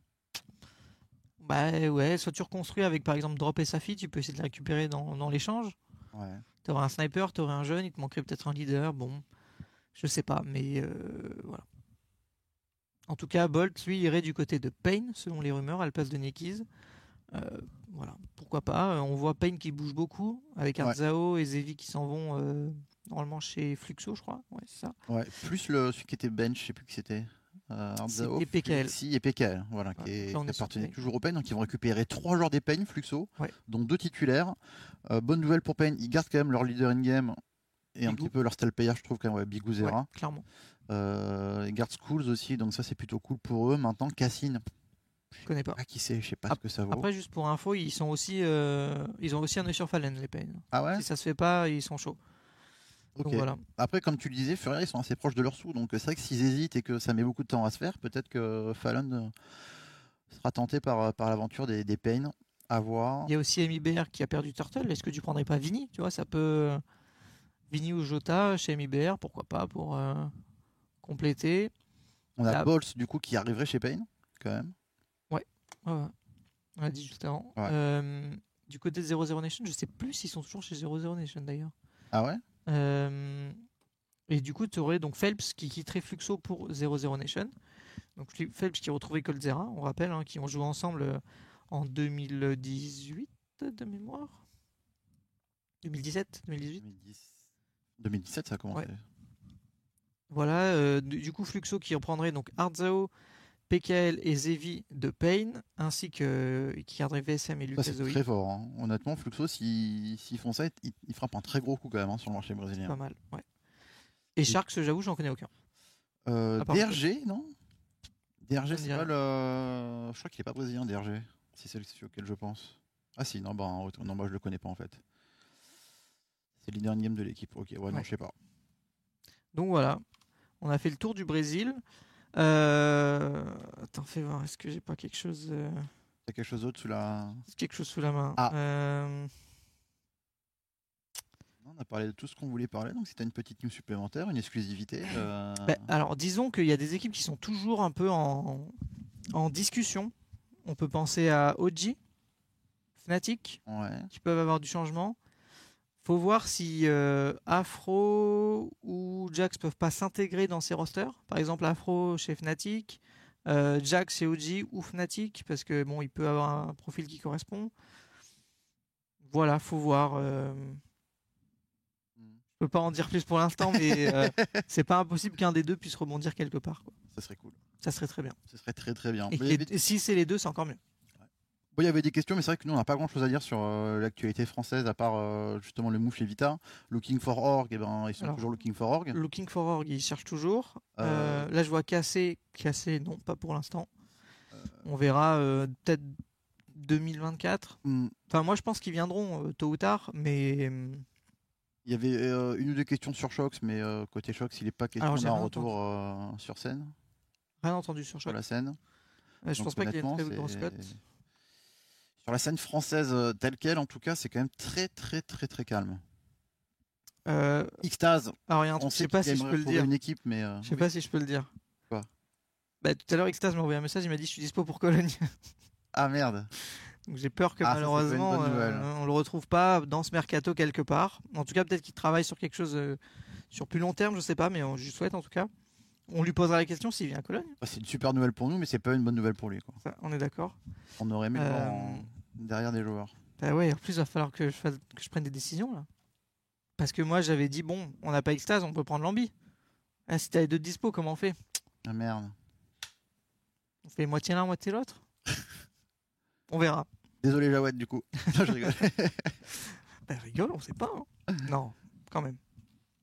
Bah ouais, soit tu reconstruis avec par exemple Drop et Safi, tu peux essayer de les récupérer dans, dans l'échange. Ouais. T'aurais un sniper, t'aurais un jeune, il te manquerait peut-être un leader, bon, je sais pas, mais euh, voilà. En tout cas, Bolt, lui, irait du côté de Payne, selon les rumeurs, à la place de Nekiz. Euh, voilà, pourquoi pas. Euh, On voit Payne qui bouge beaucoup, avec Ouais. Arzao et Zevi qui s'en vont euh, normalement chez Fluxo, je crois. Ouais, c'est ça. Ouais, plus le, celui qui était bench, je sais plus qui c'était. Euh, C'était PKL. Fluxi et PKL, voilà, qui, Ouais, est, qui est appartenait toujours au Payne, donc ils vont récupérer trois joueurs des Payne, Fluxo, dont deux titulaires. Bonne nouvelle pour Payne, ils gardent quand même leur leader in-game et un petit peu leur style player, je trouve, quand même, ouais, Bigou Zera. Ouais, clairement. Euh, gardent Schools aussi, donc ça c'est plutôt cool pour eux. Maintenant, Cassine, Je connais pas. ah, qui sait, je sais pas ce que ça vaut. Après, juste pour info, ils sont aussi, euh, ils ont aussi un œil sur Fallen, les Payne. ah ouais? Si ça se fait pas, ils sont chauds. Ok. Donc voilà. Après, comme tu le disais, Furia, ils sont assez proches de leur sous, donc c'est vrai que s'ils hésitent et que ça met beaucoup de temps à se faire, peut-être que Fallon euh, sera tenté par, par l'aventure des, des Payne. À voir. Il y a aussi MIBR qui a perdu Turtle. Est-ce que tu prendrais pas Vini Tu vois, ça peut. Vini ou Jota chez MIBR, pourquoi pas, pour euh, compléter. On a. Bolt du coup qui arriverait chez Payne quand même. Ouais, ouais. On l'a dit juste avant. Ouais. Euh, du côté de 00 Nation, je sais plus s'ils sont toujours chez 00 Nation d'ailleurs. Ah ouais? Euh, et du coup, tu aurais donc Phelps qui quitterait Fluxo pour 00 Nation. Donc Phelps qui retrouvait Coldzera, on rappelle, hein, qui ont joué ensemble en 2018 de mémoire? 2017, 2018. 2010. 2017 ça a commencé. Ouais. Voilà, euh, du coup Fluxo qui reprendrait donc Ardzao, PKL et Zevi de Payne, ainsi que qui garderait VSM et Lucas c'est très fort. hein. Honnêtement, Fluxo, s'ils font ça, ils, frappent un très gros coup quand même hein, sur le marché Pas brésilien. mal, ouais. Et Sharks, j'avoue, j'en connais aucun. Euh, DRG, non? DRG, c'est pas le. Je crois qu'il est pas brésilien, DRG. Si c'est celui auquel je pense. Ah si, non, bah, non, moi je le connais pas en fait. C'est le leader in game de l'équipe. Ok, ouais, non, je sais pas. Donc voilà, on a fait le tour du Brésil. Euh... Attends, fais voir. Est-ce que j'ai pas quelque chose, euh, T'as quelque chose d'autre sous la. quelque chose sous la main Ah. Euh, On a parlé de tout ce qu'on voulait parler, donc si t'as une petite news supplémentaire, une exclusivité. euh, bah, alors, disons qu'il y a des équipes qui sont toujours un peu en, en discussion. On peut penser à OG, Fnatic, Ouais. qui peuvent avoir du changement. Faut voir si euh, Afro ou Jax peuvent pas s'intégrer dans ces rosters. Par exemple, Afro chez Fnatic, euh, Jax chez OG ou Fnatic, parce que bon, il peut avoir un profil qui correspond. Voilà, faut voir. euh, Je peux pas en dire plus pour l'instant, mais euh, c'est pas impossible qu'un des deux puisse rebondir quelque part. quoi. Ça serait cool. Ça serait très bien. Ce serait très très bien. Et, et si c'est les deux, c'est encore mieux. Il y avait des questions, mais c'est vrai que nous on n'a pas grand chose à dire sur euh, l'actualité française à part euh, justement le move chez Vita. Looking for Org, eh ben, ils sont Alors, toujours Looking for Org. Looking for Org, ils cherchent toujours. Euh, là, je vois Cassé. Cassé, non, pas pour l'instant. On verra peut-être 2024. Hmm, Enfin, moi, je pense qu'ils viendront tôt ou tard, mais euh, Il y avait une ou deux questions sur Shox, mais côté Shox, il n'est pas question d'un retour sur scène, rien entendu sur sur Choc. la scène. Je Donc, pense pas qu'il y ait une très grosse cote. Sur la scène française euh, telle qu'elle, en tout cas, c'est quand même très très très très calme. Euh, Xtase, alors, il y a un on sait sais pas si je peux le dire. une équipe, mais euh, Je sais pas si je peux le dire. Quoi? Bah, Tout à l'heure, Extase m'a envoyé un message, il m'a dit Je suis dispo pour Cologne. ah merde. Donc j'ai peur que Ah, malheureusement euh, on le retrouve pas dans ce mercato quelque part. En tout cas, peut-être qu'il travaille sur quelque chose euh, sur plus long terme, je sais pas, mais on, je lui souhaite en tout cas. On lui posera la question s'il vient à Cologne. Bah, c'est une super nouvelle pour nous, mais c'est pas une bonne nouvelle pour lui. Quoi. Ça, on est d'accord. On aurait aimé Euh, derrière des joueurs. Bah ouais, en plus, il va falloir que je, fasse- que je prenne des décisions là. Parce que moi, j'avais dit bon, on n'a pas extase, on peut prendre l'ambi. Ah, si t'as les deux dispo, comment on fait? Ah merde. On fait moitié l'un, moitié l'autre? On verra. Désolé Jawed du coup. Non, je rigole. Bah rigole, on sait pas. hein. non, quand même.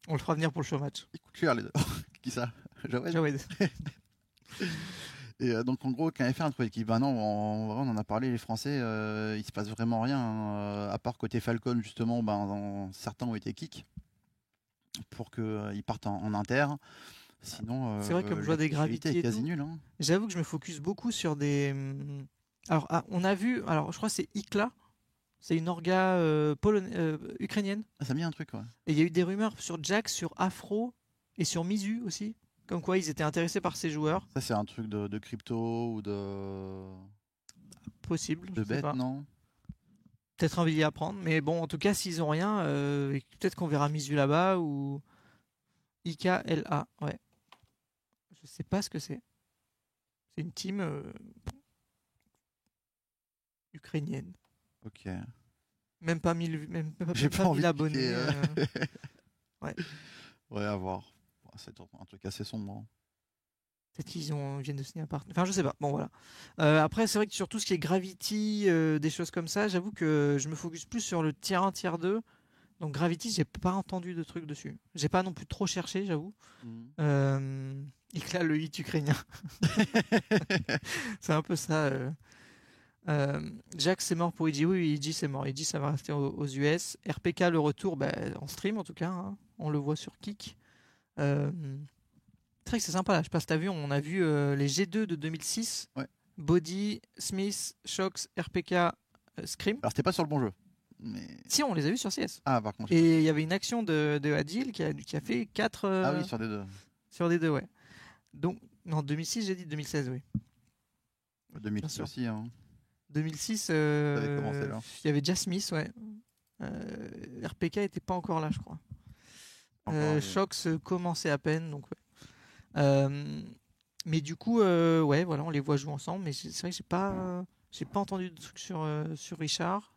On le fera venir pour le show match. Ils coûtent cher les deux. Qui ça? Jawed? Jawed. Et euh, donc en gros, qu'un F1 entre équipes, bah non, vrai, on en a parlé, les Français, euh, il se passe vraiment rien, hein, euh, à part côté Falcon justement, ben, en- certains ont été kick pour qu'ils partent en, en inter. Sinon, C'est vrai, euh, comme je vois des gravités est quasi nulle. hein. J'avoue que je me focus beaucoup sur des. hum, Alors, ah, on a vu. Alors, je crois que c'est ICLA. C'est une orga euh, euh, ukrainienne. Ah, ça me dit un truc, ouais. Et il y a eu des rumeurs sur Jack, sur Afro et sur Mizu aussi. Comme quoi ils étaient intéressés par ces joueurs. Ça, c'est un truc de, de crypto ou de, Possible. de bête, non? Peut-être envie d'y apprendre. Mais bon, en tout cas, s'ils ont rien, euh, peut-être qu'on verra Mizu là-bas ou IKLA. Ouais. Je sais pas ce que c'est. C'est une team euh, ukrainienne. Ok. Même pas 1000 même pas, J'ai même pas pas envie 1000 de abonnés. euh. euh, Ouais, à voir. C'est un truc assez sombre. hein. Peut-être qu'ils ont, viennent de signer un partenaire. Enfin, je sais pas. Bon, voilà. Euh, après, c'est vrai que sur tout ce qui est Gravity, euh, des choses comme ça, j'avoue que je me focus plus sur le tiers 1, tiers 2. Donc, Gravity, j'ai pas entendu de trucs dessus. J'ai pas non plus trop cherché, j'avoue. Euh, Ikla, le hit ukrainien. c'est un peu ça. Euh, Jack, c'est mort pour Iji. Oui, Iji, c'est mort. Iji, ça va rester aux, aux US. RPK, le retour, bah, en stream en tout cas. hein. On le voit sur Kick. Euh, c'est vrai que c'est sympa. Là. Je sais pas si t'as vu, on a vu euh, les G2 de 2006. Ouais. Body, Smith, Shox, RPK, euh, Scream. Alors, c'était pas sur le bon jeu. Mais... Si, on les a vus sur CS. Ah, par contre. Et il y avait une action de, de Adil qui a, qui a fait 4 Ah oui, sur des deux. sur des deux, ouais. Donc, non, 2006, j'ai dit 2016, oui. 2006 sûr. aussi. Hein. 2006, euh, il y avait déjà Smith, ouais. Euh, RPK était pas encore là, je crois. Euh, mais- Shox euh, commençait à peine, donc ouais. Euh, mais du coup, euh, ouais, voilà, on les voit jouer ensemble. Mais c'est vrai que j'ai pas, j'ai pas entendu de trucs sur sur Richard.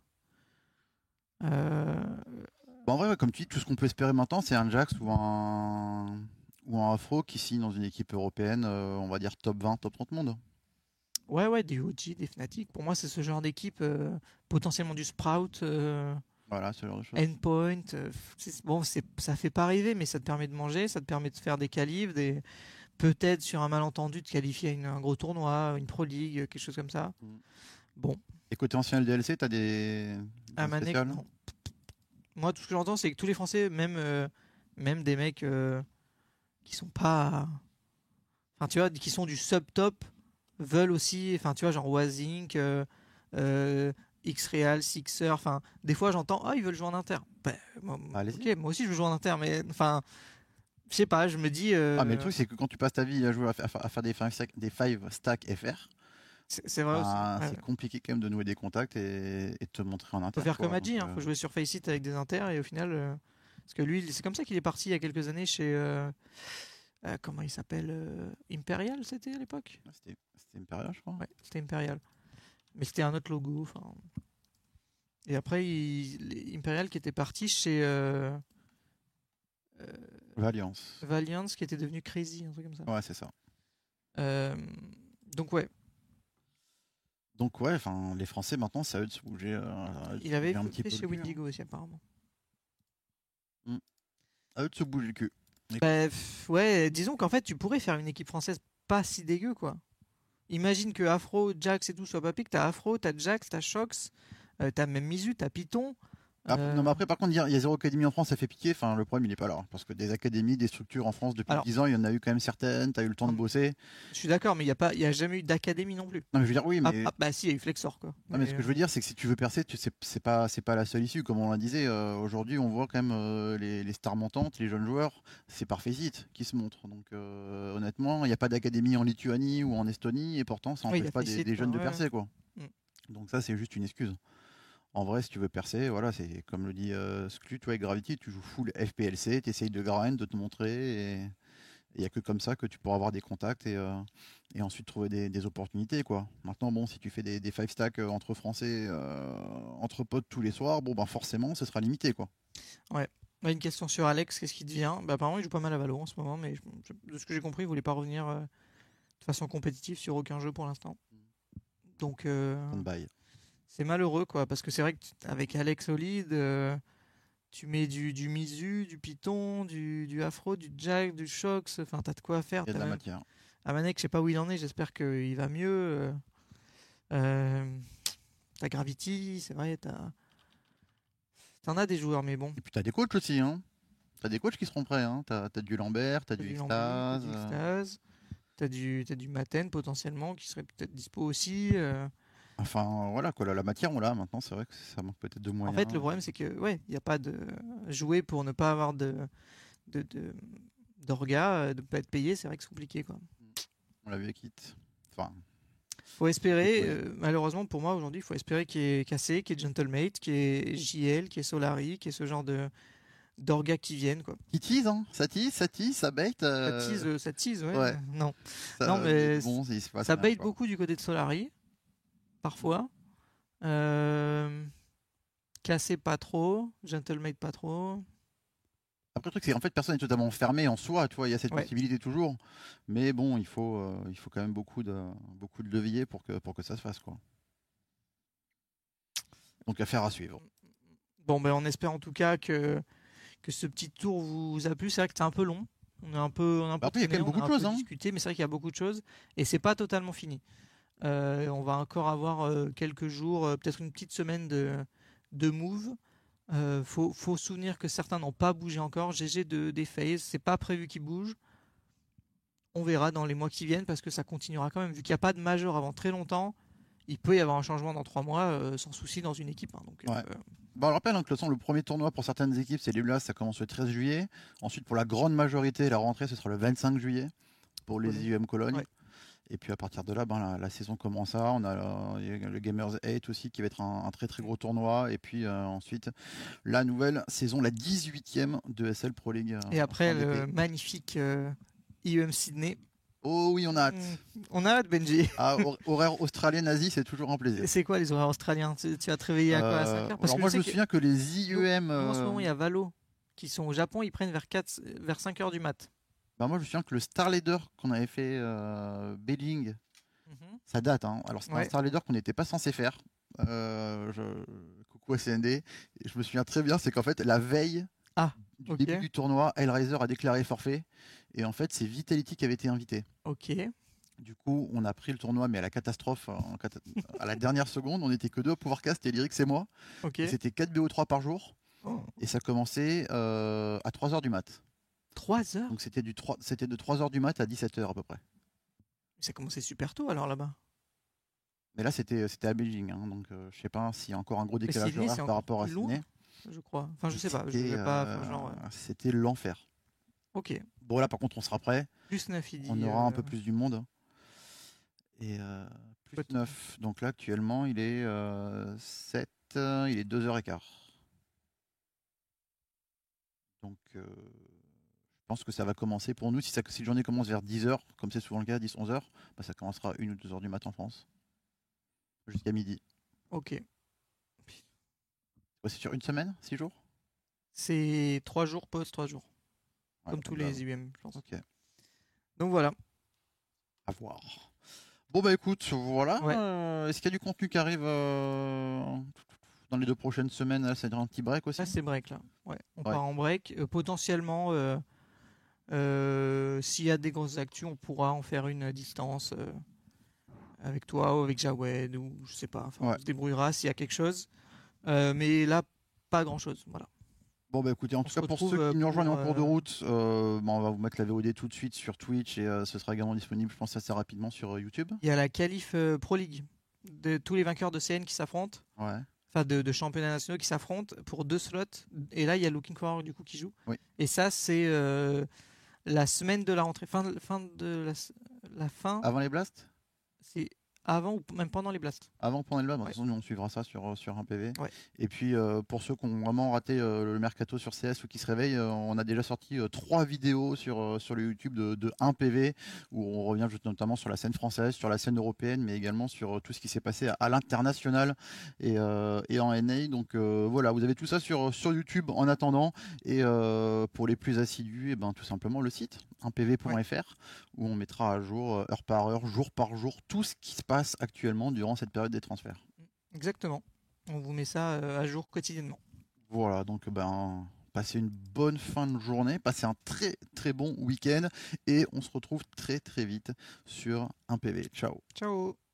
Bon, en vrai, ouais, comme tu dis, tout ce qu'on peut espérer maintenant, c'est un Jax ou un ou un Afro qui signe dans une équipe européenne, on va dire top 20, top 30 monde. ouais, ouais, des OG, des Fnatic. Pour moi, c'est ce genre d'équipe, potentiellement du Sprout. Euh, Voilà, ce genre de choses. endpoint. euh, bon, ça fait pas rêver, mais ça te permet de manger, ça te permet de faire des qualifs, des, peut-être sur un malentendu de qualifier une- un gros tournoi, une Pro League, quelque chose comme ça. Mm. Bon, Et côté ancien LDLC, t'as des. à des Manek, non. Moi, tout ce que j'entends, c'est que tous les Français, même, euh, même des mecs euh, qui sont pas. enfin tu vois, qui sont du sub-top, veulent aussi, enfin tu vois, genre Wazink, euh, euh, X-Real, Sixer, enfin des fois j'entends, ah ils veulent jouer en inter. Ben, moi, aussi je veux jouer en inter, mais enfin, je sais pas, je me dis. euh, Ah, mais le truc, c'est que quand tu passes ta vie à jouer à, fa- à faire des 5 stack, des five stack FR, c'est vrai aussi. bah, ouais. c'est compliqué quand même de nouer des contacts et, et de te montrer en inter. Faut faire quoi. comme hein, euh, faut jouer sur Faceit avec des inters et au final, euh, parce que lui, c'est comme ça qu'il est parti il y a quelques années chez euh, comment il s'appelle Imperial, c'était à l'époque? C'était c'était Imperial, je crois. Ouais, c'était Imperial, mais c'était un autre logo. Enfin, et après, il, Imperial qui était parti chez euh, euh, Valiance. Valiance, qui était devenu Crazy, un truc comme ça. Ouais, c'est ça. Euh, donc ouais, Donc, ouais, enfin, les Français maintenant, c'est à eux de se bouger. il avait un petit fait peu chez hein. Windigo aussi apparemment. À eux de se bouger le cul. Bah, ouais, disons qu'en fait, tu pourrais faire une équipe française pas si dégueu, quoi. Imagine que Afro, Jax et tout soient pas piques. T'as Afro, t'as Jax, t'as Shox, euh, t'as même Mizu, t'as Python. Après- Euh, Non, mais après, par contre, dire il y a zéro académie en France, ça fait piquer. Enfin, le problème, il est pas là. hein, Parce que des académies, des structures en France, depuis Alors- 10 ans, il y en a eu quand même certaines. Tu as eu le temps de bosser. Je suis d'accord, mais il n'y a, pas- y a jamais eu d'académie non plus. Non, mais je veux dire, oui, mais. Ah, ah, bah si, il y a eu Flexor, quoi. Non, mais ce que je veux dire, c'est que si tu veux percer, tu c'est pas c'est pas la seule issue, comme on l'a disait. euh, Aujourd'hui, on voit quand même euh, les, les stars montantes, les jeunes joueurs, c'est par Faceit qui se montrent. Donc euh, honnêtement, il n'y a pas d'académie en Lituanie ou en Estonie, et pourtant, ça n'empêche pas des, jeunes de percer, quoi. Mm. Donc ça, c'est juste une excuse. En vrai, si tu veux percer, voilà, c'est comme le dit euh, Sclu, toi avec Gravity, tu joues full FPLC, tu essayes de grind, de te montrer, et il n'y a que comme ça que tu pourras avoir des contacts et, euh, et ensuite trouver des, des opportunités. quoi. Maintenant, bon, si tu fais des, des five stacks euh, entre Français, euh, entre potes tous les soirs, bon, ben forcément, ce sera limité. quoi. Bah, une question sur Alex, qu'est-ce qui devient? Bah, Apparemment, il joue pas mal à Valo en ce moment, mais je- de ce que j'ai compris, il voulait pas revenir de façon compétitive sur aucun jeu pour l'instant. Donc, euh. C'est malheureux, quoi, parce que c'est vrai qu'avec Alex Solide, euh, tu mets du, du Mizu, du Python, du, du Afro, du Jack, du Shox, enfin, t'as de quoi faire. Il y a de t'as la même- matière. Amanek, je sais pas où il en est, j'espère qu'il va mieux. euh, euh, t'as Gravity, c'est vrai, t'as. T'en as des joueurs, mais bon. Et puis, tu as des coachs aussi. Hein. Tu as des coachs qui seront prêts. Hein. Tu as, du Lambert, tu as T'as du Lambeau, t'as Extase. du euh, Extase, T'as du, t'as du Maten potentiellement qui serait peut-être dispo aussi. euh. Enfin, voilà, quoi, la, la matière, on l'a. Maintenant, c'est vrai que ça manque peut-être de En moyens. fait, le problème, c'est que, ouais, il n'y a pas de. Jouer pour ne pas avoir de. de, de d'orga, euh, de ne pas être payé, c'est vrai que c'est compliqué. Quoi. On l'a vu avec Hit. Enfin, faut espérer, euh, malheureusement pour moi aujourd'hui, il faut espérer qu'il y ait Cassé, qu'il y ait Gentlemate, qu'il y ait JL, qu'il y ait Solari, qu'il y ait ce genre de d'orgas qui viennent. Quoi. qui tease, hein. Ça tease, ça tease, ça bait. euh, Ça tease, euh, ça tease, ouais. ouais. Non. ça- non, mais bon, Ça rien, bait beaucoup du côté de Solari, parfois. Euh... Cassé pas trop, Gentlemate pas trop. Après, le truc, c'est en fait, personne n'est totalement fermé en soi, tu vois, il y a cette Ouais. possibilité toujours. Mais bon, il faut, euh, il faut quand même beaucoup de, beaucoup de leviers pour que, pour que ça se fasse, quoi. Donc, affaire à suivre. Bon, ben, on espère en tout cas que, que ce petit tour vous a plu. C'est vrai que c'est un peu long. On a un peu, on a un peu Bah après, il y a quand même beaucoup de choses, hein. discuté, mais c'est vrai qu'il y a beaucoup de choses et c'est pas totalement fini. Euh, on va encore avoir euh, quelques jours, euh, peut-être une petite semaine de, de move. Euh, faut, souvenir que certains n'ont pas bougé encore. GG de, des phases, c'est pas prévu qu'ils bougent. On verra dans les mois qui viennent parce que ça continuera quand même. Vu qu'il n'y a pas de majeur avant très longtemps, il peut y avoir un changement dans trois mois euh, sans souci dans une équipe. hein. donc, Ouais. euh, Bon, on rappelle hein, que le premier tournoi pour certaines équipes, c'est les ça commence le 13 juillet. Ensuite, pour la grande majorité, la rentrée, ce sera le 25 juillet pour les. IUM Cologne. Ouais. Et puis à partir de là, ben, la, la saison commence à. On a euh, a le Gamers 8 aussi qui va être un, un très très gros tournoi. Et puis euh, ensuite, la nouvelle saison, la 18e de SL Pro League. euh, Et après, le magnifique euh, IEM Sydney. Oh oui, on a hâte. Mm, On a hâte, Benji. Ah, hor- horaire australien-asie, c'est toujours un plaisir. C'est quoi les horaires australiens? Tu, tu vas te réveiller à quoi à 5 Euh, heures? Parce alors que moi, je me que souviens que les IEM. en ce moment, il y a Valo qui sont au Japon, ils prennent vers, 4, vers 5 heures du mat. Bah, moi, je me souviens que le Star Leader qu'on avait fait euh, Belling, Mhm. ça date. Hein. Alors, c'est un. Star Leader qu'on n'était pas censé faire. Euh, je- Coucou SND. Et je me souviens très bien, c'est qu'en fait, la veille Ah, du début du tournoi, Hellraiser a déclaré forfait. Et en fait, c'est Vitality qui avait été invité. Ok. Du coup, on a pris le tournoi, mais à la catastrophe, cata- à la dernière seconde, on était que deux à pouvoir cast, c'était Lyrics et moi. Ok. Et C'était 4 BO3 par jour. Oh. Et ça commençait euh, à 3h du mat. 3 heures Donc c'était du 3 c'était de 3h du mat à 17h à peu près. Ça a commencé super tôt alors là-bas. Mais là, c'était c'était à Beijing, hein, donc euh, je sais pas s'il y a encore un gros décalage horaire par rapport à Sydney. Je crois. Enfin, je sais pas. Je C'était, vais pas. enfin, euh, genre, euh, C'était l'enfer. Ok. Bon, là, par contre, on sera prêt. Plus 9, il dit. On aura un euh, peu plus du monde. Et euh, plus Peut-être. 9. Donc là, actuellement, il est euh, 7. euh, il est 2h15. Donc, euh, pense que ça va commencer pour nous. Si, ça, si la journée commence vers 10h, comme c'est souvent le cas, 10-11h, bah, ça commencera 1 ou 2h du matin en France. Jusqu'à midi. Ok. C'est sur une semaine 6 jours? C'est 3 jours post 3 jours. Ouais, comme tous bah, les IBM, je pense. Ok, Donc voilà. à voir. Bon, bah écoute, voilà. Ouais. Euh, Est-ce qu'il y a du contenu qui arrive euh, dans les deux prochaines semaines? Là, c'est un petit break aussi Ça, c'est break là. Ouais. On Ouais. part en break. Euh, potentiellement, s'il y a des grosses actus, on pourra en faire une à distance euh, avec toi ou avec Jawed ou je sais pas. Enfin, Ouais. On se débrouillera s'il y a quelque chose. Euh, mais là, pas grand chose. Voilà. Bon bah écoutez, en On tout cas pour ceux qui euh, nous rejoignent en cours de euh, route, euh, bah, on va vous mettre la VOD tout de suite sur Twitch et euh, ce sera également disponible, je pense assez rapidement sur euh, YouTube. Il y a la qualif euh, Pro League de tous les vainqueurs de CN qui s'affrontent. Ouais. enfin de, de championnats nationaux qui s'affrontent pour deux slots. Et là, il y a Looking Forward du coup qui joue. Oui. Et ça, c'est euh, la semaine de la rentrée, fin, de- fin de la, fin. Avant les blasts? C'est avant ou même pendant les blasts. Avant pendant les blasts, de toute façon nous on suivra ça sur, euh, sur un PV. Ouais. Et puis euh, pour ceux qui ont vraiment raté euh, le mercato sur CS ou qui se réveillent, euh, on a déjà sorti trois vidéos sur, sur le YouTube de, de 1 PV où on revient juste notamment sur la scène française, sur la scène européenne, mais également sur tout ce qui s'est passé à, à l'international et, et en NA. Donc voilà, vous avez tout ça sur, sur YouTube en attendant. Et pour les plus assidus, et ben, tout simplement le site 1pv.fr où on mettra à jour euh, heure par heure, jour par jour, tout ce qui se passe actuellement durant cette période des transferts. Exactement. On vous met ça euh, à jour quotidiennement. Voilà, donc ben passez une bonne fin de journée, passez un très très bon week-end et on se retrouve très très vite sur un PV. Ciao Ciao